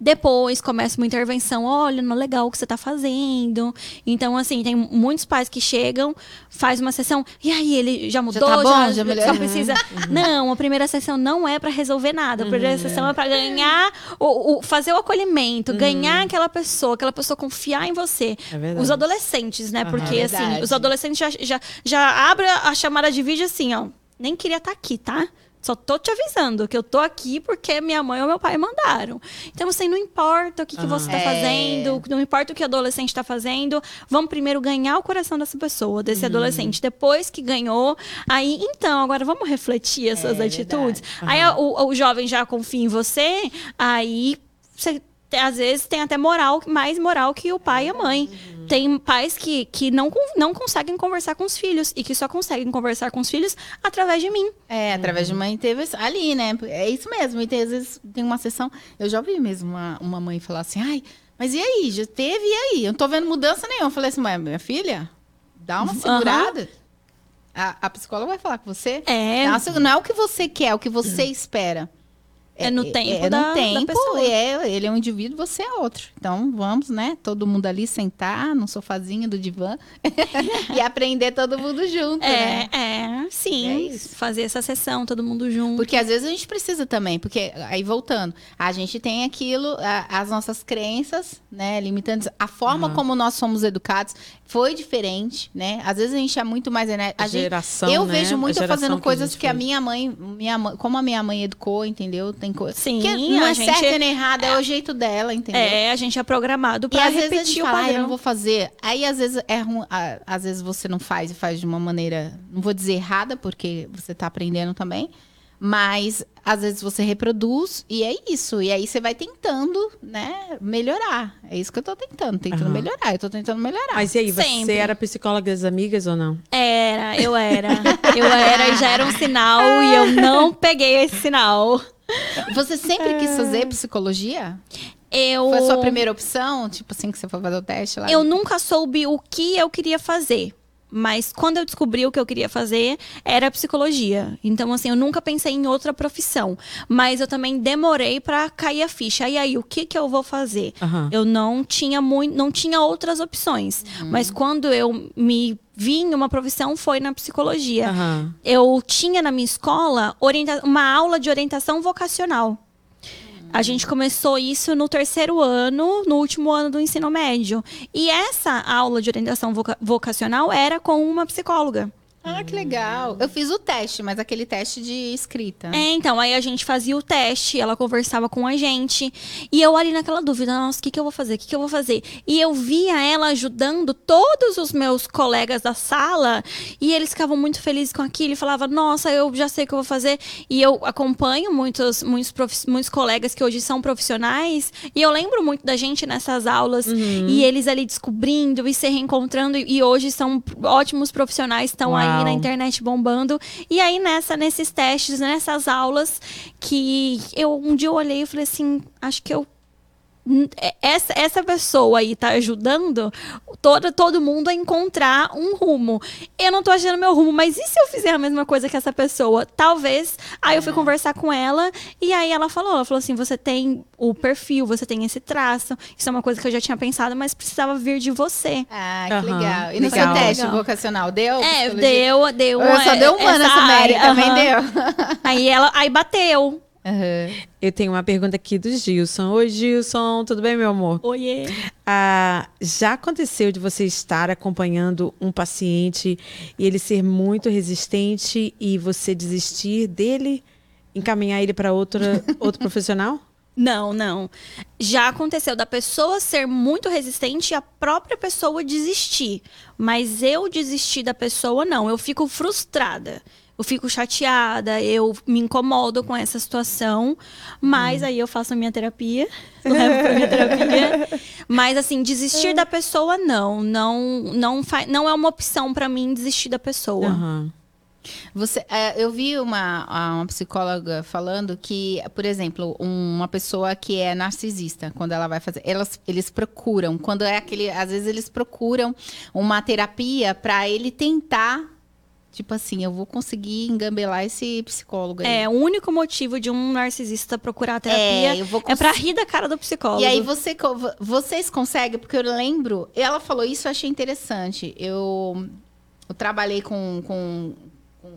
[SPEAKER 3] depois começa uma intervenção, olha, não é legal o que você tá fazendo. Então, assim, tem muitos pais que chegam, faz uma sessão, e aí ele já mudou,
[SPEAKER 2] tá bom,
[SPEAKER 3] já,
[SPEAKER 2] já
[SPEAKER 3] só precisa. Não, a primeira sessão não é para resolver nada. A primeira sessão é para ganhar, o, o- fazer o acolhimento, ganhar aquela pessoa, aquela pessoa confiar em você.
[SPEAKER 1] É.
[SPEAKER 3] Os adolescentes, né? Porque,
[SPEAKER 2] É
[SPEAKER 3] assim, os adolescentes já, já, já abrem a chamada de vídeo assim, ó. Nem queria estar aqui, tá? Só tô te avisando que eu tô aqui porque minha mãe ou meu pai mandaram. Então, assim, não importa o que, que você tá
[SPEAKER 2] É.
[SPEAKER 3] fazendo, não importa o que o adolescente tá fazendo, vamos primeiro ganhar o coração dessa pessoa, desse
[SPEAKER 2] Uhum.
[SPEAKER 3] adolescente. Depois que ganhou, aí, então, agora vamos refletir as suas
[SPEAKER 2] É,
[SPEAKER 3] atitudes.
[SPEAKER 2] verdade.
[SPEAKER 3] Aí o, o jovem já confia em você, aí você às vezes tem até moral, mais moral que o pai e a mãe. Tem pais que, que não, não conseguem conversar com os filhos e que só conseguem conversar com os filhos através de mim.
[SPEAKER 2] É, através de mãe teve ali, né? É isso mesmo. E tem, às vezes tem uma sessão. Eu já ouvi mesmo uma, uma mãe falar assim: ai, mas e aí? Já teve, e aí? Eu não tô vendo mudança nenhuma. Eu falei assim, mas minha filha, dá uma segurada. A, a psicóloga vai falar com você.
[SPEAKER 3] É.
[SPEAKER 2] Uma Não é o que você quer, é o que você espera.
[SPEAKER 3] É no tempo
[SPEAKER 2] é
[SPEAKER 3] da-
[SPEAKER 2] no
[SPEAKER 3] da
[SPEAKER 2] tempo,
[SPEAKER 3] pessoa.
[SPEAKER 2] é, ele é um indivíduo, você é outro. Então, vamos, né? Todo mundo ali sentar no sofazinho do divã e aprender todo mundo junto, né?
[SPEAKER 3] É, é, sim.
[SPEAKER 2] É isso.
[SPEAKER 3] fazer essa sessão, todo mundo junto.
[SPEAKER 2] Porque às vezes a gente precisa também, porque aí voltando, a gente tem aquilo, a- as nossas crenças, né, limitantes, a forma
[SPEAKER 1] Aham.
[SPEAKER 2] como nós somos educados foi diferente, né? Às vezes a gente é muito mais
[SPEAKER 1] A
[SPEAKER 2] gente
[SPEAKER 1] geração,
[SPEAKER 2] Eu
[SPEAKER 1] né?
[SPEAKER 2] vejo muito fazendo
[SPEAKER 1] que
[SPEAKER 2] coisas que a minha mãe, minha mãe, como a minha mãe educou, entendeu? Tem coisa.
[SPEAKER 3] Sim,
[SPEAKER 2] que não é
[SPEAKER 3] gente-
[SPEAKER 2] certo nem errado, é o jeito dela, entendeu?
[SPEAKER 3] É, a gente é programado
[SPEAKER 2] E
[SPEAKER 3] pra
[SPEAKER 2] às vezes a
[SPEAKER 3] repetir
[SPEAKER 2] gente
[SPEAKER 3] o
[SPEAKER 2] fala, ah, eu não vou fazer. Aí às vezes é ruim, às vezes você não faz e faz de uma maneira, não vou dizer errada, porque você tá aprendendo também, mas às vezes você reproduz e é isso. E aí você vai tentando, né, melhorar. É isso que eu tô tentando, tentando
[SPEAKER 1] Aham.
[SPEAKER 2] melhorar. Eu tô tentando melhorar.
[SPEAKER 1] Mas e aí, você
[SPEAKER 3] Sempre.
[SPEAKER 1] era psicóloga das amigas ou não?
[SPEAKER 3] Era, eu era. Eu era e já era um sinal e eu não peguei esse sinal.
[SPEAKER 2] Você sempre quis fazer psicologia?
[SPEAKER 3] Eu
[SPEAKER 2] Foi a sua primeira opção? Tipo assim, que você foi fazer o teste lá?
[SPEAKER 3] Eu nunca soube o que eu queria fazer. Mas quando eu descobri o que eu queria fazer, era psicologia. Então, assim, eu nunca pensei em outra profissão. Mas eu também demorei pra cair a ficha. E aí, o que que eu vou fazer?
[SPEAKER 1] Aham.
[SPEAKER 3] Eu não tinha muito, não tinha outras opções. Mas quando eu me vi em uma profissão, foi na psicologia.
[SPEAKER 1] Aham.
[SPEAKER 3] Eu tinha na minha escola uma aula de orientação vocacional. A gente começou isso no terceiro ano, no último ano do ensino médio. E essa aula de orientação voca- vocacional era com uma psicóloga.
[SPEAKER 2] Ah, que legal. Eu fiz o teste, mas aquele teste de escrita.
[SPEAKER 3] É, então, aí a gente fazia o teste, ela conversava com a gente. E eu ali naquela dúvida, nossa, o que, que eu vou fazer? O que, que eu vou fazer? E eu via ela ajudando todos os meus colegas da sala. E eles ficavam muito felizes com aquilo. E falavam, nossa, eu já sei o que eu vou fazer. E eu acompanho muitos, muitos, profi- muitos colegas que hoje são profissionais. E eu lembro muito da gente nessas aulas. E eles ali descobrindo e se reencontrando. E hoje são ótimos profissionais, estão aí
[SPEAKER 1] Uau.
[SPEAKER 3] na internet bombando. E aí, nessa, nesses testes, nessas aulas, que eu um dia eu olhei e falei assim, acho que eu. É- Essa, essa pessoa aí tá ajudando todo, todo mundo a encontrar um rumo. Eu não tô achando meu rumo, mas e se eu fizer a mesma coisa que essa pessoa? Talvez. Aí eu fui conversar com ela e aí ela falou: ela falou assim: você tem o perfil, você tem esse traço. Isso é uma coisa que eu já tinha pensado, mas precisava vir de você.
[SPEAKER 2] Ah, que
[SPEAKER 1] Aham.
[SPEAKER 2] legal. E no
[SPEAKER 1] Legal.
[SPEAKER 2] seu teste
[SPEAKER 3] Legal.
[SPEAKER 2] vocação deu?
[SPEAKER 3] É, deu, deu.
[SPEAKER 2] Eu só deu uma
[SPEAKER 3] essa
[SPEAKER 2] nessa Mary,
[SPEAKER 3] área,
[SPEAKER 2] também
[SPEAKER 3] aham.
[SPEAKER 2] deu.
[SPEAKER 3] Aí ela, aí bateu.
[SPEAKER 2] Aham.
[SPEAKER 1] Eu tenho uma pergunta aqui do Gilson. Oi, Gilson, tudo bem, meu amor?
[SPEAKER 3] Oiê.
[SPEAKER 1] Ah, já aconteceu de você estar acompanhando um paciente e ele ser muito resistente e você desistir dele, encaminhar ele para outro profissional?
[SPEAKER 3] Não, não. Já aconteceu da pessoa ser muito resistente e a própria pessoa desistir. Mas eu desistir da pessoa, não. Eu fico frustrada. Eu fico chateada, eu me incomodo com essa situação, mas aí eu faço a minha terapia, levo pra minha terapia. Mas assim, desistir da pessoa não, não, não, fa- não é uma opção pra mim desistir da pessoa.
[SPEAKER 1] Aham.
[SPEAKER 2] Você, é, eu vi uma, uma psicóloga falando que, por exemplo, um- uma pessoa que é narcisista, quando ela vai fazer, elas, eles procuram, quando é aquele, às vezes eles procuram uma terapia para ele tentar, tipo assim, eu vou conseguir engambelar esse psicólogo. aí.
[SPEAKER 3] É, o único motivo de um narcisista procurar a terapia
[SPEAKER 2] eu vou
[SPEAKER 3] é pra
[SPEAKER 2] cons-
[SPEAKER 3] rir da cara do psicólogo.
[SPEAKER 2] E aí você, vocês conseguem, porque eu lembro, ela falou isso, eu achei interessante. Eu, eu trabalhei com, com, com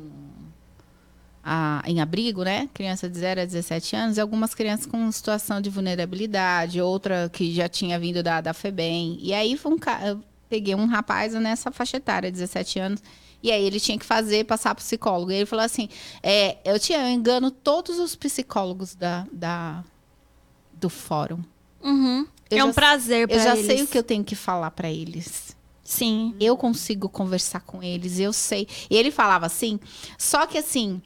[SPEAKER 2] a- em abrigo, né? Criança de 0 a 17 anos, e algumas crianças com situação de vulnerabilidade, outra que já tinha vindo da, da FEBEM. E aí um eu peguei um rapaz nessa faixa etária, 17 anos. E aí ele tinha que fazer, passar pro psicólogo. E ele falou assim: é, eu tinha, eu engano todos os psicólogos da, da, do fórum.
[SPEAKER 3] Uhum. É um
[SPEAKER 2] já-
[SPEAKER 3] prazer pra
[SPEAKER 2] Eu já
[SPEAKER 3] eles.
[SPEAKER 2] sei o que eu tenho que falar pra eles.
[SPEAKER 3] Sim.
[SPEAKER 2] Eu consigo conversar com eles, eu sei. E ele falava assim, só que assim,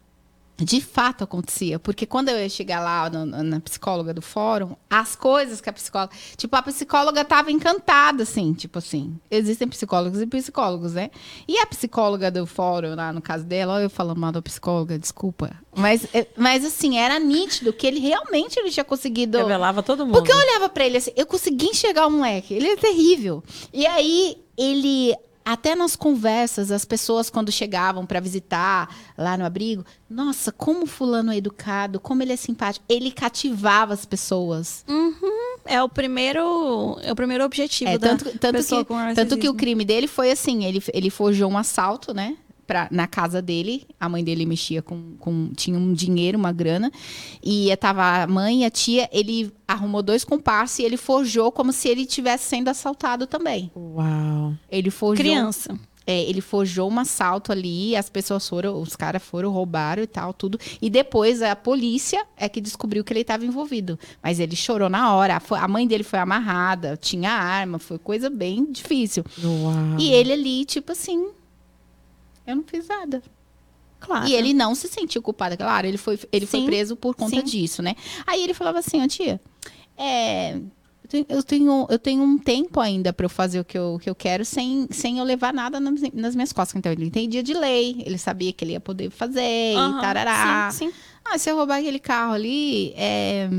[SPEAKER 2] de fato acontecia, porque quando eu ia chegar lá no- na psicóloga do fórum, as coisas que a psicóloga, tipo, a psicóloga tava encantada assim, tipo assim, existem psicólogos e psicólogos, né? E a psicóloga do fórum lá no caso dela, olha eu falando mal da psicóloga, desculpa, mas é- mas assim, era nítido que ele realmente ele tinha conseguido
[SPEAKER 1] Revelava todo mundo.
[SPEAKER 2] porque eu olhava pra ele assim, eu consegui enxergar o moleque, ele é terrível. E aí, ele. Até nas conversas, as pessoas quando chegavam para visitar lá no abrigo, nossa, como fulano é educado, como ele é simpático, ele cativava as pessoas.
[SPEAKER 3] Uhum. É o primeiro, é o primeiro objetivo
[SPEAKER 2] É,
[SPEAKER 3] da
[SPEAKER 2] tanto, tanto,
[SPEAKER 3] pessoa
[SPEAKER 2] que,
[SPEAKER 3] com
[SPEAKER 2] tanto que o crime dele foi assim, ele, ele forjou um assalto, né? Pra, na casa dele, a mãe dele mexia com, com. Tinha um dinheiro, uma grana. E tava a mãe e a tia. Ele arrumou dois comparsas e ele forjou como se ele estivesse sendo assaltado também.
[SPEAKER 1] Uau.
[SPEAKER 2] Ele forjou.
[SPEAKER 3] criança.
[SPEAKER 2] É, ele forjou um assalto ali, as pessoas foram, os caras foram, roubaram e tal, tudo. E depois a polícia é que descobriu que ele estava envolvido. Mas ele chorou na hora. A mãe dele foi amarrada, tinha arma, foi coisa bem difícil.
[SPEAKER 1] Uau.
[SPEAKER 2] E ele ali, tipo assim, eu não fiz nada.
[SPEAKER 3] Claro.
[SPEAKER 2] E ele não se sentiu culpado. Claro, ele foi, ele foi preso por conta
[SPEAKER 3] sim.
[SPEAKER 2] disso, né? Aí ele falava assim, ó, tia, é, eu, tenho, eu, tenho, um tempo ainda para eu fazer o que eu, que eu quero sem, sem eu levar nada nas, nas minhas costas. Então, ele entendia de lei, ele sabia que ele ia poder fazer
[SPEAKER 3] Aham,
[SPEAKER 2] e tarará.
[SPEAKER 3] Sim, sim.
[SPEAKER 2] Ah, se eu roubar aquele carro ali, é,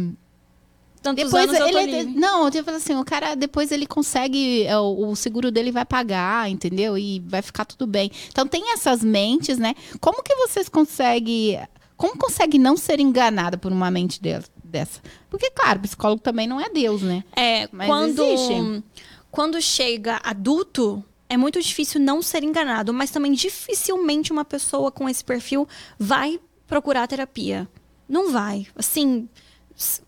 [SPEAKER 3] Tantos
[SPEAKER 2] depois
[SPEAKER 3] anos eu tô
[SPEAKER 2] ele
[SPEAKER 3] livre.
[SPEAKER 2] não, assim, o cara depois ele consegue, é, o, o seguro dele vai pagar, entendeu? E vai ficar tudo bem. Então tem essas mentes, né? Como que vocês conseguem, como consegue não ser enganada por uma mente de- dessa? Porque claro, psicólogo também não é Deus, né?
[SPEAKER 3] É,
[SPEAKER 2] Mas
[SPEAKER 3] quando,
[SPEAKER 2] existe.
[SPEAKER 3] quando chega adulto, é muito difícil não ser enganado, mas também dificilmente uma pessoa com esse perfil vai procurar terapia. Não vai. Assim,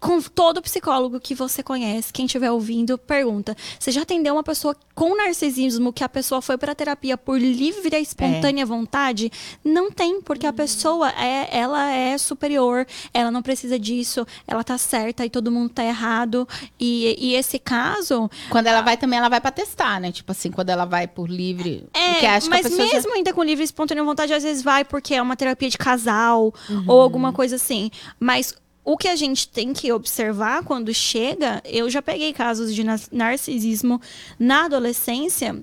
[SPEAKER 3] com todo psicólogo que você conhece, quem estiver ouvindo, pergunta: você já atendeu uma pessoa com narcisismo que a pessoa foi para terapia por livre e espontânea vontade? Não tem, porque a pessoa é, ela é superior, ela não precisa disso, ela tá certa e todo mundo tá errado. E, e esse caso,
[SPEAKER 2] Quando ela vai também, ela vai pra testar, né? Tipo assim, quando ela vai por livre, porque
[SPEAKER 3] é, mas
[SPEAKER 2] a pessoa já-
[SPEAKER 3] mesmo ainda com livre e espontânea vontade, às vezes vai porque é uma terapia de casal ou alguma coisa assim. Mas o que a gente tem que observar quando chega, eu já peguei casos de narcisismo na adolescência,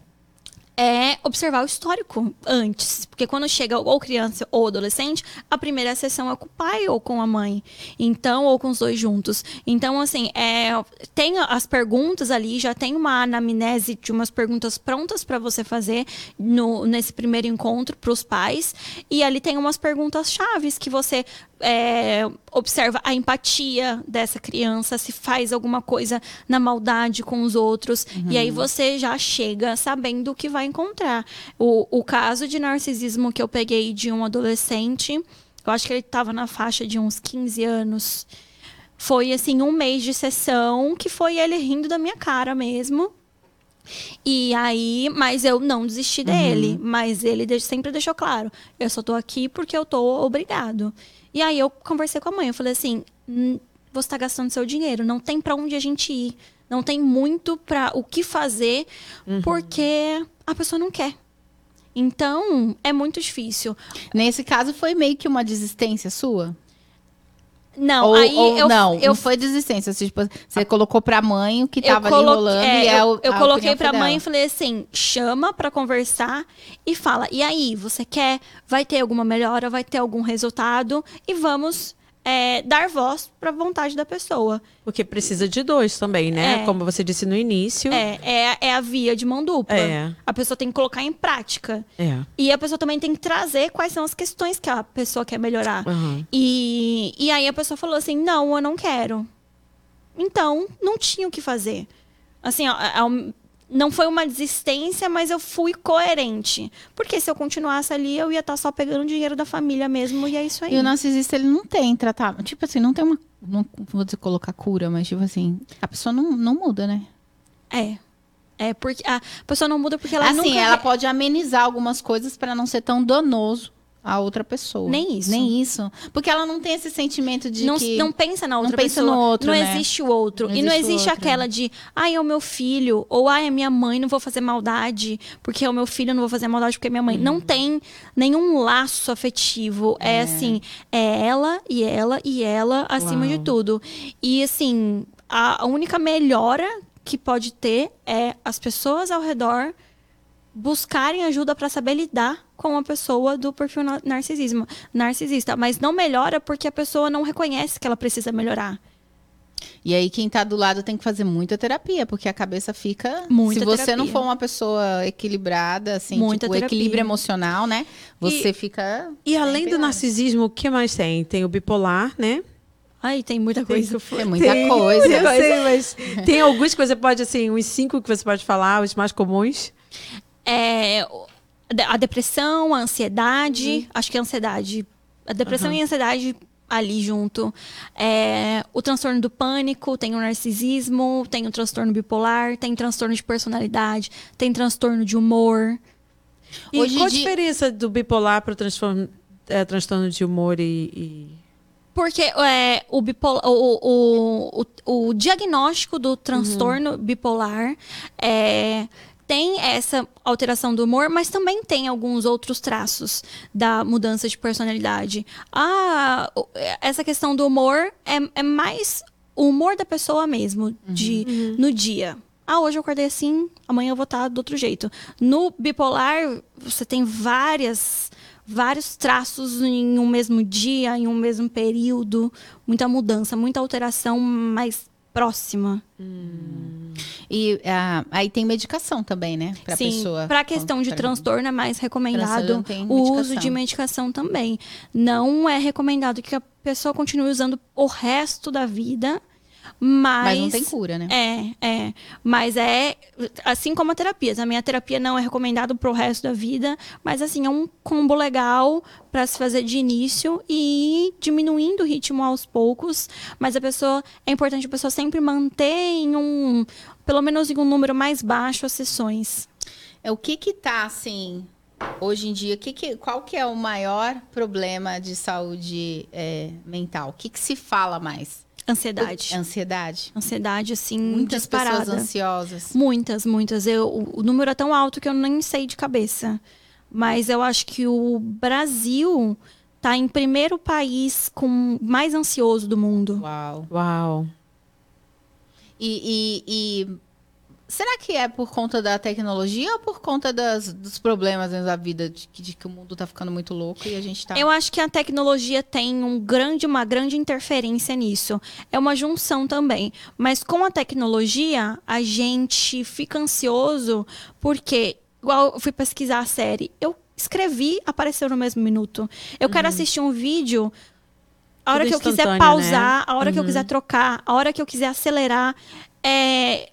[SPEAKER 3] é observar o histórico antes. Porque quando chega ou criança ou adolescente, a primeira sessão é com o pai ou com a mãe. Então, ou com os dois juntos. Então, assim, é, tem as perguntas ali, já tem uma anamnese de umas perguntas prontas para você fazer no, nesse primeiro encontro para os pais. E ali tem umas perguntas chaves que você é, observa a empatia dessa criança, se faz alguma coisa na maldade com os outros. E aí você já chega sabendo o que vai encontrar. O, o caso de narcisismo que eu peguei de um adolescente, eu acho que ele estava na faixa de uns 15 anos. Foi assim, um mês de sessão que foi ele rindo da minha cara mesmo. E aí, mas eu não desisti dele. Mas ele sempre deixou claro: eu só tô aqui porque eu tô obrigado. E aí eu conversei com a mãe, eu falei assim: "Hum, você tá gastando seu dinheiro, não tem pra onde a gente ir. Não tem muito pra o que fazer, porque a pessoa não quer. Então, é muito difícil.
[SPEAKER 2] Nesse caso foi meio que uma desistência sua?
[SPEAKER 3] Não,
[SPEAKER 2] ou,
[SPEAKER 3] aí
[SPEAKER 2] ou
[SPEAKER 3] eu,
[SPEAKER 2] não,
[SPEAKER 3] eu
[SPEAKER 2] não foi desistência. Você, tipo, você colocou pra mãe o que tava ali rolando
[SPEAKER 3] é,
[SPEAKER 2] e é
[SPEAKER 3] eu,
[SPEAKER 2] o,
[SPEAKER 3] eu
[SPEAKER 2] a
[SPEAKER 3] coloquei pra mãe e falei assim: chama pra conversar e fala. E aí, você quer? Vai ter alguma melhora? Vai ter algum resultado? E vamos é, dar voz pra vontade da pessoa.
[SPEAKER 1] Porque precisa de dois também, né?
[SPEAKER 3] É.
[SPEAKER 1] Como você disse no início.
[SPEAKER 3] É, é, é a via de mão dupla.
[SPEAKER 1] É.
[SPEAKER 3] A pessoa tem que colocar em prática.
[SPEAKER 1] É.
[SPEAKER 3] E a pessoa também tem que trazer quais são as questões que a pessoa quer melhorar.
[SPEAKER 1] Aham.
[SPEAKER 3] E, e aí a pessoa falou assim: não, eu não quero. Então, não tinha o que fazer. Assim, ó, a- a- não foi uma desistência, mas eu fui coerente. Porque se eu continuasse ali, eu ia estar só pegando dinheiro da família mesmo, e é isso aí.
[SPEAKER 2] E o narcisista, ele não tem tratamento. Tipo assim, não tem uma. Não vou dizer colocar cura, mas tipo assim, a pessoa não, não muda, né?
[SPEAKER 3] É. É porque a pessoa não muda porque ela
[SPEAKER 2] assim,
[SPEAKER 3] nunca
[SPEAKER 2] ela pode amenizar algumas coisas pra não ser tão danoso a outra pessoa.
[SPEAKER 3] Nem isso.
[SPEAKER 2] Nem isso. Porque ela não tem esse sentimento de
[SPEAKER 3] não,
[SPEAKER 2] que.
[SPEAKER 3] não pensa na outra
[SPEAKER 2] não pensa
[SPEAKER 3] pessoa.
[SPEAKER 2] no outro,
[SPEAKER 3] não
[SPEAKER 2] né?
[SPEAKER 3] existe o outro.
[SPEAKER 2] Não
[SPEAKER 3] e não
[SPEAKER 2] existe outro,
[SPEAKER 3] aquela de, ai, é o meu filho, ou ai, é minha mãe, não vou fazer maldade, porque é o meu filho, não vou fazer maldade porque é minha mãe.
[SPEAKER 2] Uhum.
[SPEAKER 3] Não tem nenhum laço afetivo. É. assim, é ela e ela e ela acima
[SPEAKER 1] Uau.
[SPEAKER 3] de tudo. E assim, a única melhora que pode ter é as pessoas ao redor buscarem ajuda para saber lidar com uma pessoa do perfil na- narcisismo, narcisista, mas não melhora porque a pessoa não reconhece que ela precisa melhorar.
[SPEAKER 2] E aí quem tá do lado tem que fazer muita terapia, porque a cabeça fica.
[SPEAKER 3] Muita
[SPEAKER 2] se você
[SPEAKER 3] terapia.
[SPEAKER 2] não for uma pessoa equilibrada, assim,
[SPEAKER 3] Muita
[SPEAKER 2] tipo,
[SPEAKER 3] terapia.
[SPEAKER 2] equilíbrio emocional, né? Você fica.
[SPEAKER 1] E além do narcisismo, o que mais tem? Tem o bipolar, né?
[SPEAKER 3] Ai, tem muita coisa.
[SPEAKER 2] É muita
[SPEAKER 1] Tem,
[SPEAKER 2] coisa.
[SPEAKER 1] Eu sei, mas tem alguns que você pode, assim, uns cinco que você pode falar, os mais comuns.
[SPEAKER 3] É, a depressão, a ansiedade, acho que a ansiedade. A depressão e a ansiedade ali junto. É, o transtorno do pânico, tem o narcisismo, tem o transtorno bipolar, tem transtorno de personalidade, tem transtorno de humor.
[SPEAKER 1] E
[SPEAKER 2] Hoje
[SPEAKER 1] qual a
[SPEAKER 2] dia-
[SPEAKER 1] diferença do bipolar para o transtorno, é, transtorno de humor e... e-
[SPEAKER 3] Porque é, o, bipolar, o, o, o, o diagnóstico do transtorno bipolar é, tem essa alteração do humor, mas também tem alguns outros traços da mudança de personalidade. Ah, essa questão do humor é, é mais o humor da pessoa mesmo, de, no dia. Ah, hoje eu acordei assim, amanhã eu vou estar do outro jeito. No bipolar, você tem várias vários traços em um mesmo dia, em um mesmo período, muita mudança, muita alteração mais próxima.
[SPEAKER 2] E ah, aí tem medicação também, né? Pra
[SPEAKER 3] Sim,
[SPEAKER 2] pessoa.
[SPEAKER 3] para questão de
[SPEAKER 2] Pra-
[SPEAKER 3] transtorno é mais recomendado o uso de medicação também. Não é recomendado que a pessoa continue usando o resto da vida, mas
[SPEAKER 2] Mas não tem cura, né?
[SPEAKER 3] É, é. Mas é assim como a terapia. A terapia não é recomendado pro resto da vida, mas assim, é um combo legal para se fazer de início e ir diminuindo o ritmo aos poucos. Mas a pessoa, é importante a pessoa sempre manter em um, pelo menos em um número mais baixo as sessões.
[SPEAKER 2] É o que que tá assim hoje em dia? Que que, qual que é o maior problema de saúde é, mental? O que que se fala mais?
[SPEAKER 3] Ansiedade.
[SPEAKER 2] Ansiedade.
[SPEAKER 3] Ansiedade, assim,
[SPEAKER 2] Muitas
[SPEAKER 3] disparada.
[SPEAKER 2] pessoas ansiosas.
[SPEAKER 3] Muitas, muitas. Eu, o, o número é tão alto que eu nem sei de cabeça. Mas eu acho que o Brasil tá em primeiro país com mais ansioso do mundo.
[SPEAKER 2] Uau.
[SPEAKER 1] Uau.
[SPEAKER 2] E, e- e será que é por conta da tecnologia ou por conta das- dos problemas dentro da vida de, que- de que o mundo tá ficando muito louco e a gente tá
[SPEAKER 3] Eu acho que a tecnologia tem um grande, uma grande interferência nisso. É uma junção também. Mas com a tecnologia, a gente fica ansioso porque, igual eu fui pesquisar a série, eu escrevi, apareceu no mesmo minuto. Eu quero assistir um vídeo. A hora
[SPEAKER 1] Tudo
[SPEAKER 3] que eu quiser
[SPEAKER 1] instantâneo,
[SPEAKER 3] pausar,
[SPEAKER 1] né?
[SPEAKER 3] a hora que eu
[SPEAKER 1] Uhum.
[SPEAKER 3] quiser trocar, a hora que eu quiser acelerar, é,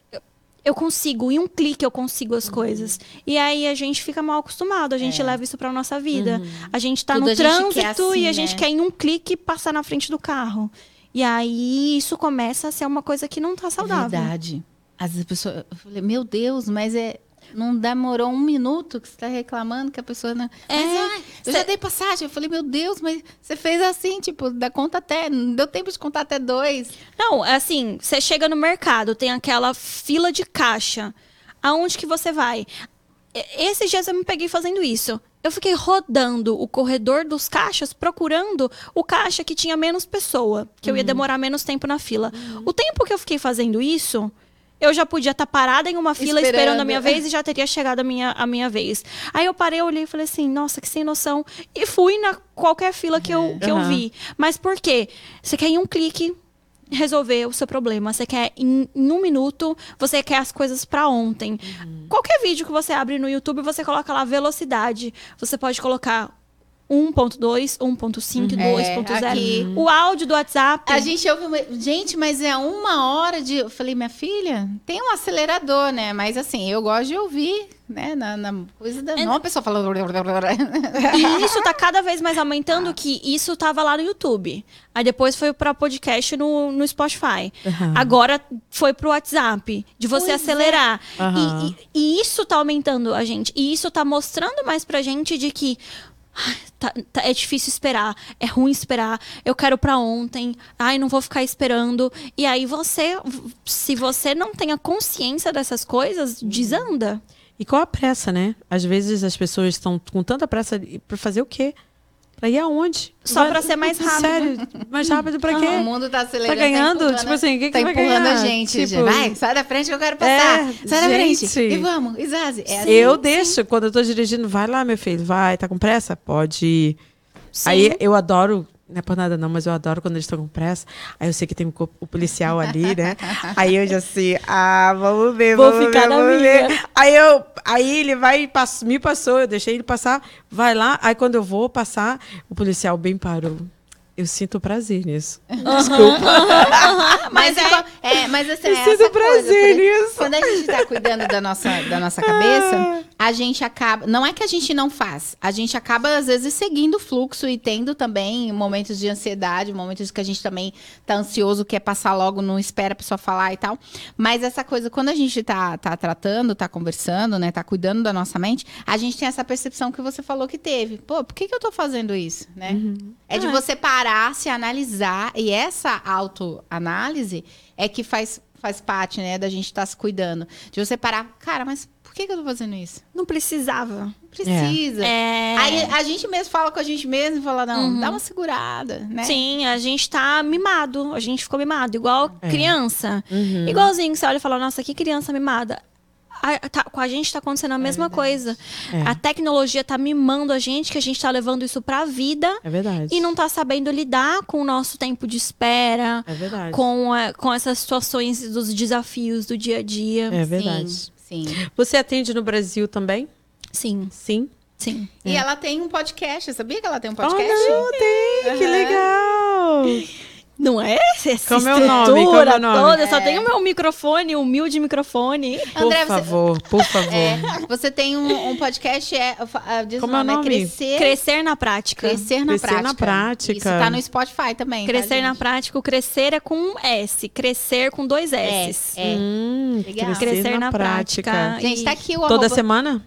[SPEAKER 3] eu consigo, em um clique eu consigo
[SPEAKER 1] Uhum.
[SPEAKER 3] as coisas. E aí a gente fica mal acostumado, a gente leva isso pra nossa vida. A gente tá
[SPEAKER 2] É. Tudo
[SPEAKER 3] no
[SPEAKER 2] gente
[SPEAKER 3] trânsito
[SPEAKER 2] assim,
[SPEAKER 3] e a gente
[SPEAKER 2] né?
[SPEAKER 3] quer em um clique passar na frente do carro. E aí isso começa a ser uma coisa que não tá saudável.
[SPEAKER 2] Verdade. Às vezes a pessoa. Eu falei, meu Deus, mas é. Não demorou um minuto que você tá reclamando que a pessoa não.
[SPEAKER 3] É,
[SPEAKER 2] mas, ai, eu
[SPEAKER 3] cê-
[SPEAKER 2] já dei passagem. Eu falei, meu Deus, mas você fez assim, tipo, dá conta até. Não deu tempo de contar até dois.
[SPEAKER 3] Não, assim, você chega no mercado, tem aquela fila de caixa. Aonde que você vai? Esses dias eu me peguei fazendo isso. Eu fiquei rodando o corredor dos caixas, procurando o caixa que tinha menos pessoa, que eu ia demorar menos tempo na fila. O tempo que eu fiquei fazendo isso, eu já podia estar parada em uma fila esperando.
[SPEAKER 2] Esperando.
[SPEAKER 3] a minha vez e já teria chegado a minha, a minha vez. Aí eu parei, olhei e falei assim, nossa, que sem noção. E fui na qualquer fila que eu, que eu
[SPEAKER 1] Aham.
[SPEAKER 3] vi. Mas por quê? Você quer em um clique resolver o seu problema. Você quer em, em um minuto, você quer as coisas pra ontem. Qualquer vídeo que você abre no YouTube, você coloca lá velocidade. Você pode colocar 1.2, 1.5,
[SPEAKER 2] É,
[SPEAKER 3] 2.0.
[SPEAKER 2] aqui-
[SPEAKER 3] O áudio do WhatsApp.
[SPEAKER 2] A gente ouve. uma- Gente, mas é uma hora de. Eu falei, minha filha, tem um acelerador, né? Mas assim, eu gosto de ouvir, né? Na, na coisa da.
[SPEAKER 3] É-
[SPEAKER 2] Não, a pessoa fala.
[SPEAKER 3] E isso tá cada vez mais aumentando, que isso tava lá no YouTube. Aí depois foi pra podcast no, no Spotify.
[SPEAKER 1] Aham.
[SPEAKER 3] Agora foi pro WhatsApp, de você
[SPEAKER 2] Pois é.
[SPEAKER 3] acelerar. E-
[SPEAKER 1] Aham.
[SPEAKER 3] E, e isso tá aumentando a gente. E isso tá mostrando mais pra gente de que tá- tá- é difícil esperar, é ruim esperar, eu quero pra ontem, ai, não vou ficar esperando. E aí você, se você não tem a consciência dessas coisas, desanda.
[SPEAKER 1] E qual a pressa, né? Às vezes as pessoas estão com tanta pressa para fazer o quê? Ir aonde?
[SPEAKER 3] Só pra ser mais rápido.
[SPEAKER 1] Sério, mais rápido pra
[SPEAKER 2] O
[SPEAKER 1] quê?
[SPEAKER 2] mundo tá acelerando.
[SPEAKER 1] Tá ganhando?
[SPEAKER 2] empurrando-
[SPEAKER 1] Tipo assim, o que que
[SPEAKER 2] tá
[SPEAKER 1] você vai
[SPEAKER 2] empurrando
[SPEAKER 1] ganhar?
[SPEAKER 2] a gente.
[SPEAKER 1] Tipo-
[SPEAKER 2] gente. Vai, sai da frente que eu quero passar.
[SPEAKER 1] É,
[SPEAKER 2] sai da frente.
[SPEAKER 1] gente.
[SPEAKER 2] E vamos, Isazi. É assim.
[SPEAKER 1] eu deixo, quando eu tô dirigindo, vai lá, meu filho, vai, tá com pressa? Pode ir.
[SPEAKER 3] Sim.
[SPEAKER 1] Aí eu adoro não é por nada não, mas eu adoro quando eles estão com pressa. Aí eu sei que tem o policial ali, né? Aí eu já sei, ah, vamos ver,
[SPEAKER 3] Vou
[SPEAKER 1] vamos
[SPEAKER 3] ficar
[SPEAKER 1] ver,
[SPEAKER 3] na
[SPEAKER 1] vamos
[SPEAKER 3] minha.
[SPEAKER 1] ver. Aí eu, aí ele vai, e pass- me passou, eu deixei ele passar, vai lá. Aí quando eu vou passar, o policial bem parou. Eu sinto prazer nisso. Desculpa.
[SPEAKER 2] Mas, é, é, mas assim,
[SPEAKER 1] Eu
[SPEAKER 2] é
[SPEAKER 1] sinto
[SPEAKER 2] essa coisa.
[SPEAKER 1] prazer
[SPEAKER 2] por-
[SPEAKER 1] nisso.
[SPEAKER 2] Quando a gente tá cuidando da nossa, da nossa cabeça, a gente acaba. Não é que a gente não faz. A gente acaba, às vezes, seguindo o fluxo e tendo também momentos de ansiedade, momentos que a gente também tá ansioso, quer passar logo, não espera a pessoa falar e tal. Mas essa coisa, quando a gente tá, tá tratando, tá conversando, né? Tá cuidando da nossa mente, a gente tem essa percepção que você falou que teve. Pô, por que, que eu tô fazendo isso, né? É de
[SPEAKER 3] Ah.
[SPEAKER 2] você parar, se analisar. E essa autoanálise é que faz, faz parte, né, da gente estar se cuidando. De você parar, cara, mas por que, que eu tô fazendo isso?
[SPEAKER 3] Não precisava.
[SPEAKER 2] Não precisa.
[SPEAKER 3] É...
[SPEAKER 2] Aí a gente mesmo fala com a gente mesmo e fala, não, dá uma segurada, né?
[SPEAKER 3] Sim, a gente tá mimado. A gente ficou mimado, igual
[SPEAKER 1] É.
[SPEAKER 3] criança.
[SPEAKER 1] Uhum.
[SPEAKER 3] Igualzinho que você olha e fala, nossa, que criança mimada. A- tá- com a gente tá acontecendo a mesma coisa.
[SPEAKER 1] É.
[SPEAKER 3] A tecnologia tá mimando a gente, que a gente tá levando isso pra vida
[SPEAKER 1] É verdade.
[SPEAKER 3] e não tá sabendo lidar com o nosso tempo de espera,
[SPEAKER 1] É verdade.
[SPEAKER 3] com, a- com essas situações dos desafios do dia a dia.
[SPEAKER 1] É verdade.
[SPEAKER 2] Sim, sim.
[SPEAKER 1] Você atende no Brasil também?
[SPEAKER 3] Sim,
[SPEAKER 1] Sim.
[SPEAKER 3] sim.
[SPEAKER 2] E ela tem um podcast, sabia que ela tem um podcast?
[SPEAKER 1] Oh, não, tem! Que
[SPEAKER 2] Aham.
[SPEAKER 1] legal!
[SPEAKER 3] Não é? Essa
[SPEAKER 1] Como é o nome? Como é o
[SPEAKER 3] estrutura
[SPEAKER 1] nome?
[SPEAKER 3] toda. Eu só
[SPEAKER 2] É.
[SPEAKER 3] tenho meu microfone, humilde microfone.
[SPEAKER 1] Por
[SPEAKER 2] André, você-
[SPEAKER 1] favor, por favor.
[SPEAKER 2] É, você tem um, um podcast, é, ah, diz
[SPEAKER 1] Como é o nome?
[SPEAKER 2] Crescer,
[SPEAKER 3] Crescer na prática.
[SPEAKER 2] Crescer na
[SPEAKER 1] Crescer
[SPEAKER 2] prática.
[SPEAKER 1] na prática.
[SPEAKER 2] Isso tá no Spotify também. tá,
[SPEAKER 3] Crescer na
[SPEAKER 2] gente?
[SPEAKER 3] prática, o crescer é com um S. Crescer com dois
[SPEAKER 2] É,
[SPEAKER 3] S.
[SPEAKER 2] é.
[SPEAKER 1] Hum,
[SPEAKER 2] Legal.
[SPEAKER 1] crescer,
[SPEAKER 3] Crescer
[SPEAKER 1] na,
[SPEAKER 3] na
[SPEAKER 1] prática.
[SPEAKER 3] prática.
[SPEAKER 2] Gente, tá aqui o
[SPEAKER 1] Toda
[SPEAKER 2] arroba-
[SPEAKER 1] semana?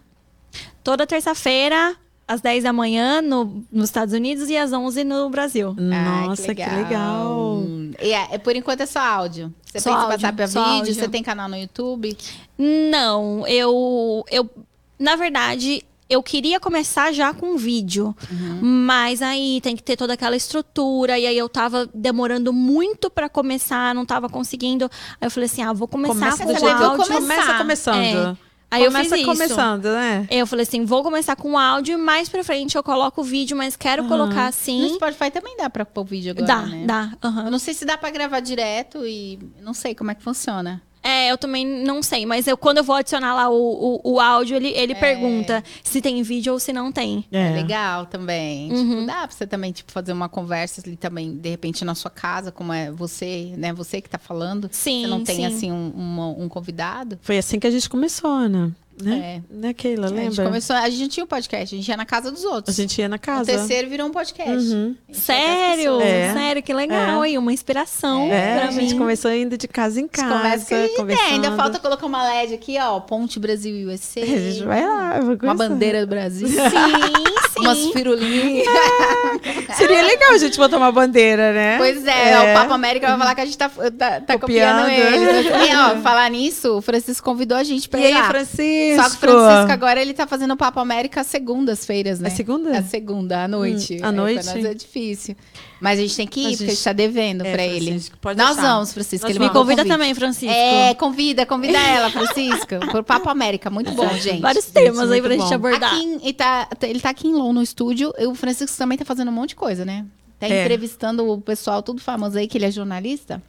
[SPEAKER 3] Toda terça-feira, às 10 da manhã, no, nos Estados Unidos e às 11 no Brasil.
[SPEAKER 2] Ai,
[SPEAKER 1] Nossa, que legal.
[SPEAKER 2] E é, é, por enquanto é só áudio. Você
[SPEAKER 3] Só
[SPEAKER 2] pensa em
[SPEAKER 3] áudio,
[SPEAKER 2] passar
[SPEAKER 3] só
[SPEAKER 2] vídeo?
[SPEAKER 3] áudio.
[SPEAKER 2] Você tem canal no YouTube?
[SPEAKER 3] Não, eu, eu. Na verdade, eu queria começar já com vídeo.
[SPEAKER 2] Uhum.
[SPEAKER 3] Mas aí tem que ter toda aquela estrutura. E aí eu tava demorando muito pra começar, não tava conseguindo. Aí eu falei assim: ah, vou começar
[SPEAKER 1] Começa,
[SPEAKER 3] com
[SPEAKER 2] você
[SPEAKER 1] já
[SPEAKER 2] devia
[SPEAKER 3] áudio.
[SPEAKER 2] começar.
[SPEAKER 1] começa começando.
[SPEAKER 3] É. Aí eu
[SPEAKER 1] começa
[SPEAKER 3] fiz isso.
[SPEAKER 1] começando, né?
[SPEAKER 3] Eu falei assim, vou começar com áudio, mais pra frente eu coloco o vídeo, mas quero
[SPEAKER 1] Aham.
[SPEAKER 3] colocar
[SPEAKER 2] No
[SPEAKER 3] assim.
[SPEAKER 2] Spotify também dá pra pôr vídeo agora,
[SPEAKER 3] Dá,
[SPEAKER 2] né?
[SPEAKER 3] dá. aham.
[SPEAKER 2] Eu não sei se dá pra gravar direto e não sei como é que funciona.
[SPEAKER 3] É, eu também não sei, mas eu, quando eu vou adicionar lá o, o, o áudio, ele, ele
[SPEAKER 2] É.
[SPEAKER 3] pergunta se tem vídeo ou se não tem.
[SPEAKER 2] É,
[SPEAKER 1] É.
[SPEAKER 2] legal também.
[SPEAKER 3] Uhum.
[SPEAKER 2] Tipo, dá pra você também, tipo, fazer uma conversa ali também, de repente, na sua casa, como é você, né? Você que tá falando.
[SPEAKER 3] Sim,
[SPEAKER 2] Você não tem,
[SPEAKER 3] sim.
[SPEAKER 2] assim, um, uma- um convidado.
[SPEAKER 1] Foi assim que a gente começou, Ana. Né?
[SPEAKER 2] É.
[SPEAKER 1] Né, Keila?
[SPEAKER 2] A gente
[SPEAKER 1] Lembra?
[SPEAKER 2] começou, a gente tinha o podcast, a gente ia na casa dos
[SPEAKER 1] A
[SPEAKER 2] outros.
[SPEAKER 1] gente ia na
[SPEAKER 2] O
[SPEAKER 1] casa.
[SPEAKER 2] terceiro virou um podcast.
[SPEAKER 1] Uhum.
[SPEAKER 2] A
[SPEAKER 3] Sério?
[SPEAKER 1] É.
[SPEAKER 3] Sério, que legal. E uma inspiração
[SPEAKER 1] É,
[SPEAKER 3] pra
[SPEAKER 1] a gente
[SPEAKER 3] mim.
[SPEAKER 1] começou indo de casa em casa,
[SPEAKER 2] Conversa que a
[SPEAKER 1] conversando.
[SPEAKER 2] tem. Ainda falta colocar uma LED aqui, ó. Ponte Brasil e USA.
[SPEAKER 1] A gente vai lá,
[SPEAKER 2] Uma bandeira do Brasil.
[SPEAKER 3] Sim, sim.
[SPEAKER 2] Umas firulinhas.
[SPEAKER 1] Seria legal a gente botar uma bandeira, né?
[SPEAKER 2] Pois é, o Papo América vai falar que a gente tá, tá, tá copiando,
[SPEAKER 1] Copiando.
[SPEAKER 2] eles. E, ó, falar nisso, o Francisco convidou a gente pra
[SPEAKER 1] E
[SPEAKER 2] ir
[SPEAKER 1] aí,
[SPEAKER 2] lá.
[SPEAKER 1] Francisco?
[SPEAKER 2] Só que o Francisco agora ele tá fazendo o Papo América às segundas-feiras, né?
[SPEAKER 1] É segunda?
[SPEAKER 2] A segunda, à noite.
[SPEAKER 1] Hum, à
[SPEAKER 2] É,
[SPEAKER 1] noite?
[SPEAKER 2] pra nós é difícil. Mas a gente tem que ir,
[SPEAKER 1] A
[SPEAKER 2] porque a
[SPEAKER 1] gente-
[SPEAKER 2] gente tá devendo
[SPEAKER 1] É,
[SPEAKER 2] pra ele.
[SPEAKER 1] Francisco, pode
[SPEAKER 2] Nós
[SPEAKER 1] deixar.
[SPEAKER 2] vamos, Francisco.
[SPEAKER 1] Nós
[SPEAKER 2] ele
[SPEAKER 3] Me convida
[SPEAKER 2] convite.
[SPEAKER 3] também, Francisco.
[SPEAKER 2] É, convida, convida ela, Francisco. Por Papo América, muito bom, gente.
[SPEAKER 3] Vários
[SPEAKER 1] Gente,
[SPEAKER 3] temas aí
[SPEAKER 1] muito
[SPEAKER 3] pra gente
[SPEAKER 1] bom.
[SPEAKER 3] abordar.
[SPEAKER 2] Aqui ele, tá, ele tá aqui em Lon, no estúdio. E o Francisco também tá fazendo um monte de coisa, né? Tá
[SPEAKER 1] É.
[SPEAKER 2] entrevistando o pessoal tudo famoso aí, que ele é jornalista.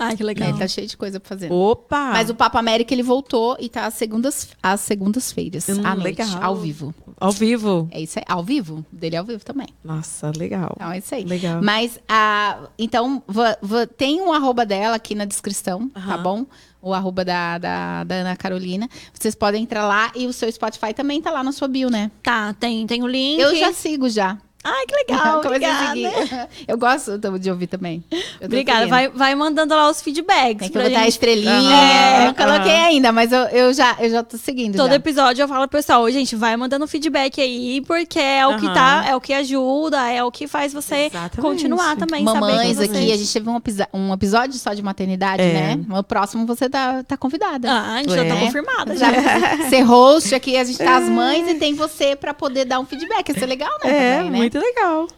[SPEAKER 3] Ai, que legal.
[SPEAKER 2] Ele tá cheio de coisa pra fazer.
[SPEAKER 1] Opa!
[SPEAKER 2] Mas o Papo América, ele voltou e tá às segundas, às segundas-feiras,
[SPEAKER 1] Hum,
[SPEAKER 2] à noite,
[SPEAKER 1] legal.
[SPEAKER 2] ao vivo.
[SPEAKER 1] Ao vivo.
[SPEAKER 2] É isso aí, ao vivo. Dele é ao vivo também.
[SPEAKER 1] Nossa, legal.
[SPEAKER 2] Então é isso aí.
[SPEAKER 1] Legal.
[SPEAKER 2] Mas, a, então, va- va- tem um arroba dela aqui na descrição, tá bom? O arroba da, da, da Ana Carolina. Vocês podem entrar lá e o seu Spotify também tá lá na sua bio, né?
[SPEAKER 3] Tá, tem, tem o link.
[SPEAKER 2] Eu já sigo já.
[SPEAKER 3] Ai, que legal.
[SPEAKER 2] A
[SPEAKER 3] obrigada.
[SPEAKER 2] Eu gosto de ouvir também. Eu
[SPEAKER 3] Obrigada. Vai, vai mandando lá os feedbacks.
[SPEAKER 2] Tem que botar a
[SPEAKER 3] gente.
[SPEAKER 2] estrelinha.
[SPEAKER 1] Aham,
[SPEAKER 2] eu não coloquei ainda, mas eu, eu, já, eu já tô seguindo.
[SPEAKER 3] Todo
[SPEAKER 2] já.
[SPEAKER 3] episódio eu falo pro pessoal, "Ô, gente, vai mandando feedback aí, porque é o que tá, é o que ajuda, é o que faz você
[SPEAKER 1] Exatamente.
[SPEAKER 3] continuar também.
[SPEAKER 2] Mamães aqui, a gente teve um, um episódio só de maternidade,
[SPEAKER 1] É.
[SPEAKER 2] né? No próximo você tá, tá convidada.
[SPEAKER 3] Ah, a gente já tá
[SPEAKER 2] É.
[SPEAKER 3] confirmada. Já.
[SPEAKER 2] Já ser host aqui, a gente tá as mães e tem você pra poder dar um feedback. Isso é legal, né?
[SPEAKER 1] É,
[SPEAKER 2] também, né?
[SPEAKER 1] Muito legal.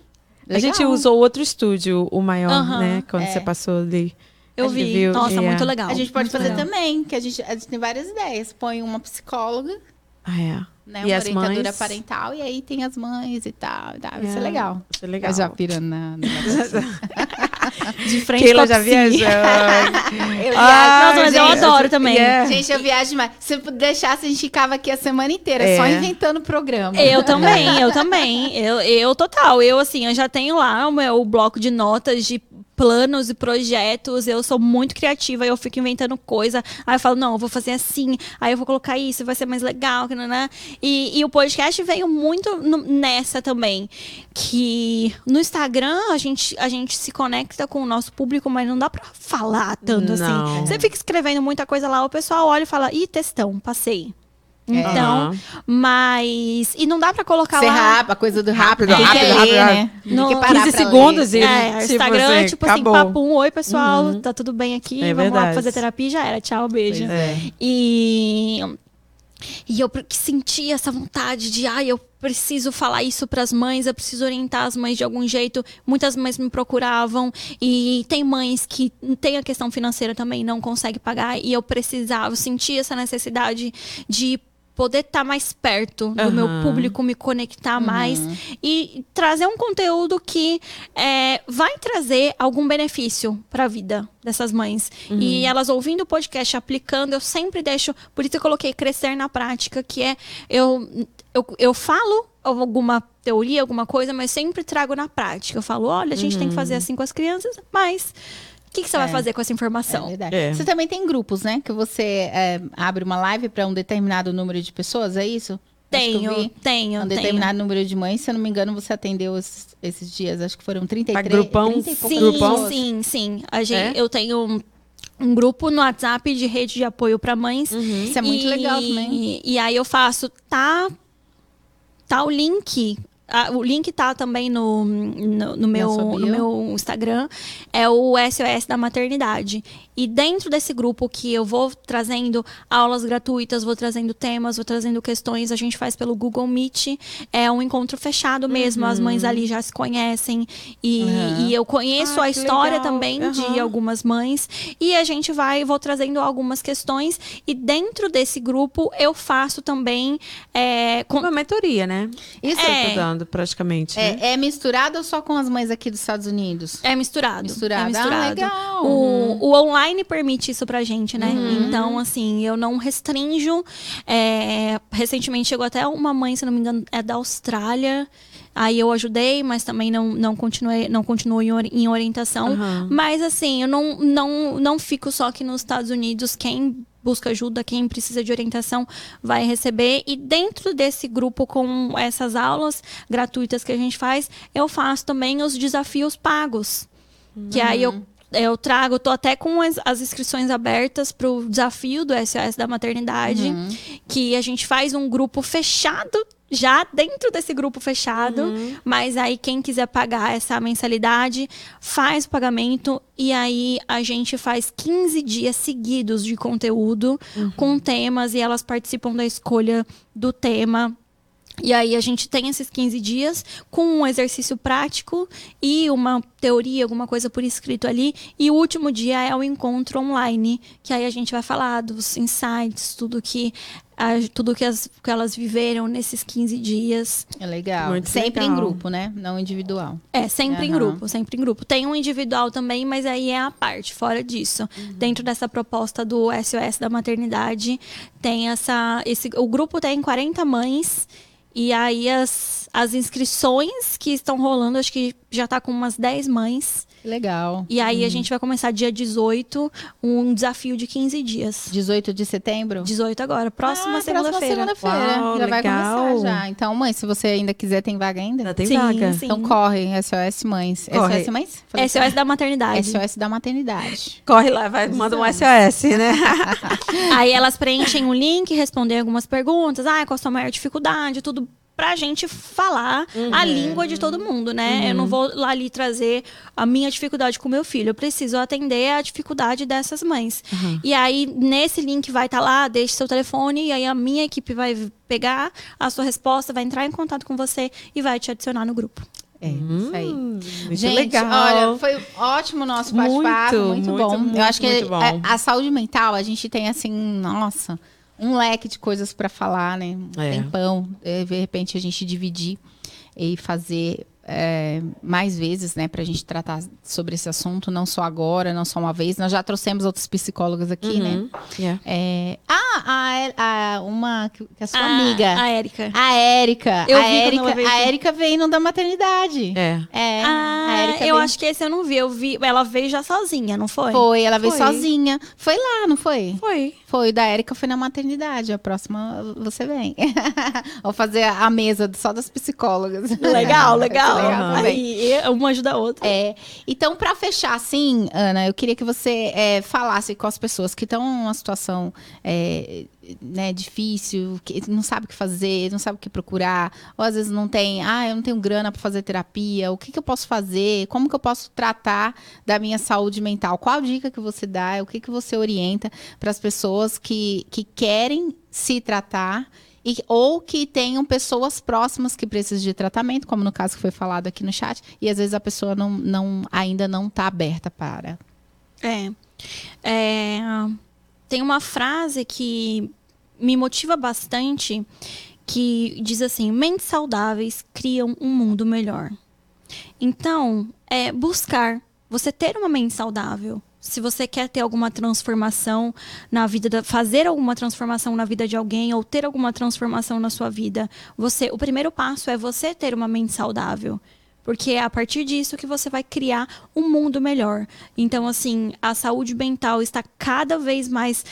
[SPEAKER 1] A
[SPEAKER 2] Legal.
[SPEAKER 1] gente usou outro estúdio, o maior,
[SPEAKER 3] Aham,
[SPEAKER 1] né? Quando
[SPEAKER 2] é.
[SPEAKER 1] você passou ali.
[SPEAKER 3] Eu
[SPEAKER 1] A
[SPEAKER 3] vi.
[SPEAKER 1] viu,
[SPEAKER 3] Nossa,
[SPEAKER 1] é.
[SPEAKER 3] muito legal.
[SPEAKER 2] A gente pode
[SPEAKER 3] muito
[SPEAKER 2] fazer
[SPEAKER 3] legal.
[SPEAKER 2] também, que a gente, a gente tem várias ideias. Põe uma psicóloga
[SPEAKER 1] Ah, é.
[SPEAKER 2] Né?
[SPEAKER 1] E
[SPEAKER 2] uma
[SPEAKER 1] as
[SPEAKER 2] orientadora
[SPEAKER 1] mães?
[SPEAKER 2] parental, e aí tem as mães e tal. tal. Isso é
[SPEAKER 1] É,
[SPEAKER 2] legal.
[SPEAKER 1] Isso é legal.
[SPEAKER 2] Eu já pirando na.
[SPEAKER 3] De frente
[SPEAKER 1] Keila
[SPEAKER 3] com a
[SPEAKER 1] já viajou.
[SPEAKER 2] Eu
[SPEAKER 1] Ah,
[SPEAKER 3] Nossa, mas eu
[SPEAKER 1] gente,
[SPEAKER 3] adoro também.
[SPEAKER 1] yeah.
[SPEAKER 2] Gente, eu viajo demais. Se eu deixasse, a gente ficava aqui a semana inteira,
[SPEAKER 1] É.
[SPEAKER 2] só inventando programa.
[SPEAKER 3] Eu também, eu também. Eu, eu total. Eu, assim, eu já tenho lá o meu bloco de notas de planos e projetos. Eu sou muito criativa, eu fico inventando coisa. Aí eu falo, não, eu vou fazer assim. Aí eu vou colocar isso, vai ser mais legal. que Né? E, e o podcast veio muito no- nessa também. Que no Instagram a gente, a gente se conecta com o nosso público, mas não dá pra falar tanto
[SPEAKER 1] Não.
[SPEAKER 3] assim. Você fica escrevendo muita coisa lá, o pessoal olha e fala, ih, textão, passei.
[SPEAKER 2] É.
[SPEAKER 3] Então, mas. E não dá pra colocar
[SPEAKER 2] Ser
[SPEAKER 3] lá.
[SPEAKER 2] rápido, a coisa do rápido,
[SPEAKER 1] Rápido,
[SPEAKER 2] tem que
[SPEAKER 1] rápido,
[SPEAKER 2] ler,
[SPEAKER 1] rápido,
[SPEAKER 2] né? Tem
[SPEAKER 3] No-
[SPEAKER 2] que parar
[SPEAKER 1] 15
[SPEAKER 2] pra
[SPEAKER 1] segundos
[SPEAKER 2] ler.
[SPEAKER 1] e
[SPEAKER 3] É,
[SPEAKER 1] tipo
[SPEAKER 3] Instagram,
[SPEAKER 1] assim,
[SPEAKER 3] tipo assim,
[SPEAKER 1] acabou.
[SPEAKER 3] papum, oi pessoal,
[SPEAKER 1] Uhum.
[SPEAKER 3] tá tudo bem aqui,
[SPEAKER 1] É
[SPEAKER 3] vamos lá
[SPEAKER 1] verdade.
[SPEAKER 3] fazer terapia, já era, tchau, beijo.
[SPEAKER 2] Pois
[SPEAKER 1] É.
[SPEAKER 3] E, e eu pre- senti essa vontade de, ai, eu preciso falar isso pras mães, eu preciso orientar as mães de algum jeito. Muitas mães me procuravam e tem mães que tem a questão financeira também, não consegue pagar e eu precisava, eu senti essa necessidade de poder estar mais perto do meu
[SPEAKER 1] Aham.
[SPEAKER 3] público, me conectar mais e trazer um conteúdo que é, vai trazer algum benefício para a vida dessas mães. E elas ouvindo o podcast, aplicando, eu sempre deixo. Por isso eu coloquei crescer na prática, que é eu, eu, eu falo alguma teoria, alguma coisa, mas sempre trago na prática. Eu falo, olha, a gente tem que fazer assim com as crianças, mas o que, que você vai
[SPEAKER 2] É.
[SPEAKER 3] fazer com essa
[SPEAKER 2] É
[SPEAKER 3] informação?
[SPEAKER 2] verdade.
[SPEAKER 1] É.
[SPEAKER 2] Você também tem grupos, né? Que você é, abre uma live para um determinado número de pessoas, é isso?
[SPEAKER 3] Tenho, tenho,
[SPEAKER 2] Um
[SPEAKER 3] tenho.
[SPEAKER 2] determinado número de mães, se eu não me engano, você atendeu esses, esses dias, acho que foram 33,
[SPEAKER 1] A grupão?
[SPEAKER 2] 30 e poucas
[SPEAKER 3] Sim,
[SPEAKER 2] pessoas.
[SPEAKER 3] sim, sim. A gente,
[SPEAKER 1] É?
[SPEAKER 3] Eu tenho um, um grupo no WhatsApp de rede de apoio para mães.
[SPEAKER 2] Isso é muito
[SPEAKER 3] E-
[SPEAKER 2] legal também.
[SPEAKER 3] E aí eu faço, tá, tá o link. Ah, o link tá também no, no, no meu, no meu Instagram. É o SOS da maternidade. E dentro desse grupo que eu vou trazendo aulas gratuitas, vou trazendo temas, vou trazendo questões, a gente faz pelo Google Meet. É um encontro fechado mesmo. As mães ali já se conhecem. E,
[SPEAKER 2] Uhum.
[SPEAKER 3] e eu conheço
[SPEAKER 1] Ah,
[SPEAKER 3] a história
[SPEAKER 1] legal.
[SPEAKER 3] também de
[SPEAKER 1] Aham.
[SPEAKER 3] algumas mães. E a gente vai, vou trazendo algumas questões. E dentro desse grupo eu faço também. é, com-
[SPEAKER 1] Uma mentoria, né?
[SPEAKER 2] Isso
[SPEAKER 3] É.
[SPEAKER 1] Tô dando praticamente. né?
[SPEAKER 2] é, é misturado ou só com as mães aqui dos Estados Unidos?
[SPEAKER 3] É misturado.
[SPEAKER 2] Misturado.
[SPEAKER 3] É
[SPEAKER 2] Ah,
[SPEAKER 3] misturado.
[SPEAKER 2] legal.
[SPEAKER 3] O, o online permite isso pra gente, né?
[SPEAKER 2] Uhum.
[SPEAKER 3] Então, assim, eu não restringo. É, recentemente chegou até uma mãe, se não me engano, é da Austrália. Aí eu ajudei, mas também não, não continuei, não continuo em, ori- em orientação.
[SPEAKER 1] Aham.
[SPEAKER 3] Mas assim, eu não, não, não fico só aqui nos Estados Unidos. Quem busca ajuda, quem precisa de orientação, vai receber. E dentro desse grupo, com essas aulas gratuitas que a gente faz, eu faço também os desafios pagos. Que aí eu, eu trago, tô até com as, as inscrições abertas para o desafio do SOS da maternidade, que a gente faz um grupo fechado. Já dentro desse grupo fechado, mas aí quem quiser pagar essa mensalidade faz o pagamento e aí a gente faz 15 dias seguidos de conteúdo com temas e elas participam da escolha do tema. E aí a gente tem esses 15 dias com um exercício prático e uma teoria, alguma coisa por escrito ali. E o último dia é o encontro online, que aí a gente vai falar dos insights, tudo que a- tudo que, as, que elas viveram nesses 15 dias.
[SPEAKER 2] É legal.
[SPEAKER 1] Muito
[SPEAKER 2] Sempre em
[SPEAKER 1] legal.
[SPEAKER 2] grupo, né? Não individual.
[SPEAKER 3] É, sempre em
[SPEAKER 2] Aham.
[SPEAKER 3] grupo, sempre em grupo. Tem um individual também, mas aí é a parte, fora disso. Dentro dessa proposta do SOS da maternidade, tem essa. Esse, o grupo tem 40 mães. E aí as, as inscrições que estão rolando, acho que já tá com umas 10 mães.
[SPEAKER 2] Legal.
[SPEAKER 3] E aí a gente vai começar dia 18, um desafio de 15 dias.
[SPEAKER 2] 18 de setembro?
[SPEAKER 3] 18 agora, próxima
[SPEAKER 2] Ah,
[SPEAKER 3] segunda-feira.
[SPEAKER 2] Próxima segunda-feira.
[SPEAKER 1] Uau,
[SPEAKER 2] já vai
[SPEAKER 1] legal.
[SPEAKER 2] começar já. Então, mãe, se você ainda quiser, tem vaga ainda?
[SPEAKER 1] Já tem
[SPEAKER 3] Sim,
[SPEAKER 1] vaga.
[SPEAKER 3] sim.
[SPEAKER 2] Então corre, SOS Mães.
[SPEAKER 1] Corre.
[SPEAKER 2] SOS Mães? Falei
[SPEAKER 3] SOS da maternidade.
[SPEAKER 2] SOS da maternidade.
[SPEAKER 1] Corre lá, vai, manda um SOS, né?
[SPEAKER 3] Aí elas preenchem o link, respondem algumas perguntas. Ah, qual a sua maior dificuldade? Tudo pra gente falar a língua de todo mundo, né? Eu não vou lá ali trazer a minha dificuldade com o meu filho. Eu preciso atender a dificuldade dessas mães. E aí, nesse link vai estar lá, deixe seu telefone, e aí a minha equipe vai pegar a sua resposta, vai entrar em contato com você e vai te adicionar no grupo.
[SPEAKER 2] É, isso aí.
[SPEAKER 1] Muito
[SPEAKER 2] Gente,
[SPEAKER 1] legal.
[SPEAKER 2] olha, foi ótimo o nosso bate-papo,
[SPEAKER 1] Muito,
[SPEAKER 2] muito,
[SPEAKER 1] muito,
[SPEAKER 2] bom.
[SPEAKER 1] muito,
[SPEAKER 2] Eu acho que
[SPEAKER 1] muito bom.
[SPEAKER 2] a, a saúde mental, a gente tem assim, nossa, um leque de coisas para falar, né? Um
[SPEAKER 1] É.
[SPEAKER 2] tempão. É, de repente a gente dividir e fazer é, mais vezes, né, pra gente tratar sobre esse assunto, não só agora, não só uma vez. Nós já trouxemos outros psicólogos aqui, né?
[SPEAKER 1] Uhum. Yeah.
[SPEAKER 2] É, ah, a, a- uma que é sua
[SPEAKER 3] A-
[SPEAKER 2] amiga.
[SPEAKER 3] A Érica.
[SPEAKER 2] A Érica.
[SPEAKER 3] Eu
[SPEAKER 2] a
[SPEAKER 3] vi
[SPEAKER 2] Érica, a. Érica veio no da maternidade.
[SPEAKER 1] É.
[SPEAKER 2] É, a
[SPEAKER 3] Ah,
[SPEAKER 2] Érica
[SPEAKER 3] eu
[SPEAKER 2] veio-
[SPEAKER 3] acho que esse eu não vi. Eu vi. Ela veio já sozinha, não foi?
[SPEAKER 2] Foi, ela veio
[SPEAKER 1] Foi.
[SPEAKER 2] sozinha. Foi lá, não foi?
[SPEAKER 1] Foi.
[SPEAKER 2] Foi, o da Érica foi na maternidade. A próxima você vem. Vou fazer a mesa só das psicólogas.
[SPEAKER 3] Legal, legal.
[SPEAKER 2] Legal também.
[SPEAKER 3] Aí uma ajuda a outra.
[SPEAKER 2] É, então, para fechar assim, Ana, eu queria que você é, falasse com as pessoas que estão numa situação é, né, difícil, que não sabe o que fazer, não sabe o que procurar, ou às vezes não tem, ah, eu não tenho grana para fazer terapia, o que, que eu posso fazer, como que eu posso tratar da minha saúde mental? Qual a dica que você dá, o que, que você orienta para as pessoas que, que querem se tratar e- ou que tenham pessoas próximas que precisam de tratamento, como no caso que foi falado aqui no chat, e às vezes a pessoa não, não, ainda não está aberta para.
[SPEAKER 3] É. É, Tem uma frase que me motiva bastante que diz assim: mentes saudáveis criam um mundo melhor. Então, é buscar você ter uma mente saudável. Se você quer ter alguma transformação na vida, da, fazer alguma transformação na vida de alguém ou ter alguma transformação na sua vida, você, o primeiro passo é você ter uma mente saudável. Porque é a partir disso que você vai criar um mundo melhor. Então, assim, a saúde mental está cada vez mais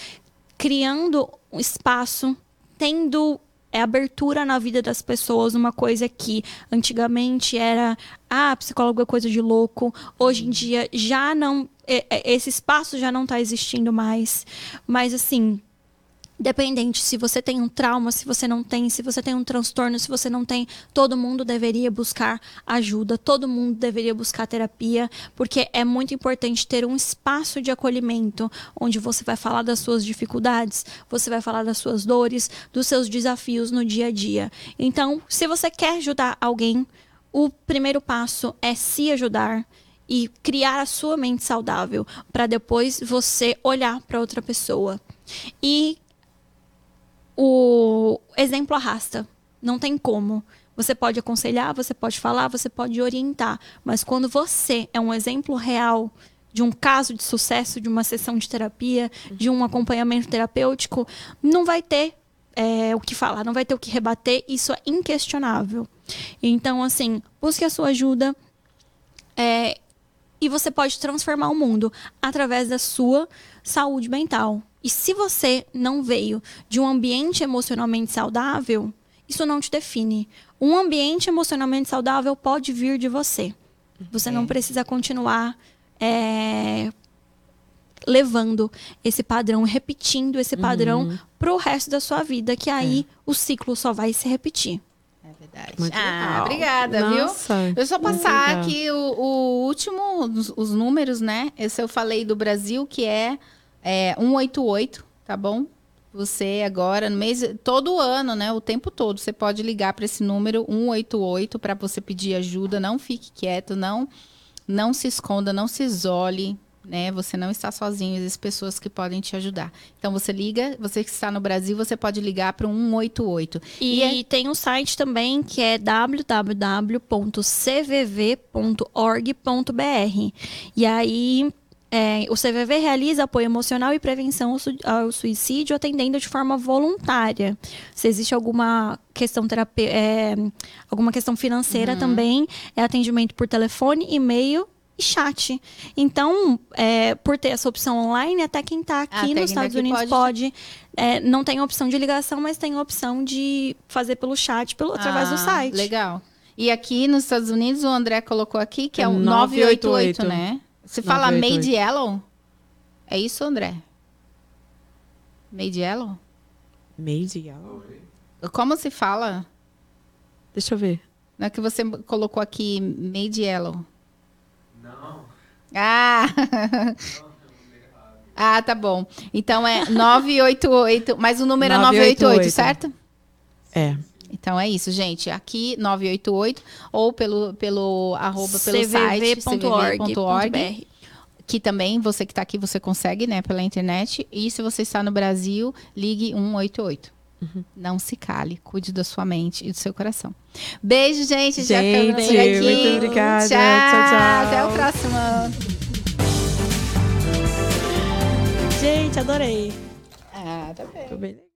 [SPEAKER 3] criando um espaço, tendo é, abertura na vida das pessoas, uma coisa que antigamente era, ah, psicólogo é coisa de louco. Hoje em dia já não, é, é, esse espaço já não está existindo mais. Mas assim, Dependente se você tem um trauma, se você não tem, se você tem um transtorno, se você não tem, todo mundo deveria buscar ajuda, todo mundo deveria buscar terapia, porque é muito importante ter um espaço de acolhimento onde você vai falar das suas dificuldades, você vai falar das suas dores, dos seus desafios no dia a dia. Então, se você quer ajudar alguém, o primeiro passo é se ajudar e criar a sua mente saudável para depois você olhar para outra pessoa. E o exemplo arrasta. Não tem como. Você pode aconselhar, você pode falar, você pode orientar. Mas quando você é um exemplo real de um caso de sucesso, de uma sessão de terapia, de um acompanhamento terapêutico, não vai ter é, o que falar, não vai ter o que rebater. Isso é inquestionável. Então, assim, busque a sua ajuda. é, e você pode transformar o mundo através da sua saúde mental. E se você não veio de um ambiente emocionalmente saudável, isso não te define. Um ambiente emocionalmente saudável pode vir de você. Você não precisa continuar é, levando esse padrão, repetindo esse padrão pro resto da sua vida, que aí o ciclo só vai se repetir.
[SPEAKER 2] É verdade.
[SPEAKER 1] Muito
[SPEAKER 2] ah,
[SPEAKER 1] legal.
[SPEAKER 2] obrigada,
[SPEAKER 1] Nossa,
[SPEAKER 2] viu? Deixa eu
[SPEAKER 1] muito
[SPEAKER 2] passar
[SPEAKER 1] legal.
[SPEAKER 2] aqui o, o último, os, os números, né? Esse eu falei do Brasil, que é, é 188, tá bom? Você agora, no mês, todo ano, né? O tempo todo, você pode ligar para esse número 188 para você pedir ajuda. Não fique quieto, não, não se esconda, não se isole, né? Você não está sozinho, existem pessoas que podem te ajudar. Então você liga, você que está no Brasil, você pode ligar para o 188.
[SPEAKER 3] E,
[SPEAKER 2] E é-
[SPEAKER 3] tem um site também que é www.cvv.org.br. E aí é, o CVV realiza apoio emocional e prevenção ao, su- ao suicídio atendendo de forma voluntária. Se existe alguma questão terapê é, alguma questão financeira também, é atendimento por telefone, e-mail e chat. Então, é, por ter essa opção online, até quem está
[SPEAKER 2] Ah,
[SPEAKER 3] aqui
[SPEAKER 2] até
[SPEAKER 3] nos
[SPEAKER 2] tá
[SPEAKER 3] Estados
[SPEAKER 2] aqui
[SPEAKER 3] Unidos
[SPEAKER 2] pode-
[SPEAKER 3] pode. é, não tem opção de ligação, mas tem opção de fazer pelo chat, pelo, através do
[SPEAKER 2] Ah,
[SPEAKER 3] site.
[SPEAKER 2] Legal. E aqui nos Estados Unidos, o André colocou aqui que é,
[SPEAKER 1] É
[SPEAKER 2] o 988,
[SPEAKER 1] 988,
[SPEAKER 2] né? Você fala
[SPEAKER 1] 988.
[SPEAKER 2] Made Yellow? É isso, André? Made Yellow?
[SPEAKER 1] Made Yellow?
[SPEAKER 2] Como se fala?
[SPEAKER 1] Deixa eu ver.
[SPEAKER 2] Não é que você colocou aqui Made Yellow? Não. Ah! ah, tá bom. Então é 988, mas o número é 988,
[SPEAKER 1] 988.
[SPEAKER 2] certo?
[SPEAKER 1] É.
[SPEAKER 2] Então é isso, gente. Aqui 988 ou pelo pelo arroba pelo site
[SPEAKER 3] cvv.org.br.
[SPEAKER 2] que também você que está aqui, você consegue, né, pela internet. E se você está no Brasil, ligue 188. Uhum. Não se cale, cuide da sua mente e do seu coração. Beijo, gente.
[SPEAKER 1] gente já por aqui. Muito obrigada. Tchau, tchau, tchau.
[SPEAKER 2] Até o próximo.
[SPEAKER 3] Gente, adorei.
[SPEAKER 2] Ah, tá bem. Tô bem.